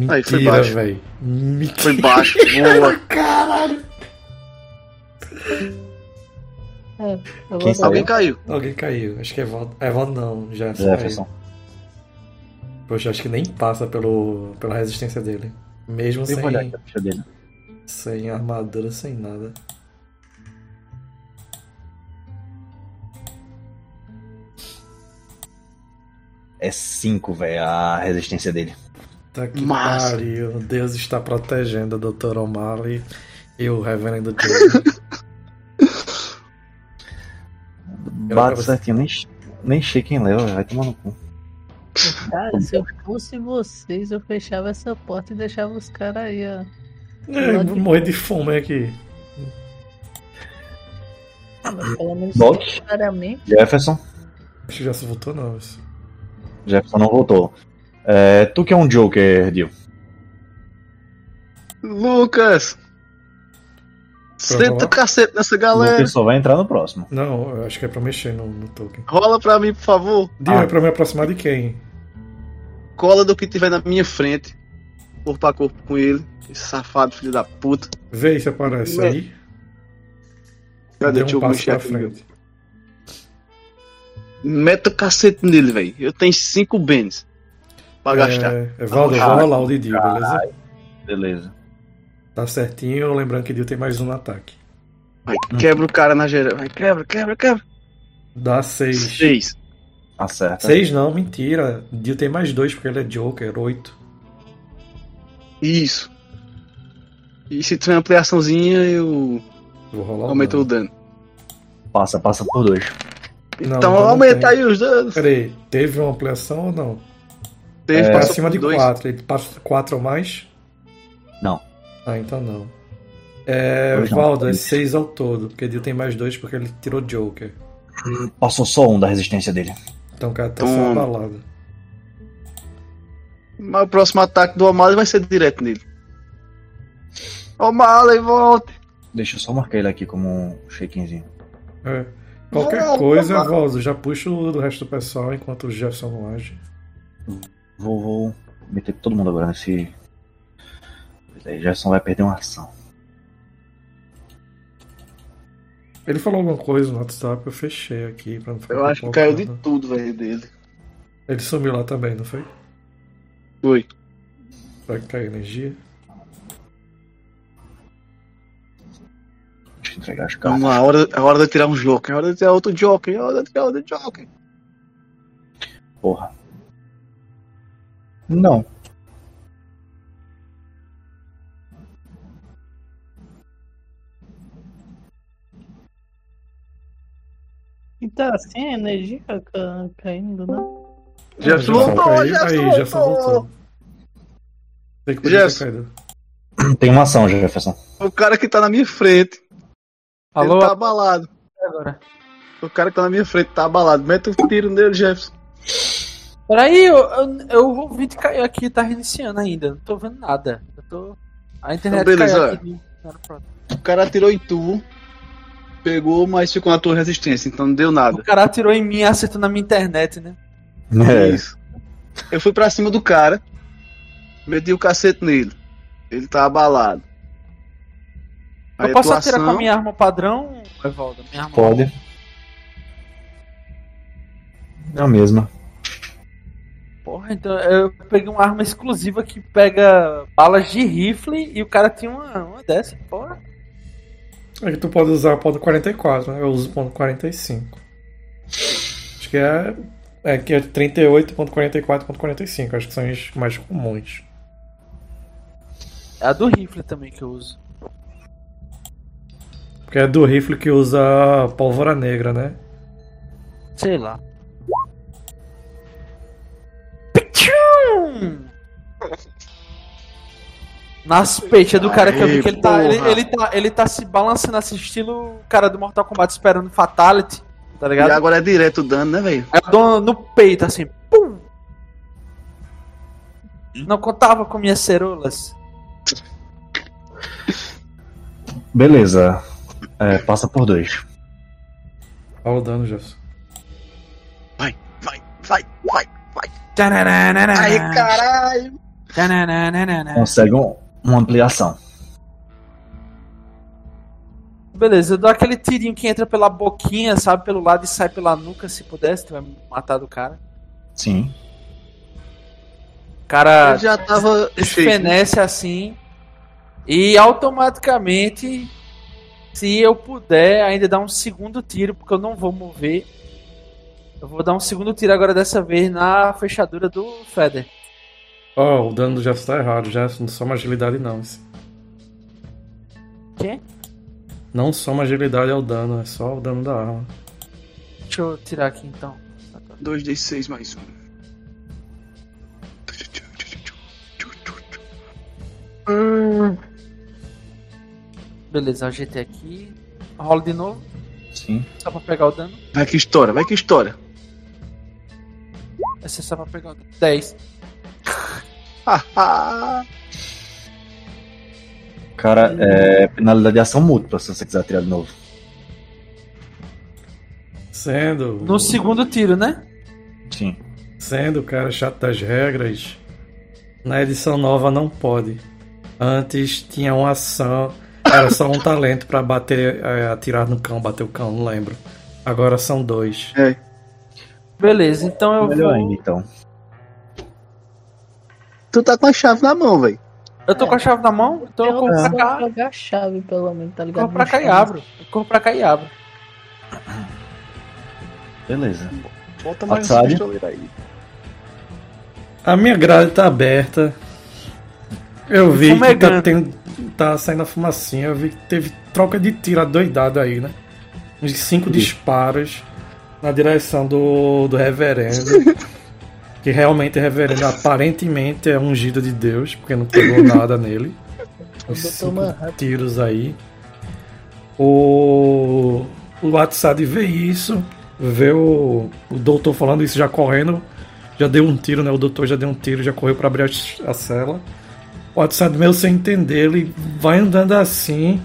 Aí, foi Mentira, baixo. velho. Mentira. Foi baixo. Boa. É, Quem? Alguém caiu. Alguém caiu. Acho que é Evaldo. Evaldo não, Jefferson. Jefferson. caiu. Poxa, acho que nem passa pelo, pela resistência dele. Mesmo sem, dele. sem armadura, sem nada. É 5, velho, a resistência dele. Tá que pariu. Deus está protegendo o Dr. O'Malley e o Reverendo Joe. Era pra Bate você. certinho, nem, nem sei quem leva, vai tomar no cu. Cara, se eu fosse vocês, eu fechava essa porta e deixava os caras aí, ó. é, vou morrer de fome aqui. Mas pelo menos Doc? temporariamente. Jefferson. Acho que já se voltou não. isso. Jefferson não voltou. É, tu que é um Joker, Dio. Lucas! Senta o cacete nessa galera. Lucas só vai entrar no próximo. Não, eu acho que é pra mexer no, no token. Rola pra mim, por favor. Dio, Ah. é pra me aproximar de quem? Cola do que tiver na minha frente. Corpo a corpo com ele. Esse safado, filho da puta. Vê se aparece Me- aí. Cadê? Dê Deixa um eu mexer pra frente. Meta o cacete nele, velho. Eu tenho cinco bens pra gastar. É, Evaldo, eu vou Ah, rolar o de Dio, beleza? Beleza. Tá certinho, lembrando que Dio tem mais um no ataque. Vai, quebra o cara na geral. Vai, quebra, quebra, quebra. Dá seis. Seis. Acerta. Seis não, mentira. Dio tem mais dois porque ele é Joker, oito. Isso. E se tiver uma ampliaçãozinha, eu Vou rolar o aumento o dano. Passa, passa por dois. Não, então então não aumenta tem. aí os danos. Peraí, teve uma ampliação ou não? Teve, É, Pra passou cima por de dois. quatro. Ele passa quatro ou mais? Não. Ah, então não. É, não, Valdo, é seis ao todo, porque Dio tem mais dois porque ele tirou Joker. Passou só um da resistência dele. Então o cara tá Toma. sendo abalado. Mas o próximo ataque do O'Malley vai ser direto nele. O'Malley, volte! Deixa eu só marcar ele aqui como um shakenzinho. É. Qualquer Não, coisa. Valdo, já puxa o do resto do pessoal enquanto o Jefferson não age. Vou, vou meter todo mundo agora nesse. Pois aí, Gerson vai perder uma ação. Ele falou alguma coisa no WhatsApp, eu fechei aqui pra não ficar Eu acho que caiu de pipocando. tudo, velho, dele. Ele sumiu lá também, não foi? Foi. Vai cair energia. Deixa eu entregar as cartas. Vamos lá, a hora, a hora de tirar um Joker, a hora de tirar outro Joker, a hora de tirar outro Joker. Porra. Não. E tá assim a energia ca- caindo, né? Já Ah, voltou, caiu. já Aí, voltou. Jefferson voltou. Tem que Jefferson. caído. Tem uma ação, Jefferson. O cara que tá na minha frente, Alô? ele tá abalado. Agora. O cara que tá na minha frente tá abalado. Mete um tiro nele, Jefferson. Peraí, eu, eu, eu ouvi de cair aqui, tá reiniciando ainda. Não tô vendo nada. Eu tô. A internet Então, beleza, caiu aqui. Pronto. O cara atirou em tu, pegou, mas ficou na tua resistência, então não deu O nada. cara atirou em mim e acertou na minha internet, né? É. Isso. Eu fui pra cima do cara, meti o cacete nele. Ele tá abalado. Eu Aí posso tua atirar com a minha arma padrão, Evaldo? Minha arma Pode. É a mesma. Porra, então eu peguei uma arma exclusiva que pega balas de rifle e o cara tinha uma, uma dessa, porra. É que tu pode usar o ponto 44, né? Eu uso o ponto 45. Acho que é. É que é 38.44.45, acho que são os mais comuns. É a do rifle também que eu uso. Porque é do rifle que usa pólvora negra, né? Sei lá. Nas peitas do cara que eu vi que ele tá, Aê, ele, ele tá. Ele tá se balançando assim, estilo o cara do Mortal Kombat esperando Fatality, tá E ligado? agora é direto o dano, né, velho? Eu dou no peito assim, pum! Não contava com minhas cerolas. Beleza. É, passa por dois. Olha o dano, Jefferson. Vai, vai, vai, vai. Tananana. Ai, caralho. Consegue um- uma ampliação. Beleza, eu dou aquele tirinho que entra pela boquinha, sabe, pelo lado e sai pela nuca, se pudesse, tu vai matar do cara. Sim. O cara Ele já tava feito. desfenece assim e automaticamente, se eu puder, ainda dar um segundo tiro, porque eu não vou mover. Eu vou dar um segundo tiro agora dessa vez na fechadura do Feder. Ó, o dano do Jefferson tá errado. Jefferson não soma agilidade, não. esse. Quê? Não soma agilidade ao dano, é só o dano da arma. Deixa eu tirar aqui então. 2d6 mais um. Beleza, ajeitei aqui. Rola de novo, Sim. só pra pegar o dano. Vai que história, vai que história. Esse é só pra pegar o dano. 10. Cara, é penalidade de ação múltipla, se você quiser atirar de novo. Sendo. No segundo tiro, né? Sim. Sendo o cara chato das regras, na edição nova não pode. Antes tinha uma ação, era só um talento pra bater, é, atirar no cão, bater o cão, não lembro. Agora são dois. É. Beleza, então eu Melhor vou. ainda, então. Tu tá com a chave na mão, velho. Eu tô com a chave na mão, então eu Eu corro pra cá. jogar a chave, pelo menos, tá ligado? Corro pra cá e abro. Eu corro pra cá e abro. Beleza. Bota mais um pistoleiro aí. A minha grade tá aberta. Eu vi que tá, Fumegando. tendo, tá saindo a fumacinha. Eu vi que teve troca de tiro adoidado aí, né? Uns cinco disparos na direção do, do reverendo. que realmente o reverendo aparentemente é ungido de Deus, porque não pegou nada nele. O Uns Dr. cinco tiros aí. O, o WhatsApp vê isso, vê o, o doutor falando isso já correndo, já deu um tiro, né? O doutor já deu um tiro, já correu para abrir a, a cela. O WhatsApp meio sem entender, ele vai andando assim,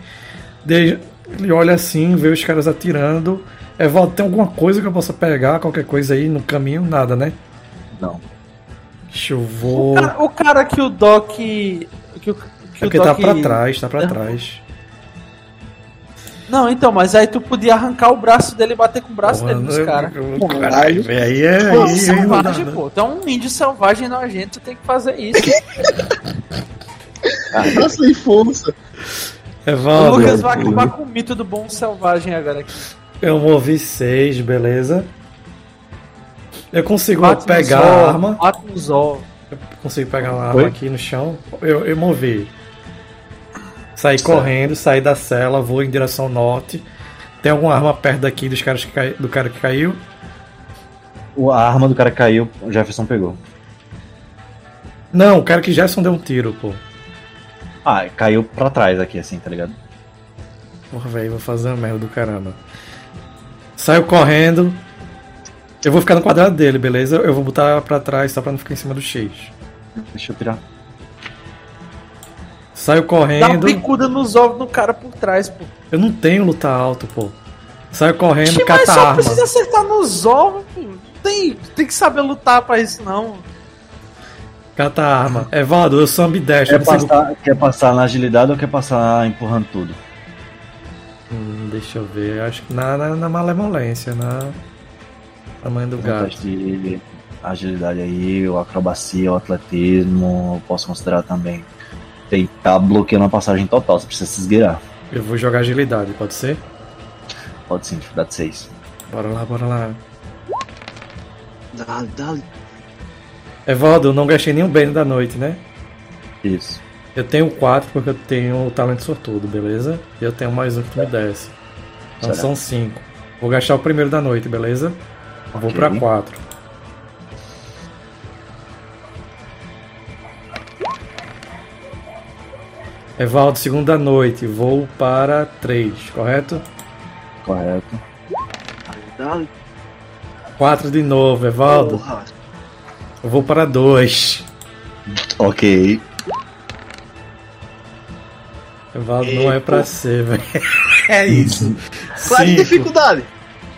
de- ele olha assim, vê os caras atirando. Evaldo, tem alguma coisa que eu possa pegar, qualquer coisa aí no caminho? Nada, né? Não. Deixa eu O vou. cara, o cara que o Doc. Que, o- que É o porque Doc... tá pra trás, tá pra É. trás. Não, então, mas aí tu podia arrancar o braço dele e bater com o braço Porra, dele nos caras. Caralho, velho, aí é. Pô, aí- selvagem, pô. Tu é um índio selvagem nojento, tu tem que fazer isso. Tá sem força. É, o Valdo, Lucas vai acabar com o mito do bom selvagem agora aqui. eu movi seis, beleza? Eu consigo um pegar a arma. Zó. Eu consigo pegar uma Oi? arma aqui no chão. Eu, eu movi. Saí correndo, saí da cela, vou em direção norte. Tem alguma arma perto daqui dos caras que cai- do cara que caiu? A arma do cara caiu, o Jefferson pegou. Não, o cara que Jefferson deu um tiro, pô. Ah, caiu pra trás aqui, assim, tá ligado? Porra, velho, vou fazer uma merda do caramba. Saio correndo. Eu vou ficar no quadrado dele, beleza? Eu vou botar pra trás só pra não ficar em cima do X. Deixa eu tirar. Saio Dá uma correndo. bicuda nos ovos do cara por trás, pô. Eu não tenho luta alto, pô. Saio correndo, Ixi, cata mas só arma. precisa acertar nos ovos, pô. Tem, tem que saber lutar pra isso, não. Cata a arma. Evaldo, eu sou ambidestro. Quer consigo- passar, quer passar na agilidade ou quer passar empurrando tudo? Hum, deixa eu ver. Acho que na, na, na malemolência, na. Tamanho do gato. de agilidade aí, o acrobacia, o atletismo, eu posso considerar também. Tem tá bloqueando a passagem total, você precisa se esgueirar. Eu vou jogar agilidade, pode ser? Pode sim, dificuldade 6. Bora lá, bora lá. Dale, dale. Evaldo, eu não gastei nenhum bem da noite, né? Isso. Eu tenho 4 porque eu tenho o talento sortudo, beleza? E eu tenho mais um que me desce. Então Será? são 5. Vou gastar o primeiro da noite, beleza? Vou Ok. pra 4. Evaldo, segundo da noite, vou para 3, correto? Correto. Dale. 4 de novo, Evaldo. Porra. Eu vou para 2. Ok. Evaldo não é pra ser, velho. É isso. Qual é a dificuldade?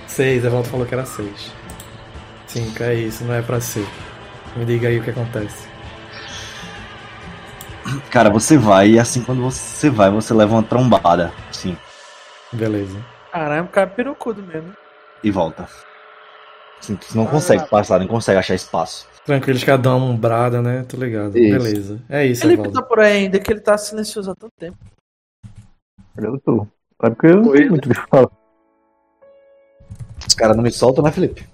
6, Evaldo falou que era 6. 5, é isso, não é pra ser. Me diga aí o que acontece. Cara, você vai e assim quando você vai, você leva uma trombada. Sim. Beleza. Caramba, o cara é pirocudo mesmo. E volta. Assim, tu não consegue passar, não consegue achar espaço. Tranquilo, eles cada um umbrada, né? Tô ligado. Isso. Beleza. É isso, Felipe Evaldo. tá por aí ainda, que ele tá silencioso há tanto tempo. Eu tô. É porque eu não tenho muito o que falar. Os caras não me soltam, né, Felipe?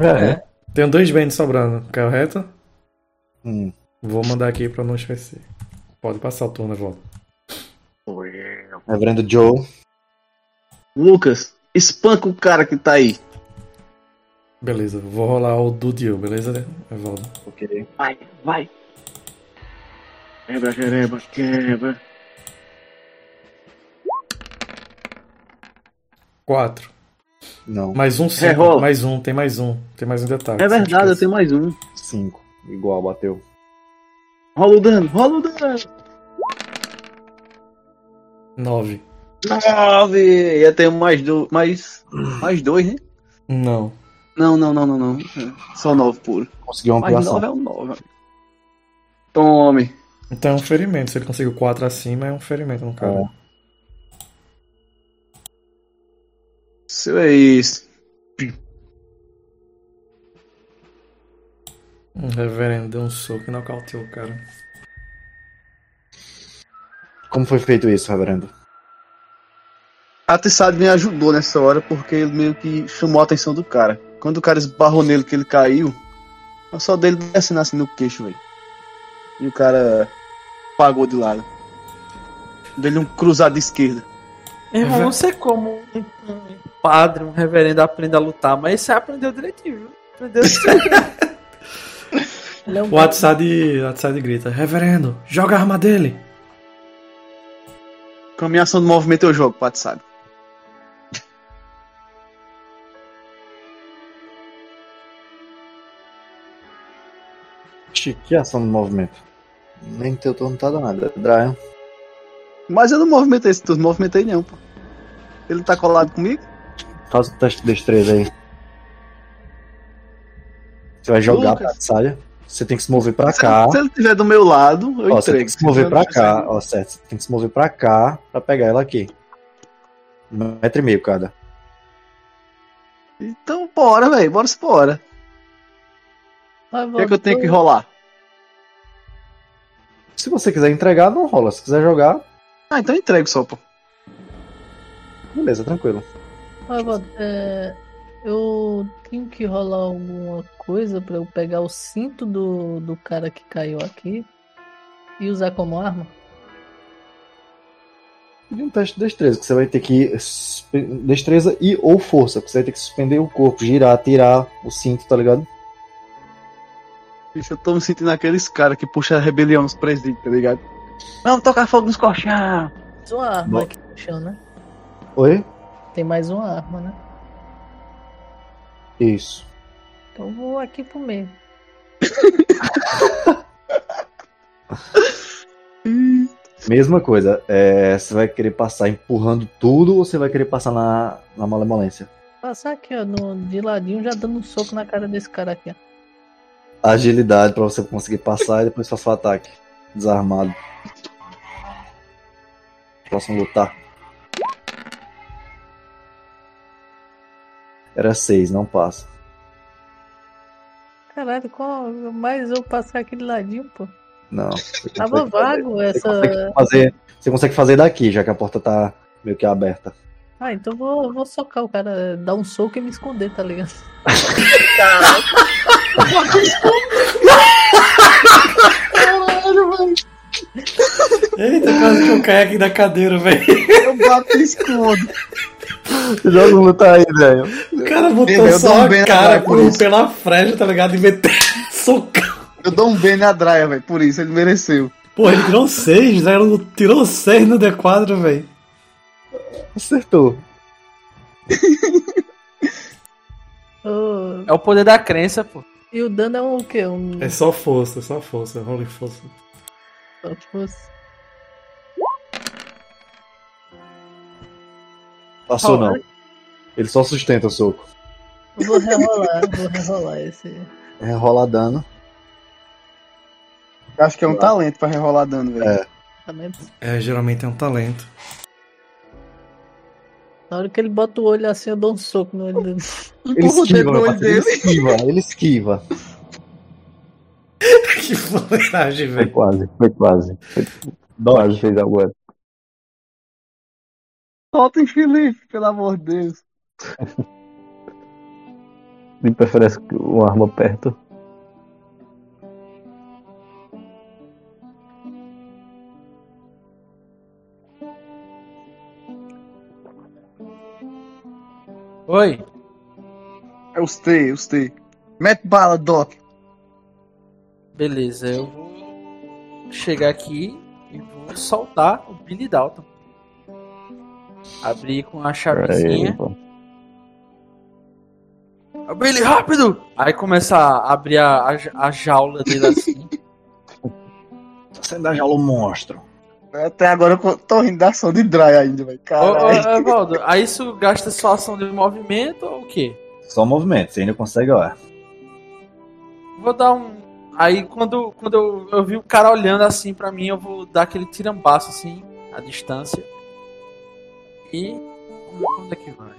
É, Tenho dois bens sobrando, correto? Hum. Vou mandar aqui pra não esquecer. Pode passar o turno, Evaldo. Reverendo Joe. Lucas, espanca o cara que tá aí. Beleza, vou rolar o do Dio, beleza, Evaldo? Ok. Vai, vai. Quebra, quebra, quebra. 4. Não. Mais um, cinco. Mais um, tem mais um. Tem mais um detalhe. É verdade, eu tenho mais um. Cinco. Igual, bateu. Rola o dano, rola o dano. 9. Nove. Ia ter mais, do, mais, mais dois, né? Não. Não, não, não, não, não. Só nove puro. Conseguiu uma Mais ampliação. nove é um nove. Tome. Então é um ferimento. Se ele conseguiu 4 acima, é um ferimento no cara. É. Seu é isso. Um reverendo deu um soco e nocauteou o cara. Como foi feito isso, reverendo? A Tessade me ajudou nessa hora porque ele meio que chamou a atenção do cara. Quando o cara esbarrou nele que ele caiu, eu só dele descendo assim no queixo, velho. E o cara pagou de lado. Dele um cruzado de esquerda. Irmão, Uhum. não sei como um, um padre, um reverendo aprende a lutar, mas você aprendeu direitinho, viu? Aprendeu Ele é um O WhatsApp, grita: Reverendo, joga a arma dele. Com a minha ação de movimento eu jogo, Pato sabe. Ixi, que ação no movimento. Nem teu turno tá danado. Brian. Mas eu não movimentei esse turno, movimentei não, pô. Ele tá colado comigo? Faz o teste de destreza aí. Você vai jogar Lucas. pra saia. Você tem que se mover pra Se cá. ele, se ele tiver do meu lado, eu Ó, você tem entrego. que se mover Se pra cá. Ó, certo. Você tem que se mover pra cá pra pegar ela aqui. Um metro e meio cada. Então bora, velho, bora se bora. O que é que eu tenho que rolar? Se você quiser entregar, não rola. Se quiser jogar, Ah, então entrego só, pô. beleza, tranquilo. Ah, é, eu tenho que rolar alguma coisa pra eu pegar o cinto do, do cara que caiu aqui e usar como arma? E um teste de destreza, que você vai ter que. Destreza e ou força, que você vai ter que suspender o corpo, girar, tirar o cinto, tá ligado? Bicho, eu tô me sentindo aqueles caras que puxam a rebelião nos presídios, tá ligado? Vamos tocar fogo nos colchão. Mais uma arma Bom. aqui no chão, né? Oi? Tem mais uma arma, né? Isso. Então vou aqui pro meio. Mesma coisa. é, você vai querer passar empurrando tudo ou você vai querer passar na, na malemolência? Passar aqui, ó, no, de ladinho, já dando um soco na cara desse cara aqui, ó. Agilidade pra você conseguir passar e depois faça o ataque. Desarmado. Próximo lutar. Era seis, não passa. Caralho, qual mais eu passar aqui de ladinho, pô? Não. Tava consegue fazer- vago Você essa. consegue, fazer, você consegue fazer daqui, já que a porta tá meio que aberta. Ah, então vou, vou socar o cara, dar um soco e me esconder, tá ligado? Eita, quase que eu caio aqui da cadeira, velho. Eu bato e escondo. Joga o lutar aí, velho. O cara Eu botou dou só um a cara por pela fresta, tá ligado? E meteu socão. Eu dou um bem na Draia, velho. Por isso, ele mereceu. Pô, ele tirou 6, né? Ele tirou 6 no D4, velho. Acertou. Ô, É o poder da crença, pô. E o dano é um o quê? Um. É só força, é só força, rola em força. Só fosse- Passou Rola. não. Ele só sustenta o soco. Vou rerolar, vou rerolar esse. Rola dano. Eu acho que é um talento pra rerolar dano, velho. É. É, geralmente é um talento. Na hora que ele bota o olho assim, eu dou um soco no olho dele. Ele esquiva. Ele esquiva, ele esquiva. que fuleiragem, Foi velho. quase, foi quase. Foi, quase fez algo épico. Solta em Felipe, pelo amor de Deus. De preferência que uma arma perto. Oi. É os T, os T. Mete bala, Doc. Beleza, eu vou chegar aqui e vou soltar o Billy Dalton. Abrir com a Aí, chavezinha. Ô, Billy, rápido! Aí começa a abrir a, a, a jaula dele assim. Tá saindo da jaula o monstro. Até agora eu tô rindo da ação de Dry ainda, velho. Ô, ô, Caralho. Evaldo, aí isso gasta só ação de movimento ou o quê? Só movimento, você ainda consegue, ó. Vou dar um. Aí quando, quando eu, eu vi o cara olhando assim pra mim, eu vou dar aquele tirambaço assim, à distância. E. Onde é que vai?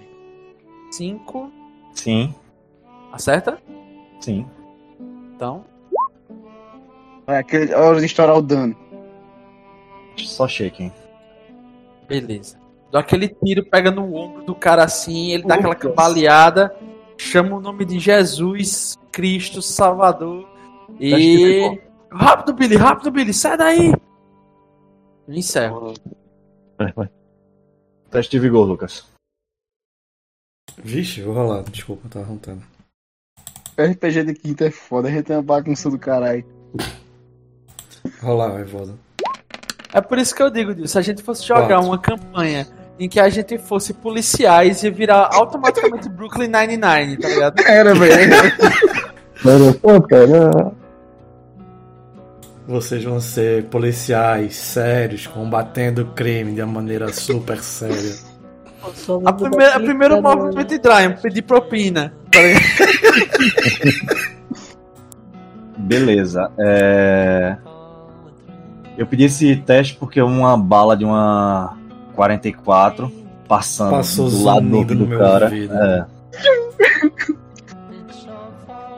5. Sim, Acerta? sim. Então. É aquele, a hora de estourar o dano. Só shaking. Beleza. Dou aquele tiro, pega no ombro do cara assim, ele dá aquela cambaleada, chama o nome de Jesus Cristo Salvador e. Teste Rápido, Billy, rápido, Billy, sai daí! Encerro. Vai, vai. Teste de vigor, Lucas. Vixe, vou rolar. Desculpa, eu tava arrontando. RPG de quinta é foda, a gente é uma bagunça do caralho. Rolar, Evaldo. É por isso que eu digo, se a gente fosse jogar Quatro. uma campanha em que a gente fosse policiais, ia virar automaticamente Brooklyn Nine-Nine, tá ligado? Era, velho. Mas, pô, cara. Vocês vão ser policiais sérios, combatendo o crime de uma maneira super séria. A primeira, a aquele primeiro cara- movimento de Dryan, pedir propina. Beleza. É... Eu pedi esse teste porque uma bala de uma 44 passando Passou do lado do do cara. ouvido. É.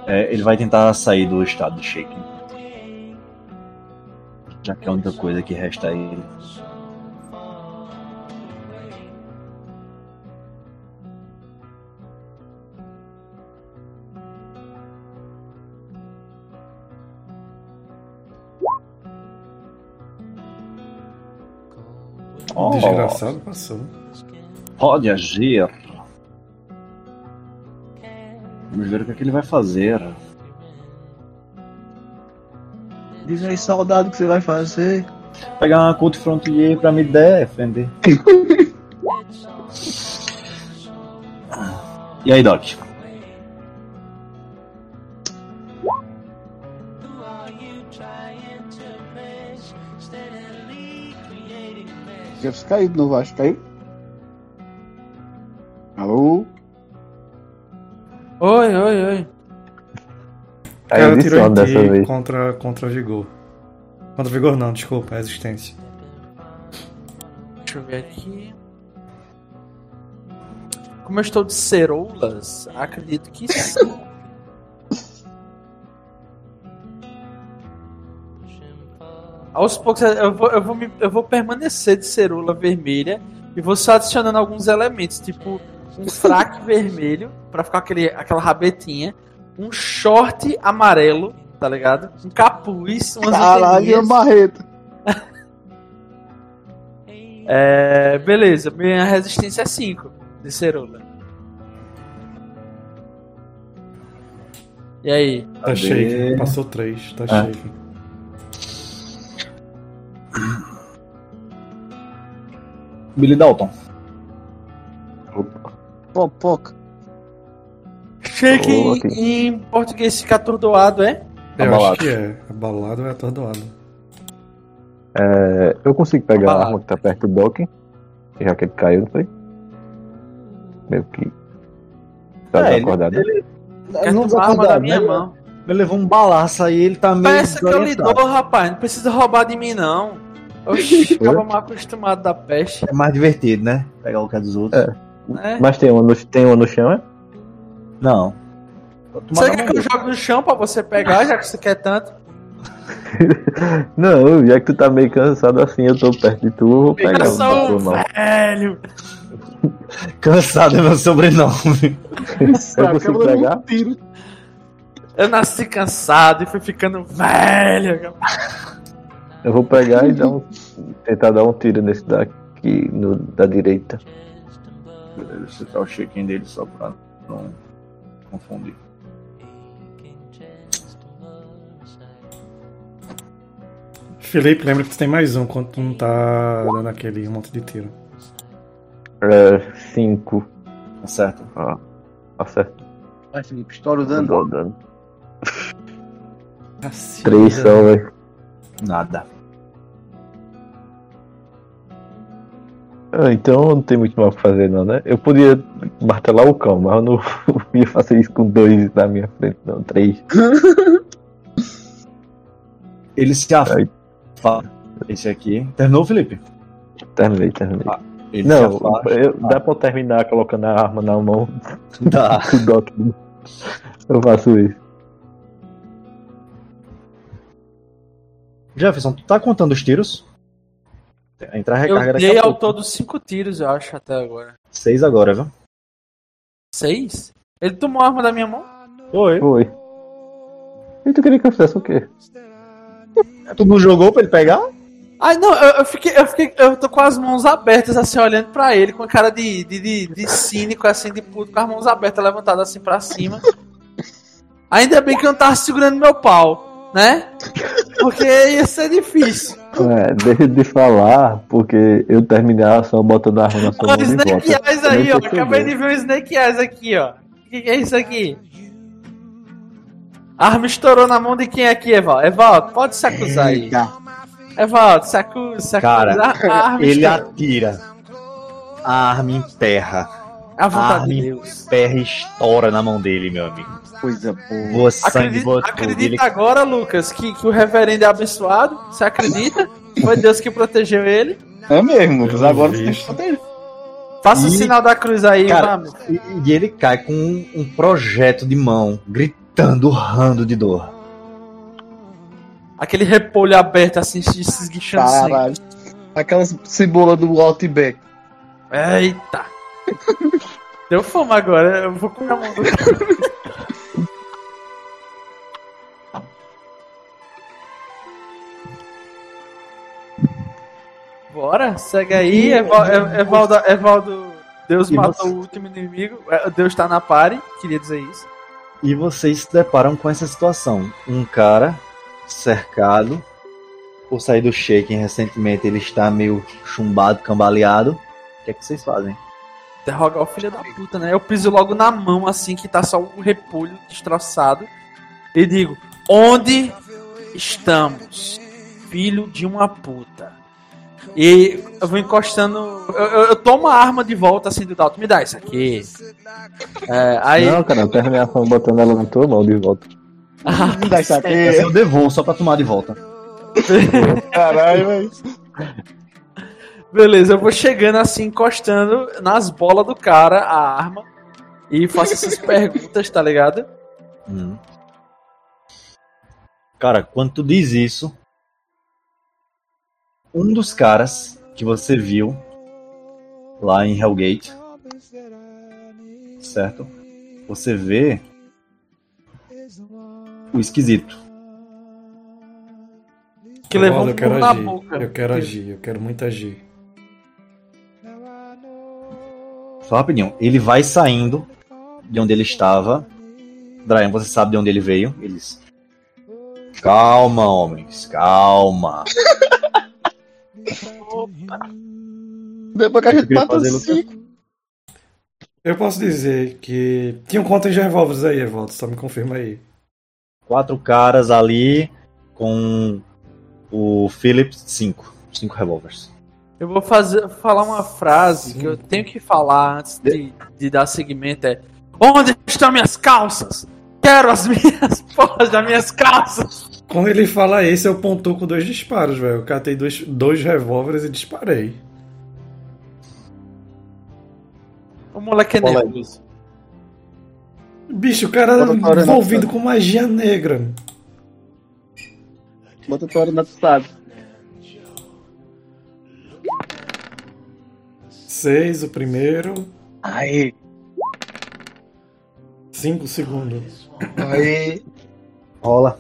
É, ele vai tentar sair do estado de shaking. Já que é a única coisa que resta a ele. Oh, Desgraçado passou. Pode agir. Vamos ver o que, é que ele vai fazer. Diz aí, soldado, o que você vai fazer? Pegar uma Cult Frontier pra me defender. e aí, Doc? Jefferson caiu de novo, acho. Caiu? Alô? Oi, oi, oi. Aí cara tirou em dessa ti vez. contra, contra Vigor. Contra Vigor não, desculpa, resistência. Deixa eu ver aqui. Como eu estou de ceroulas, acredito que sim. Aos poucos eu vou, eu, vou me- eu vou permanecer de cerula vermelha e vou só adicionando alguns elementos, tipo um fraque vermelho pra ficar aquele, aquela rabetinha, um short amarelo, tá ligado? Um capuz, umas Caralho, é Barreto. É, beleza, minha resistência é 5 de cerula. E aí? Tá Cadê? shaking, passou 3, tá Ah. shaking. Billy Dalton. Popoca. Shake Boa, em, português fica atordoado, é? Eu Abalado. acho que é. Abalado é atordoado. É, eu consigo pegar a Abalado. arma que tá perto do Doc, já que ele caiu, não foi? Meio que. Tá É, ele- acordado. ele- Quer não a arma da minha né? mão. Ele levou um balaço aí, ele tá meio. Peça que eu lhe dou, rapaz. Não precisa roubar de mim, não. Oxi, acaba mal acostumado da peste. É mais divertido, né? Pegar o que é dos outros. É. Né? Mas tem uma no, tem uma no chão, é? Não. Você quer que eu jogue no chão pra você pegar, já que você quer tanto? Não, já que tu tá meio cansado assim, eu tô perto de tu, eu vou pegar Eu o sou um velho. Cansado é meu sobrenome. Eu consigo pegar? Um tiro. Eu nasci cansado e fui ficando velho. Eu vou pegar e dar um, tentar dar um tiro nesse daqui, no, da direita. Beleza, você tá o check-in dele só pra não confundir. Felipe, lembra que tu tem mais um quando tu não tá dando aquele monte de tiro. É, cinco. Tá certo. Ah, acerta. Vai, Felipe, estoura o dano. dou dano. Cacilda. Três só, velho. Nada. Ah, então não tem muito mal o que fazer não, né? Eu podia martelar o cão, mas eu não ia fazer isso com dois na minha frente, não. Três. Ele se afasta. Esse aqui. Terminou, Felipe? Terminei, terminei. Ah, não, eu- dá pra eu terminar colocando a arma na mão Dá. do Doc. Eu faço isso. Jefferson, tu tá contando os tiros? Entrar a recarga Eu daqui dei a ao pouco. todo cinco tiros, eu acho, até agora. Seis agora, viu? Seis? Ele tomou a arma da minha mão? Oi. Foi. E tu queria que eu fizesse o quê? Tu não jogou pra ele pegar? Ai, não, eu, eu fiquei, eu fiquei. Eu tô com as mãos abertas, assim, olhando pra ele, com a cara de, de, de, de cínico, assim, de puto, com as mãos abertas, levantadas assim pra cima. Ainda bem que eu não tava segurando meu pau, né? Porque ia ser difícil. É, deixa de falar, porque eu terminei a ação botando a arma na sua mão de Snake. Eyes aí, ó. Acabei de ver um Snake Eyes aqui, ó. O que, que é isso aqui? A arma estourou na mão de quem aqui, Evaldo? Evaldo, pode se acusar aí. Evaldo, se acusa, se acusa. Cara, A- a arma Ele estourou. atira. A arma emperra. A A vontade de Deus. emperra e estoura na mão dele, meu amigo. Coisa boa. Voa sangue, tudo. acredita Ele... agora, Lucas, que, que o reverendo é abençoado? Você acredita? Foi Deus que protegeu ele? É mesmo, Lucas. Agora você tem que fazer. Faça o E- sinal da cruz aí, Cara. E, e ele cai com um, um projeto de mão, gritando, urrando de dor. Aquele repolho aberto assim, se esguichando. Caralho. Aquelas cebola do Outback. Eita! Deu fome agora, eu vou comer a mão do. Bora, segue aí, Eval- Evaldo, Evaldo, Deus E matou você? o último inimigo, É, Deus tá na pare, queria dizer isso. E vocês se deparam com essa situação. Um cara cercado por sair do shaking recentemente, ele está meio chumbado, cambaleado. O que é que vocês fazem? Interrogar o filho da puta, né? Eu piso logo na mão, assim, que tá só o repolho destroçado. E digo: Onde estamos? Filho de uma puta. E eu vou encostando. Eu, eu, eu tomo a arma de volta assim do Dalton. Me dá isso aqui. É, aí. Não, cara, eu terminei a ação botando ela na tua mão de volta. Ah, Me dá isso aqui. Eu devolvo só pra tomar de volta. Caralho, velho. Beleza, eu vou chegando assim, encostando nas bolas do cara a arma. E faço essas perguntas, tá ligado? Hum. Cara, quando tu diz isso, um dos caras que você viu lá em Hellgate, certo? Você vê o esquisito. Que levou um eu quero na agir. boca. Eu quero agir, eu quero muito agir. Só rapidinho. Ele vai saindo de onde ele estava. Brian, você sabe de onde ele veio? Eles. Calma, homens, calma. Depois que a gente mata cinco. Eu posso dizer que. Tinham quantos revólveres aí, Evaldo? Só me confirma aí. Quatro caras ali com o Phillips, cinco. Cinco revólveres. Eu vou fazer, falar uma frase Sim. que eu tenho que falar antes de, de dar seguimento: é Onde estão minhas calças? Quero as minhas porras das minhas calças! Quando ele fala isso eu pontuo com dois disparos, velho. Eu catei dois, dois revólveres e disparei. O moleque é negro. Bicho, o cara envolvido com magia negra. Bota tua hora no WhatsApp. 6 o primeiro. Aí. 5 o segundo. Aí. Rola.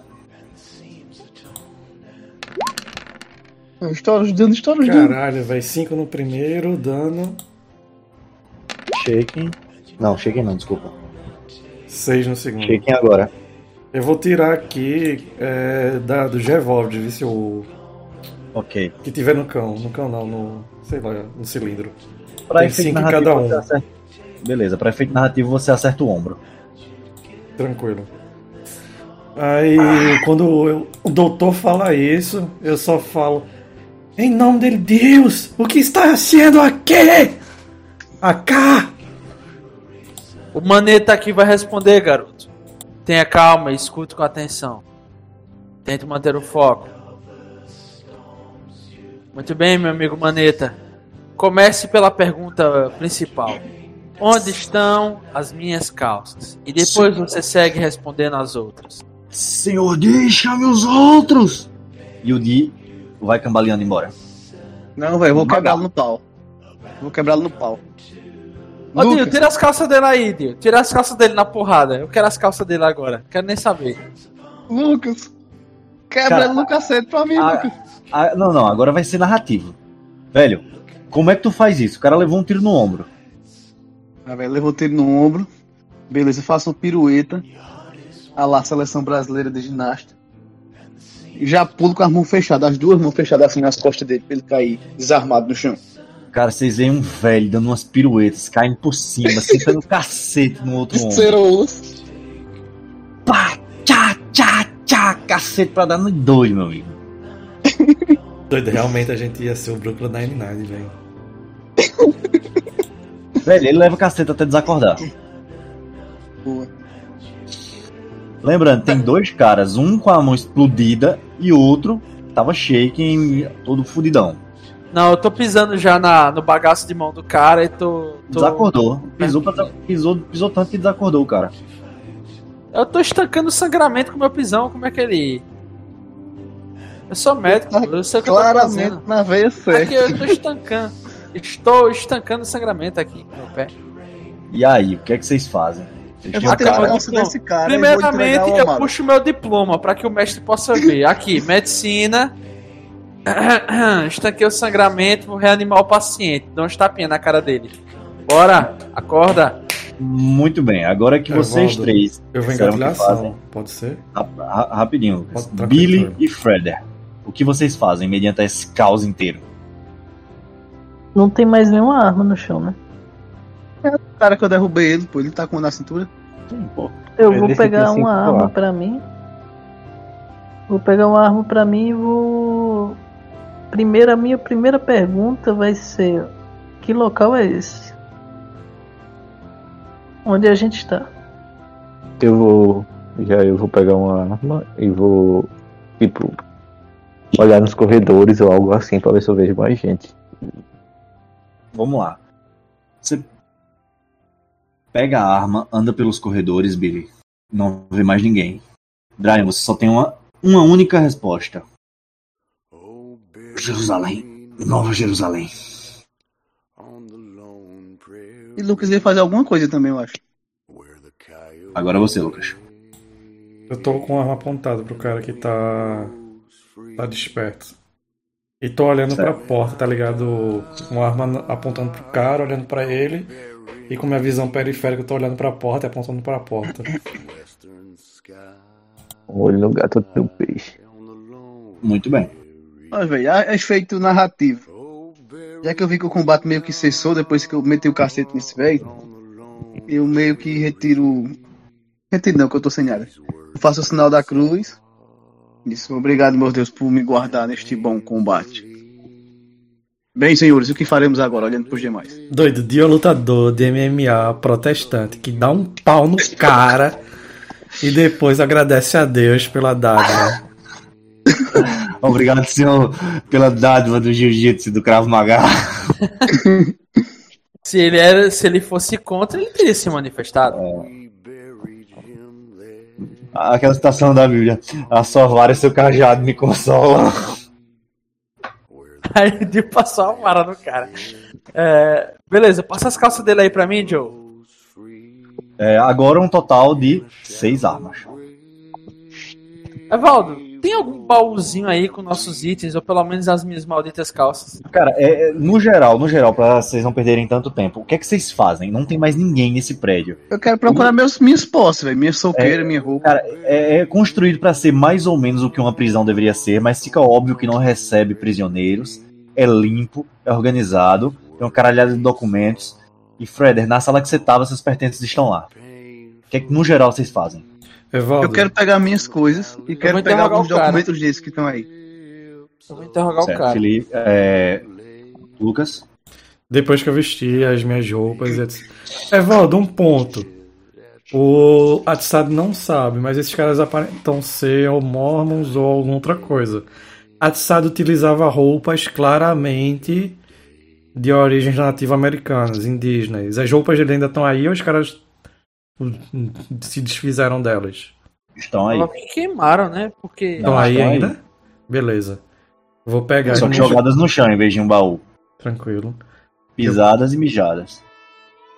Estoura os danos, estoura os danos. Caralho, vai 5 no primeiro, dano. Shaking. Não, shaking não, desculpa. 6 no segundo. Shaking agora. Eu vou tirar aqui é, da, do Gevold, ver se eu. Ok. Que tiver no cão. No cão não, no. Sei lá, no cilindro. Pra Tem efeito narrativo, cada um. você acerta- Beleza, pra efeito narrativo você acerta o ombro. Tranquilo. Aí, quando eu- o doutor fala isso, eu só falo: Em nome de Deus, o que está sendo aqui? Acá! O maneta aqui vai responder, garoto. Tenha calma e escute com atenção. Tente manter o foco. Muito bem, meu amigo Maneta. Comece pela pergunta principal. Onde estão as minhas calças? E depois você segue respondendo as outras. Senhor, deixa-me os outros! E o Di vai cambaleando embora. Não, velho, eu vou quebrá-lo no pau. Vou quebrá-lo no pau. Ô, Dio, Lucas, tira as calças dele aí, Dio. Tira as calças dele na porrada. Eu quero as calças dele agora. Quero nem saber. Lucas. Quebra Cara, ele no cacete pra mim, a- Lucas. Ah, não, não, agora vai ser narrativo. Velho, como é que tu faz isso? O cara levou um tiro no ombro. Ah, velho, levou tiro no ombro. Beleza, eu faço uma pirueta. A lá, seleção brasileira de ginástica. E já pulo com as mãos fechadas, as duas mãos fechadas assim nas costas dele, pra ele cair desarmado no chão. Cara, vocês veem um velho dando umas piruetas, caindo por cima, sentando o cacete no outro ombro. Ceroulas. Pá, tchá, tchá, tchá, cacete pra dar no doido, meu amigo. Doido, realmente a gente ia ser o Brooklyn Nine-Nine, velho. Velho, ele leva cacete até desacordar. Boa. Lembrando, tem dois caras, um com a mão explodida e outro tava shaking, todo fudidão. Não, eu tô pisando já na, no bagaço de mão do cara e tô. tô... Desacordou. Pisou, pra, pisou, pisou tanto que desacordou o cara. Eu tô estancando o sangramento com o meu pisão. Como é que ele. Eu sou médico, pô, eu sei o que eu tô Claramente fazendo. na veia certa. Aqui eu tô estancando. Estou estancando o sangramento aqui no meu pé. E aí, o que é que vocês fazem? Vocês Eu vou a calça desse cara. Primeiramente, eu amado. puxo meu diploma para que o mestre possa ver. Aqui, medicina. Estanquei o sangramento, vou reanimar o paciente. Dá uns tapinha na cara dele. Bora, acorda. Muito bem, agora que vocês Evaldo, três Eu vou engatilhar ação. Pode ser? Ra- ra- rapidinho, Lucas. Pode- tranquilo, Billy e Freder. O que vocês fazem mediante esse caos inteiro? Não tem mais nenhuma arma no chão, né? O cara que eu derrubei ele, pô, ele tá com uma na cintura. Eu Ele vou pegar assim, uma arma pra mim. Vou pegar uma arma pra mim e vou. Primeiro, a minha primeira pergunta vai ser: que local é esse? Onde a gente está? Eu vou. Já eu vou pegar uma arma e vou. Tipo. Olhar nos corredores ou algo assim pra ver se eu vejo mais gente. Vamos lá. Você pega a arma, anda pelos corredores, Billy. Não vê mais ninguém. Brian, você só tem uma, uma única resposta. Jerusalém. Nova Jerusalém. E Lucas ia fazer alguma coisa também, eu acho. Agora você, Lucas. Eu tô com a arma apontada pro cara que tá. tá desperto. E tô olhando pra porta, tá ligado? Com a arma apontando pro cara, olhando pra ele. E com minha visão periférica, eu tô olhando pra porta e apontando pra porta. Olho no gato, no peixe. Muito bem. Mas, velho, é efeito narrativo. Já que eu vi que o combate meio que cessou depois que eu meti o cacete nesse velho, eu meio que retiro. Retiro não, que eu tô sem nada. Eu faço o sinal da cruz. Isso, obrigado, meu Deus, por me guardar neste bom combate. Bem, senhores, o que faremos agora, olhando pros demais? Doido, Dio lutador de MMA protestante que dá um pau no cara e depois agradece a Deus pela dádiva. Obrigado, senhor, pela dádiva do jiu-jitsu e do Krav Maga. Se ele, era, se ele fosse contra, ele teria se manifestado. Aquela citação da Bíblia. A sua vara e seu cajado me consolam. Aí ele passou a vara no cara. É, beleza, passa as calças dele aí pra mim, Joe. É, agora um total de seis armas. Evaldo, tem algum baúzinho aí com nossos itens, ou pelo menos as minhas malditas calças? Cara, é, é, no geral, no geral, pra vocês não perderem tanto tempo, o que é que vocês fazem? Não tem mais ninguém nesse prédio. Eu quero procurar meus, minhas posses, velho. Minha solqueira, minha roupa. Cara, é, é construído pra ser mais ou menos o que uma prisão deveria ser, mas fica óbvio que não recebe prisioneiros, é limpo, é organizado, tem uma caralhada de documentos. E Freder, na sala que você tava, seus pertences estão lá. O que é que no geral vocês fazem? Evaldo, Eu quero pegar minhas coisas e quero pegar alguns o documentos desses que estão aí. Eu vou interrogar o Certo, cara. Felipe, é, Lucas, depois que eu vesti as minhas roupas, etc. Evaldo, um ponto. O Atsad não sabe, mas esses caras aparentam ser ou mormons ou alguma outra coisa. Atsad utilizava roupas claramente de origens nativa-americanas, indígenas. As roupas dele ainda estão aí ou os caras se desfizeram delas? estão aí. Provavelmente queimaram, né? Porque. Estão Não, aí estão aí. ainda? Beleza. Vou pegar as Só que jogadas no chão em vez de um baú. Tranquilo. Pisadas e mijadas.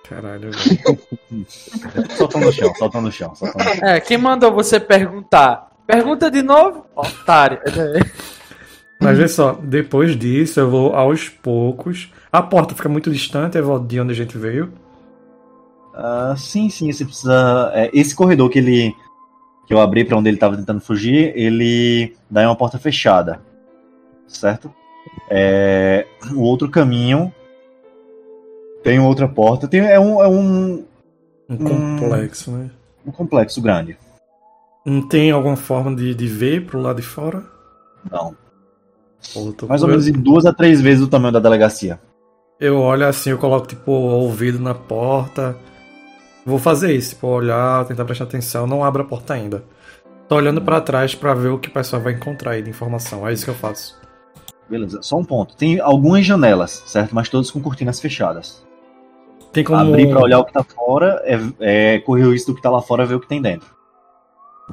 Caralho, velho. Soltam no chão, soltam no chão, soltam no chão. É, quem mandou você perguntar? Pergunta de novo? Otário. Mas vê só, depois disso eu vou aos poucos. A porta fica muito distante, Evaldo, de onde a gente veio. Ah, sim, sim, você precisa. é, esse corredor que ele. que eu abri pra onde ele tava tentando fugir, ele dá em uma porta fechada. Certo? É, o outro caminho. Tem outra porta. Tem, é um, é um, Um complexo, né? um complexo grande. Não tem alguma forma de, de ver pro lado de fora? Não. Pô, Mais ou menos em duas a três vezes o tamanho da delegacia. Eu olho assim, eu coloco tipo o ouvido na porta. Vou fazer isso, tipo, olhar, tentar prestar atenção. Não abro a porta ainda. Tô olhando pra trás pra ver o que o pessoal vai encontrar aí de informação. É isso que eu faço. Beleza, só um ponto. Tem algumas janelas, certo? Mas todas com cortinas fechadas. Tem como. Abrir pra olhar o que tá fora é, é correr o risco do que tá lá fora ver o que tem dentro.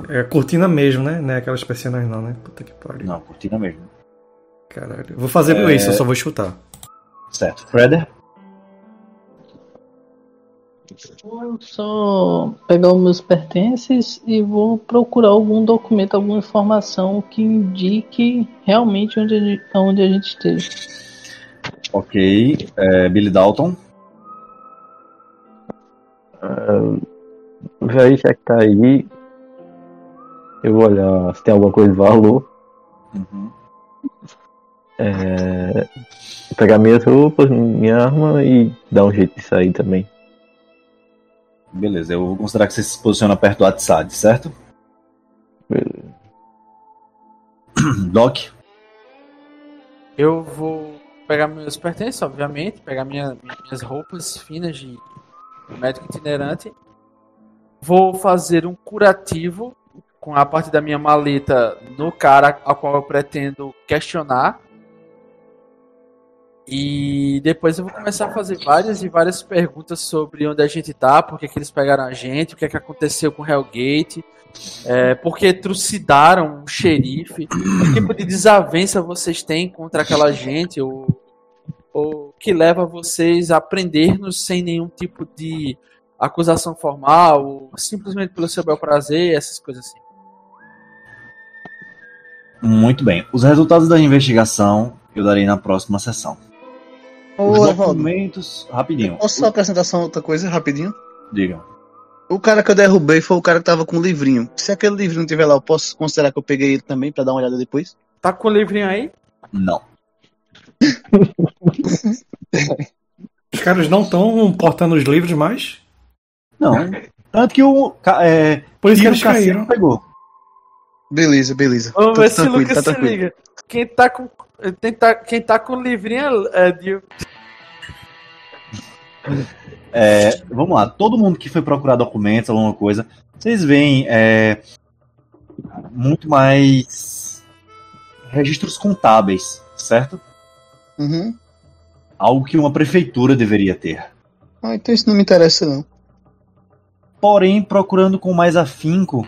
É cortina mesmo, né? Não é aquelas persianas não, né? Puta que pariu. Não, cortina mesmo. Caralho. Vou fazer É. isso, eu só vou chutar. Certo. Freder? Vou só pegar os meus pertences e vou procurar algum documento, alguma informação que indique realmente onde a gente, onde a gente esteja. Ok. É, Billy Dalton. Já já que tá aí, eu vou olhar se tem alguma coisa de valor. Uhum. É, pegar minhas roupas, minha arma e dar um jeito de sair também. Beleza, eu vou considerar que você se posiciona perto do Atsad, certo? Beleza. Doc, Eu vou pegar meus pertences, obviamente, pegar minha- minhas roupas finas de médico itinerante. Vou fazer um curativo com a parte da minha maleta no cara a qual eu pretendo questionar. E depois eu vou começar a fazer várias e várias perguntas sobre onde a gente tá, por que, que eles pegaram a gente, o que, é que aconteceu com Hellgate, é, por que trucidaram um xerife, que tipo de desavença vocês têm contra aquela gente, ou, ou que leva vocês a prender-nos sem nenhum tipo de acusação formal, ou simplesmente pelo seu bel prazer, essas coisas assim. muito bem. Os resultados da investigação eu darei na próxima sessão. Ô, Os Evaldo, documentos, rapidinho, posso só acrescentar só outra coisa rapidinho? digam. O cara que eu derrubei foi o cara que tava com o livrinho. Se aquele livrinho tiver lá, eu posso considerar que eu peguei ele também pra dar uma olhada depois? Tá com o livrinho aí? Não. Os caras não estão portando os livros mais? Não. Tanto que o. É, Por isso que eles caíram. pegou. Beleza, beleza. Vamos Tá ver se o Lucas tá se tranquilo. liga. Quem tá com. Quem tá, quem tá com o livrinho é, é de. É, vamos lá, todo mundo que foi procurar documentos, alguma coisa, vocês veem é, muito mais registros contábeis, certo? Uhum. Algo que uma prefeitura deveria ter. Ah, então isso não me interessa não. Porém, procurando com mais afinco,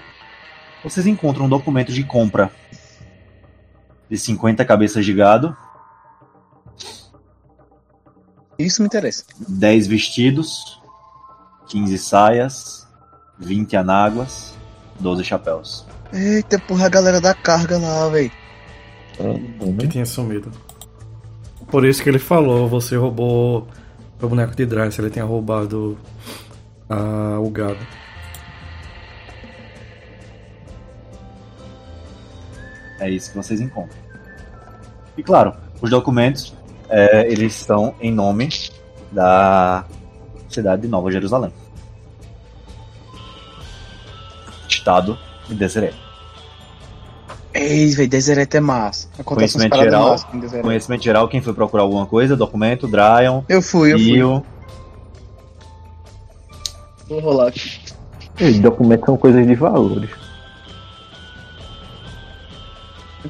vocês encontram documentos de compra de 50 cabeças de gado, Isso me interessa. 10 vestidos, 15 saias, 20 anáguas, 12 chapéus. Eita, porra, a galera da carga lá, velho. Que tinha sumido. Por isso que ele falou, você roubou o boneco de Drace, ele tinha roubado ah, o gado. É isso que vocês encontram. E claro, os documentos é, eles estão em nome da cidade de Nova Jerusalém. Estado de Deseret. Ei, velho, Deseret é massa. Acontece Conhecimento geral. Deseret. Conhecimento geral, quem foi procurar alguma coisa, documento, Dryon, Eu fui, eu fui. Io. Vou rolar aqui. Os documentos são coisas de valores.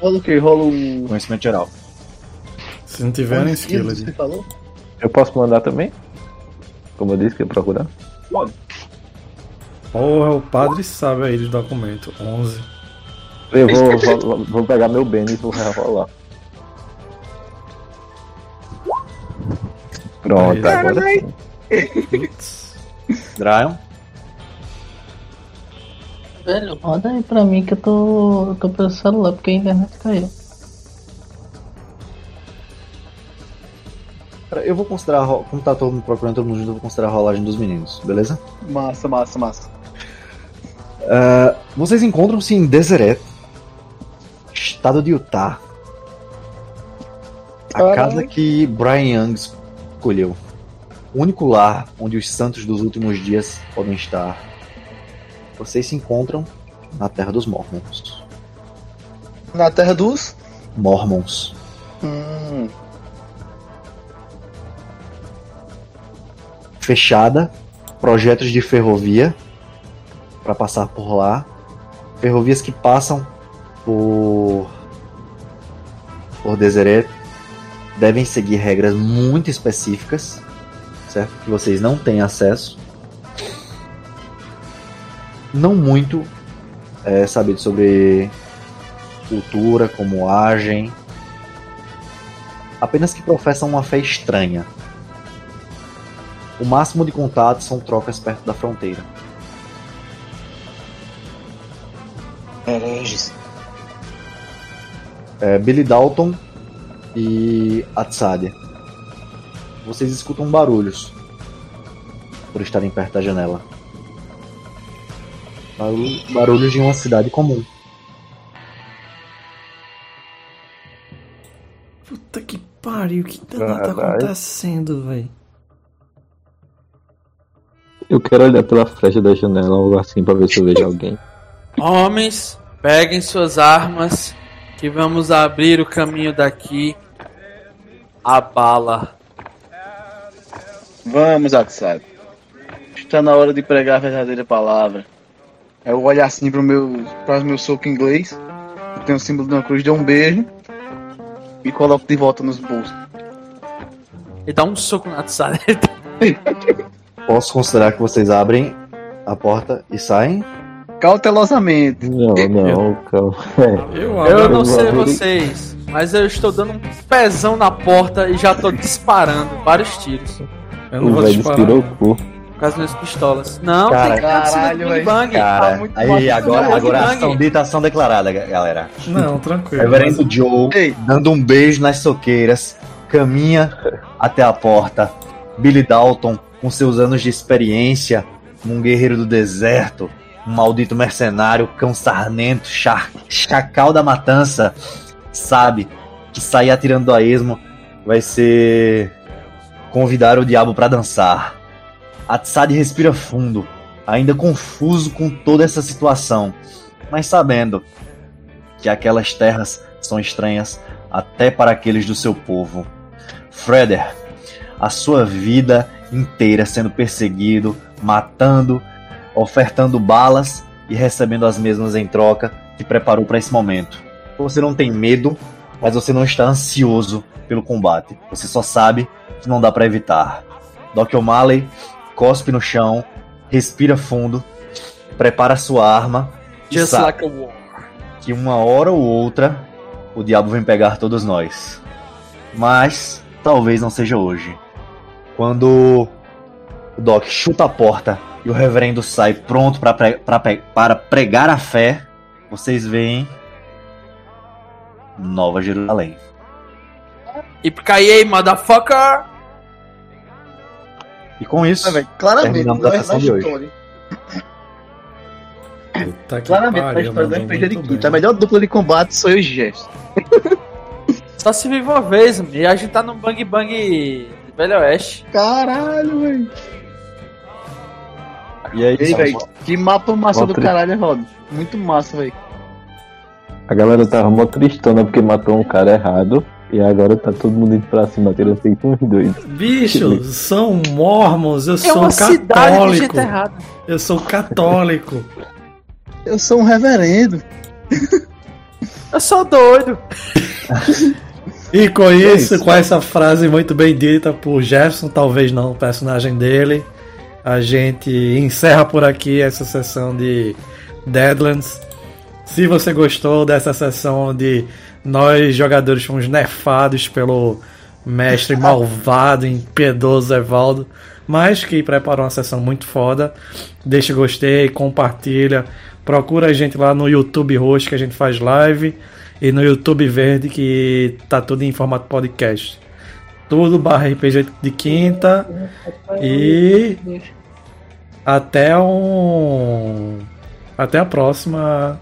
Rola o quê? Rola o... Conhecimento geral. Se não tiver, nem skillet. Você falou? Eu posso mandar também? Como eu disse que ia procurar. Porra, o padre sabe aí de documento. 11. Eu vou, vou, vou pegar meu bem e vou rolar. Pronto, Aí. agora sim. Dryon. Velho, roda aí pra mim que eu tô, eu tô pelo celular porque a internet caiu. Eu vou considerar, como tá todo mundo procurando todo mundo junto, eu vou considerar a rolagem dos meninos, beleza? Massa, massa, massa. Ah, vocês encontram-se em Deseret, estado de Utah. A casa que Brian Young escolheu. O único lar onde os santos dos últimos dias podem estar. Vocês se encontram na terra dos Mormons. Na terra dos... Mormons. Hum, Fechada. Projetos de ferrovia para passar por lá. Ferrovias que passam por por Deseret devem seguir regras muito específicas, certo? Que vocês não têm acesso. Não muito é, sabido sobre cultura, como agem. Apenas que professam uma fé estranha. O máximo de contato são trocas perto da fronteira. hereges. É, Billy Dalton e Atsadia. Vocês escutam barulhos por estarem perto da janela. Barulho- Barulhos de uma cidade comum. Puta que pariu, que danado tá Caralho. acontecendo, velho? Eu quero olhar pela fresta da janela ou algo assim pra ver se eu vejo alguém. Homens, peguem suas armas que vamos abrir o caminho daqui. A bala. Vamos, Atsai. Está na hora de pregar a verdadeira palavra. Eu olho assim pro meu, para o meu soco inglês. que Tem o símbolo de uma cruz, dou um beijo. E coloco de volta nos bolsos. E dá um soco na Tsara. Posso considerar que vocês abrem a porta e saem? Cautelosamente. Não, não, calma. É, Eu, Eu não sei vocês, mas eu estou dando um pezão na porta e já tô disparando vários tiros. eu não o vou velho disparar. o cu. Com as minhas pistolas. Não, Cara, tem caralho, do Big velho. Bang. Cara, Tá muito aí agora, agora Bang. ação dita, ação declarada, ga- galera. Não, tranquilo. Reverendo Joe, Ei. dando um beijo nas soqueiras, caminha até a porta. Billy Dalton, com seus anos de experiência, um guerreiro do deserto, um maldito mercenário, cão sarnento, chacal da matança, sabe que sair atirando a esmo vai ser convidar o diabo pra dançar. Atsad respira fundo, ainda confuso com toda essa situação, mas sabendo que aquelas terras são estranhas até para aqueles do seu povo. Freder, a sua vida inteira sendo perseguido, matando, ofertando balas e recebendo as mesmas em troca, se preparou para esse momento. Você não tem medo, mas você não está ansioso pelo combate. Você só sabe que não dá para evitar. Doc O'Malley cospe no chão, respira fundo, prepara sua arma e Just sabe like que uma hora ou outra o diabo vem pegar todos nós. Mas talvez não seja hoje. Quando o Doc chuta a porta e o reverendo sai pronto pra pre- pra pe- para pregar a fé, vocês veem Nova Jerusalém. Yippee motherfucker! E com isso, Ah, claramente, a na sessão de hoje. história. Puta que Claramente, pariu, história do RPG de quinta. A melhor dupla de combate sou eu e Jefferson. Só se vive uma vez, mano. E a gente tá num bang bang Velho Oeste. Caralho, velho. e aí, Ei, velho, que mapa massa do caralho, Rod. Muito massa, velho. A galera tava mó tristona porque matou um cara errado. E agora tá todo mundo indo pra cima, tirando feito uns doidos. Bicho, são mormons, eu É sou uma cidade de católico. gente errada. Eu sou católico. Eu sou um reverendo. Eu sou doido. E com isso, isso. com essa frase muito bem dita por Jefferson, talvez não o personagem dele, a gente encerra por aqui essa sessão de Deadlands. Se você gostou dessa sessão de nós jogadores fomos nerfados pelo mestre malvado e impiedoso Evaldo, mas que preparou uma sessão muito foda, deixa gostei, compartilha, procura a gente lá no YouTube Roxo que a gente faz live e no YouTube Verde que tá tudo em formato podcast. Tudo barra RPG de quinta e até um até a próxima